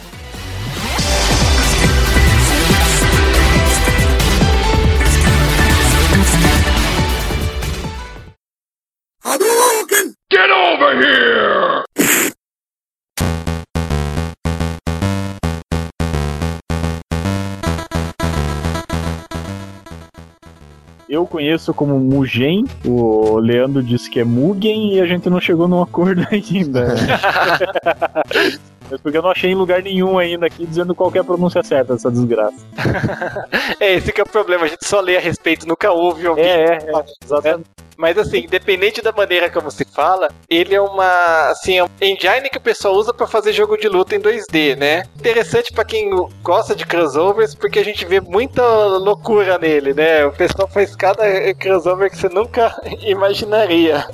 Speaker 4: Eu conheço como Mugen, o Leandro disse que é Mugen e a gente não chegou num acordo ainda. Mas porque eu não achei em lugar nenhum ainda aqui dizendo qual que é a pronúncia certa dessa desgraça.
Speaker 2: É, esse que é o problema, a gente só lê a respeito, nunca ouve ouvir.
Speaker 4: É, é, é. Exatamente.
Speaker 2: Mas assim, independente da maneira como se fala, ele é uma, assim, é um engine que o pessoal usa pra fazer jogo de luta em 2D, né? Interessante pra quem gosta de crossovers, porque a gente vê muita loucura nele, né? O pessoal faz cada crossover que você nunca imaginaria.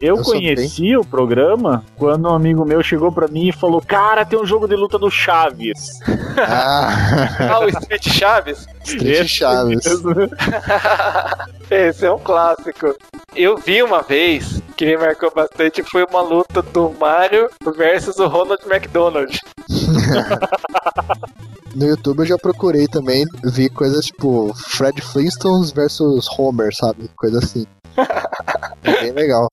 Speaker 4: Eu,
Speaker 5: Eu
Speaker 4: conheci o programa quando um amigo meu chegou pra mim e falou: Cara, tem um jogo de luta do Chaves.
Speaker 5: Ah,
Speaker 2: Ah, o Street Chaves?
Speaker 5: Street Chaves.
Speaker 2: Esse é um clássico. Eu vi uma vez que me marcou bastante foi uma luta do Mario versus o Ronald McDonald.
Speaker 5: No YouTube eu já procurei também, vi coisas tipo Fred Flintstones versus Homer, sabe? Coisa assim. É bem legal.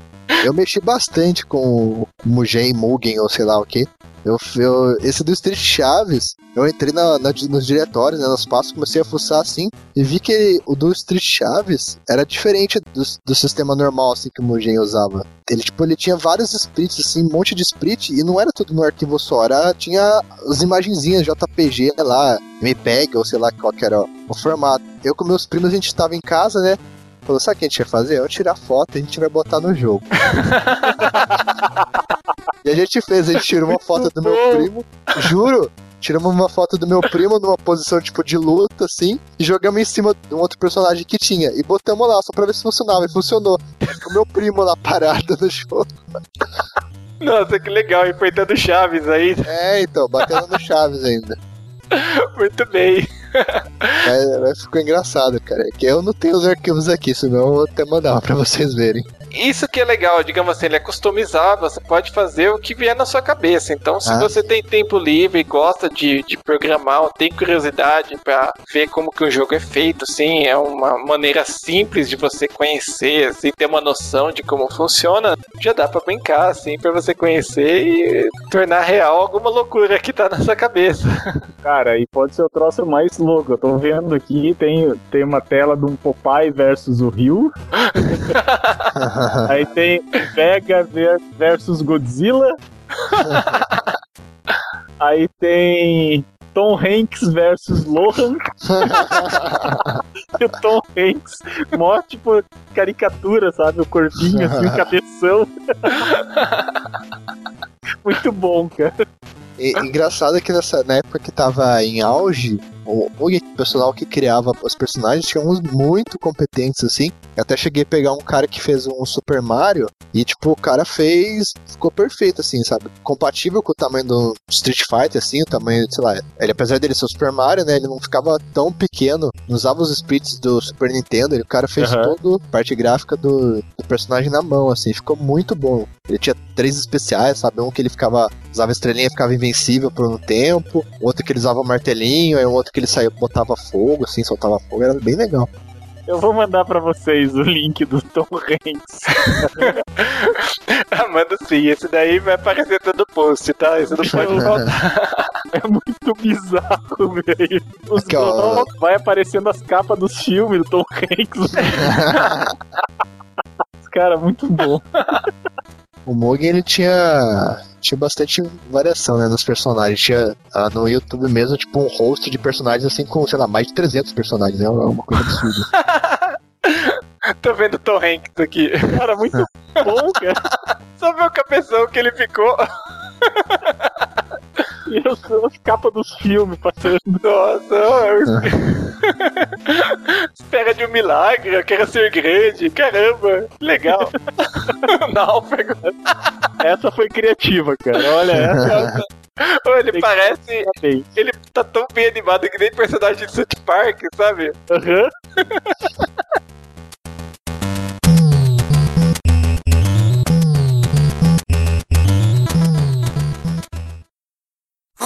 Speaker 5: Eu mexi bastante com o Mugen, Mugen ou sei lá o que. Eu, eu, esse do Street Chaves, eu entrei na, na- nos diretórios, né, passos, comecei a fuçar assim, e vi que o do Street Chaves era diferente do, do sistema normal, assim, que o Mugen usava. Ele, tipo, ele tinha vários splits, assim, um monte de split, e não era tudo no arquivo só, era, tinha as imagenzinhas JPG lá, MPEG, ou sei lá qual que era o formato. Eu com meus primos, a gente tava em casa, né, falou, sabe o que a gente vai fazer? Vamos tirar foto e a gente vai botar no jogo. E a gente fez, a gente tirou uma foto do meu primo, juro, tiramos uma foto do meu primo numa posição tipo de luta, assim, e jogamos em cima de um outro personagem que tinha, e botamos lá só pra ver se funcionava, e funcionou. O meu primo lá parado no jogo.
Speaker 2: Nossa, que legal, enfrentando Chaves aí.
Speaker 5: É, então, batendo no Chaves ainda.
Speaker 2: Muito bem.
Speaker 5: Mas, ficou engraçado, cara. É que eu não tenho os arquivos aqui, senão eu vou até mandar pra vocês verem.
Speaker 2: Isso que é legal, digamos assim, ele é customizável, você pode fazer o que vier na sua cabeça. Então, se
Speaker 5: Ah.
Speaker 2: você tem tempo livre e gosta de, de programar, ou tem curiosidade pra ver como que o jogo é feito, assim, é uma maneira simples de você conhecer, assim, ter uma noção de como funciona, já dá pra brincar, assim, pra você conhecer e tornar real alguma loucura que tá na sua cabeça.
Speaker 4: Cara, e pode ser o troço mais louco. Eu tô vendo aqui, tem, tem uma tela de um Popeye versus o Rio. Aí tem Vega ver- versus Godzilla. Aí tem Tom Hanks versus Lohan. e o Tom Hanks, mó tipo caricatura, sabe? O corpinho assim, o cabeção. Muito bom, cara.
Speaker 5: E, engraçado que nessa, na época que tava em auge, o, o pessoal que criava os personagens tinha uns muito competentes, assim. Eu até cheguei a pegar um cara que fez um Super Mario e, tipo, o cara fez. Ficou perfeito, assim, sabe? Compatível com o tamanho do Street Fighter, assim, o tamanho, sei lá. Ele, apesar dele ser o Super Mario, né? Ele não ficava tão pequeno, não usava os splits do Super Nintendo. Ele, o cara fez
Speaker 4: Aham.
Speaker 5: toda a parte gráfica do, do personagem na mão, assim. Ficou muito bom. Ele tinha três especiais, sabe? Um que ele ficava. Usava estrelinha e ficava invencível por um tempo. Outro que ele usava o martelinho. Aí um outro que ele saía, botava fogo, assim, soltava fogo. Era bem legal.
Speaker 4: Eu vou mandar pra vocês o link do Tom Hanks.
Speaker 2: Ah, Manda sim, esse daí vai aparecer todo post, tá? Isso não pode faltar.
Speaker 4: É muito bizarro, velho. Os
Speaker 5: Aqui, ó.
Speaker 4: vai aparecendo as capas dos filmes do Tom Hanks. Cara, muito bom.
Speaker 5: O Mugen ele tinha tinha bastante variação, né, nos personagens. Tinha ah, no YouTube mesmo, tipo, um host de personagens assim com, sei lá, mais de 300 personagens. É uma coisa absurda.
Speaker 2: Tô vendo Tom Hanks aqui.
Speaker 4: Cara, muito bom, cara.
Speaker 2: Só ver o cabeção que ele ficou.
Speaker 4: E as, as capas dos filmes passando.
Speaker 2: Nossa, eu... espera de um milagre, eu quero ser grande. Caramba, legal. Náufrago.
Speaker 4: Essa foi criativa, cara. Olha essa.
Speaker 2: Ele
Speaker 4: Tem que-
Speaker 2: parece.
Speaker 4: Parabéns.
Speaker 2: Ele tá tão bem animado que nem personagem de South Park, sabe?
Speaker 4: Aham.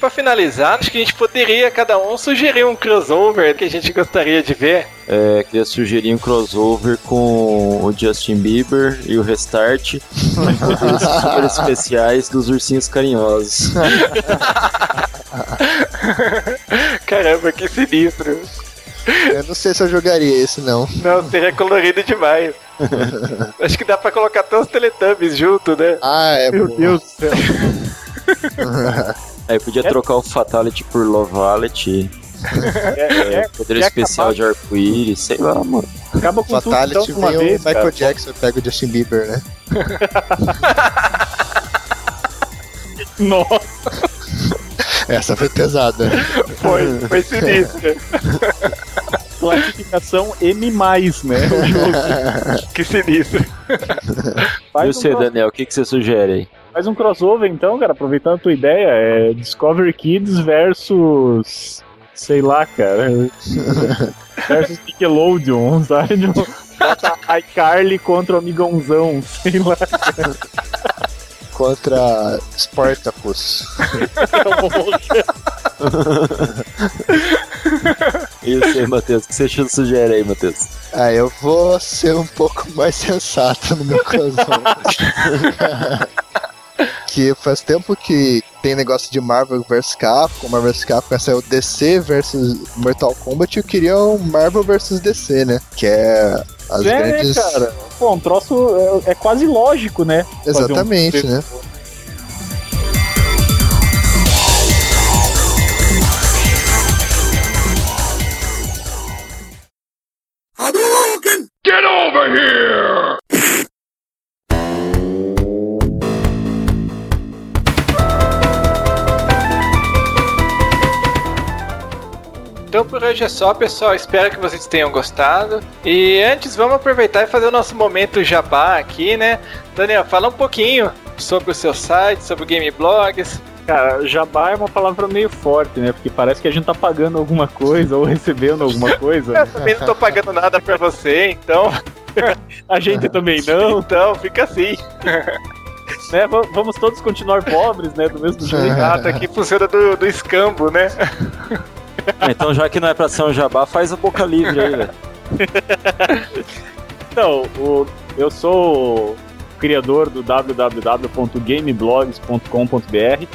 Speaker 2: Pra finalizar, acho que a gente poderia cada um sugerir um crossover que a gente gostaria de ver.
Speaker 3: É, queria sugerir um crossover com o Justin Bieber e o Restart. super especiais dos ursinhos carinhosos.
Speaker 2: Caramba, que sinistro.
Speaker 5: Eu não sei se eu jogaria esse, não.
Speaker 2: Não, seria colorido demais. Acho que dá pra colocar até os Teletubbies junto, né?
Speaker 5: Ah, é
Speaker 4: Meu
Speaker 5: bom.
Speaker 4: Deus do céu.
Speaker 3: Aí podia trocar o Fatality por Lovalet.
Speaker 4: É, é,
Speaker 3: Poder
Speaker 4: quer
Speaker 3: especial
Speaker 4: acabar-
Speaker 3: de arco-íris, sei lá, mano.
Speaker 4: acaba com tudo
Speaker 5: Fatality
Speaker 4: então de uma vez,
Speaker 5: Michael
Speaker 4: cara.
Speaker 5: Jackson pega o Justin Bieber, né?
Speaker 4: Nossa,
Speaker 5: Essa foi pesada.
Speaker 2: Foi, foi sinistro.
Speaker 4: classificação M+, né?
Speaker 2: Que sinistro.
Speaker 3: E
Speaker 4: Faz,
Speaker 3: você, Daniel, o que, que você sugere aí?
Speaker 4: Faz um crossover então, cara, aproveitando a tua ideia. É Discovery Kids versus... Sei lá, cara. versus Nickelodeon, sabe? Bota iCarly contra o Amigãozão, sei lá.
Speaker 5: Contra Spartacus.
Speaker 3: Isso aí, Matheus. O que você sugere aí, Matheus?
Speaker 5: Ah, eu vou ser um pouco mais sensato no meu caso. que faz tempo que tem negócio de Marvel vs Capcom, Marvel vs Capcom, essa é o DC versus Mortal Kombat, eu queria um Marvel vs DC, né? Que é as
Speaker 4: é,
Speaker 5: grandes...
Speaker 4: cara. Pô, um troço é, é quase lógico, né? Fazer um-
Speaker 5: Exatamente, né?
Speaker 2: Por hoje é só, pessoal. Espero que vocês tenham gostado. E antes, vamos aproveitar e fazer o nosso momento jabá aqui, né? Daniel, fala um pouquinho sobre o seu site, sobre o Game Blogs.
Speaker 4: Cara, jabá é uma palavra meio forte, né? Porque parece que a gente tá pagando alguma coisa ou recebendo alguma coisa.
Speaker 2: Eu também não tô pagando nada pra você, então,
Speaker 4: A gente também não,
Speaker 2: então fica assim.
Speaker 4: né? Va- Vamos todos continuar pobres, né? Do mesmo jeito.
Speaker 2: Ah, tá aqui funciona do, do escambo, né?
Speaker 3: Ah, então, já que não é pra ser um jabá, faz a boca livre aí, velho.
Speaker 4: Então, o- eu sou o criador do www.gameblogs.com.br,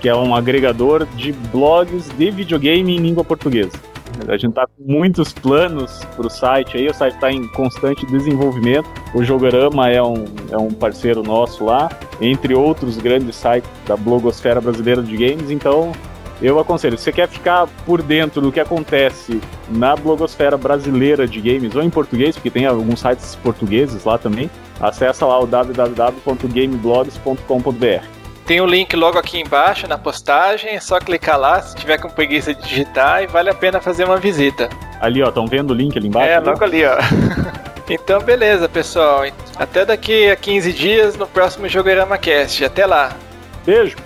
Speaker 4: que é um agregador de blogs de videogame em língua portuguesa. A gente tá com muitos planos pro site aí, o site está em constante desenvolvimento. O Jogorama é um, é um parceiro nosso lá, entre outros grandes sites da blogosfera brasileira de games, então eu aconselho, se você quer ficar por dentro do que acontece na blogosfera brasileira de games, ou em português, porque tem alguns sites portugueses lá também, acessa lá o www.gameblogs.com.br.
Speaker 2: Tem o link logo aqui embaixo na postagem, é só clicar lá se tiver com preguiça de digitar e vale a pena fazer uma visita.
Speaker 4: Ali, ó, estão vendo o link ali embaixo?
Speaker 2: É, logo ali, ó. Então, beleza, pessoal. Até daqui a 15 dias no próximo Jogorama Cast. Até lá.
Speaker 4: Beijo!